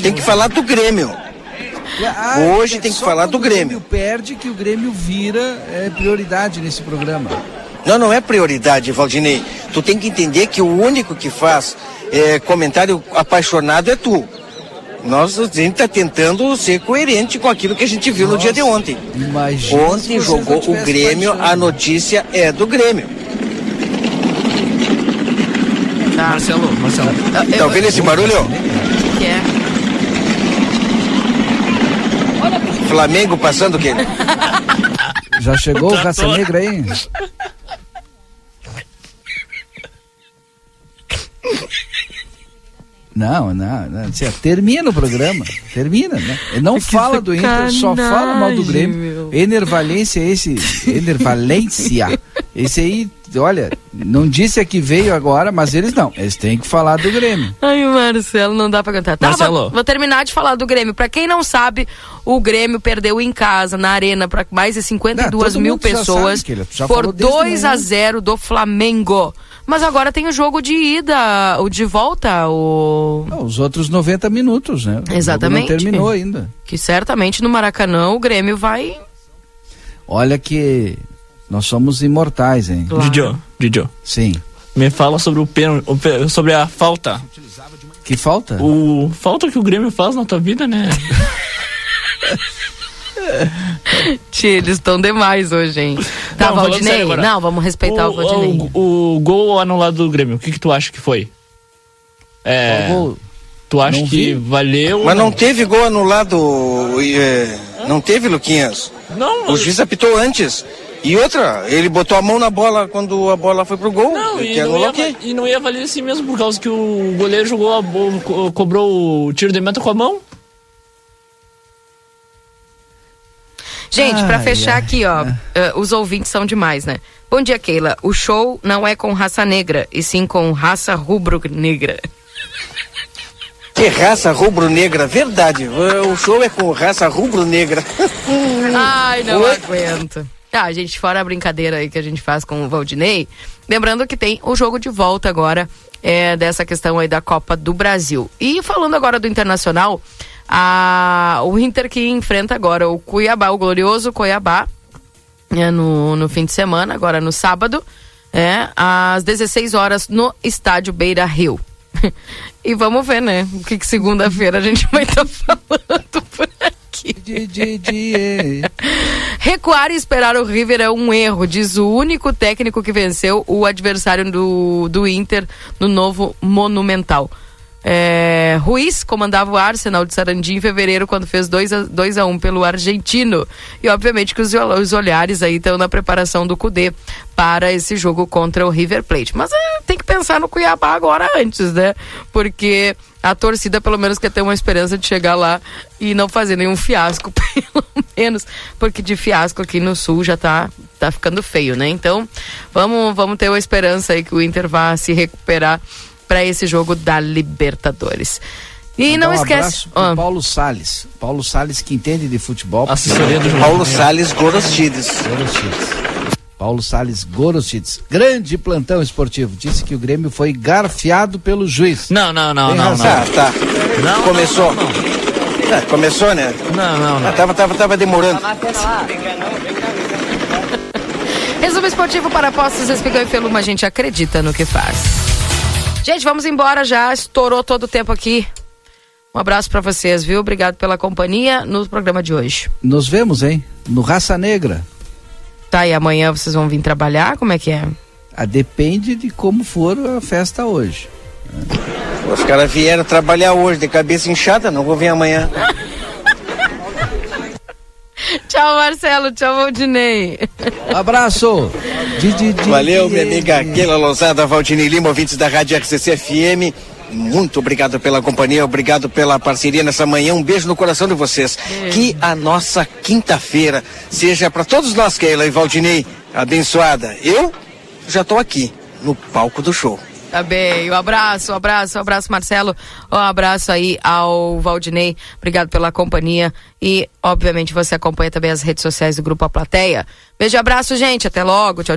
tem que falar do Grêmio. Ah, Hoje é tem que falar do o Grêmio. perde que o Grêmio vira é, prioridade nesse programa. Não, não é prioridade, Valdinei. Tu tem que entender que o único que faz é, comentário apaixonado é tu. Nós, a gente está tentando ser coerente com aquilo que a gente viu no dia de ontem. Ontem jogou o Grêmio, a notícia é do Grêmio. Tá. Marcelo, Marcelo. Tá ouvindo esse barulho? que é? Flamengo passando o quê? Já chegou o Raça. Negra aí? Não, não, não. Assim, termina o programa. Termina, né? Ele não fala do Inter, só fala mal do Grêmio. Enervalência, esse. Enervalência. Esse aí, olha, não disse a que veio agora, mas eles não. Eles têm que falar do Grêmio. Ai, Marcelo, não dá pra cantar. Tá, Marcelo. vou, vou terminar de falar do Grêmio. Pra quem não sabe, o Grêmio perdeu em casa, na arena, pra mais de 52 Não, mil pessoas sabe já por falou desde 2 manhã. a 0 do Flamengo. Mas agora tem o jogo de ida, o de volta, o. Não, os outros 90 minutos, né? O jogo Exatamente. Não terminou ainda. Que certamente no Maracanã o Grêmio vai. Olha que nós somos imortais, hein? Didio, Didio. Sim. Me fala sobre o pênalti, o pê- sobre a falta. Que falta? O falta que o Grêmio faz na tua vida, né? Tia, eles estão demais hoje, hein? Tá, Não, Valdinei? Não, vamos respeitar o, Valdinei. O, o gol anulado do Grêmio, o que que tu acha que foi? É, tu acha Não que vi. valeu? Mas não teve gol anulado, é, não teve, Luquinhas. Não. O juiz apitou antes. E outra, ele botou a mão na bola quando a bola foi pro gol. Não, e não, anulou ia, e não ia valer assim mesmo, por causa que o goleiro jogou a bo- co- cobrou o tiro de meta com a mão. Gente, pra Ai, fechar ai, aqui, ó, eh, os ouvintes são demais, né? Bom dia, Keila. O show não é com raça negra, e sim com raça rubro-negra. Que raça rubro-negra, verdade. O show é com raça rubro-negra. Ai, não Oi? aguento. Tá, gente, fora a brincadeira aí que a gente faz com o Valdinei, lembrando que tem o jogo de volta agora é, dessa questão aí da Copa do Brasil. E falando agora do Internacional, a, o Inter que enfrenta agora o Cuiabá, o glorioso Cuiabá, é, no, no fim de semana, agora no sábado, é, às 16 horas no estádio Beira Rio. e vamos ver, né? O que, que segunda-feira a gente vai estar falando por aqui. Recuar e esperar o River é um erro, diz o único técnico que venceu o adversário do, do Inter no novo Monumental. É, Ruiz comandava o Arsenal de Sarandi em fevereiro, quando fez 2 a, 2 a 1 pelo argentino. E obviamente que os, os olhares aí estão na preparação do Cudê para esse jogo contra o River Plate. Mas é, tem que pensar no Cuiabá agora antes, né? Porque a torcida pelo menos quer ter uma esperança de chegar lá e não fazer nenhum fiasco, pelo menos, porque de fiasco aqui no sul já tá, tá ficando feio, né? Então, vamos, vamos ter uma esperança aí que o Inter vá se recuperar para esse jogo da Libertadores. E Mandar não um esquece. Ah. Paulo Salles. Paulo Salles que entende de futebol. Assessoria do Paulo Salles Gorostides. Gorostides. Paulo Salles Gorostides. Grande plantão esportivo. Disse que o Grêmio foi garfiado pelo juiz. Não, não, não, Tem não, razão. não. Tá, tá. Não, Começou. não, não, Ah, começou, né? Não, não, não. Ah, tava, tava, tava demorando. Resumo esportivo para apostas, Espigão e Feluma, a gente acredita no que faz. Gente, vamos embora já, estourou todo o tempo aqui. Um abraço para vocês, viu? Obrigado pela companhia no programa de hoje. Nos vemos, hein? No Raça Negra. Tá, e amanhã vocês vão vir trabalhar? Como é que é? Ah, depende de como for a festa hoje. Os caras vieram trabalhar hoje de cabeça inchada, não vou vir amanhã. Tchau, Marcelo. Tchau, Valdinei. Abraço. Di, di, di, Valeu, di, minha di. amiga Keila Lousada, Valdinei Lima, ouvintes da Rádio RCC FM. Muito obrigado pela companhia, obrigado pela parceria nessa manhã. Um beijo no coração de vocês. Que a nossa quinta-feira seja para todos nós, Keila e Valdinei, abençoada. Eu já tô aqui no palco do show. Tá bem, um abraço, um abraço, um abraço, Marcelo. Um abraço aí ao Valdinei. Obrigado pela companhia. E, obviamente, você acompanha também as redes sociais do Grupo A Plateia. Beijo e abraço, gente. Até logo. Tchau,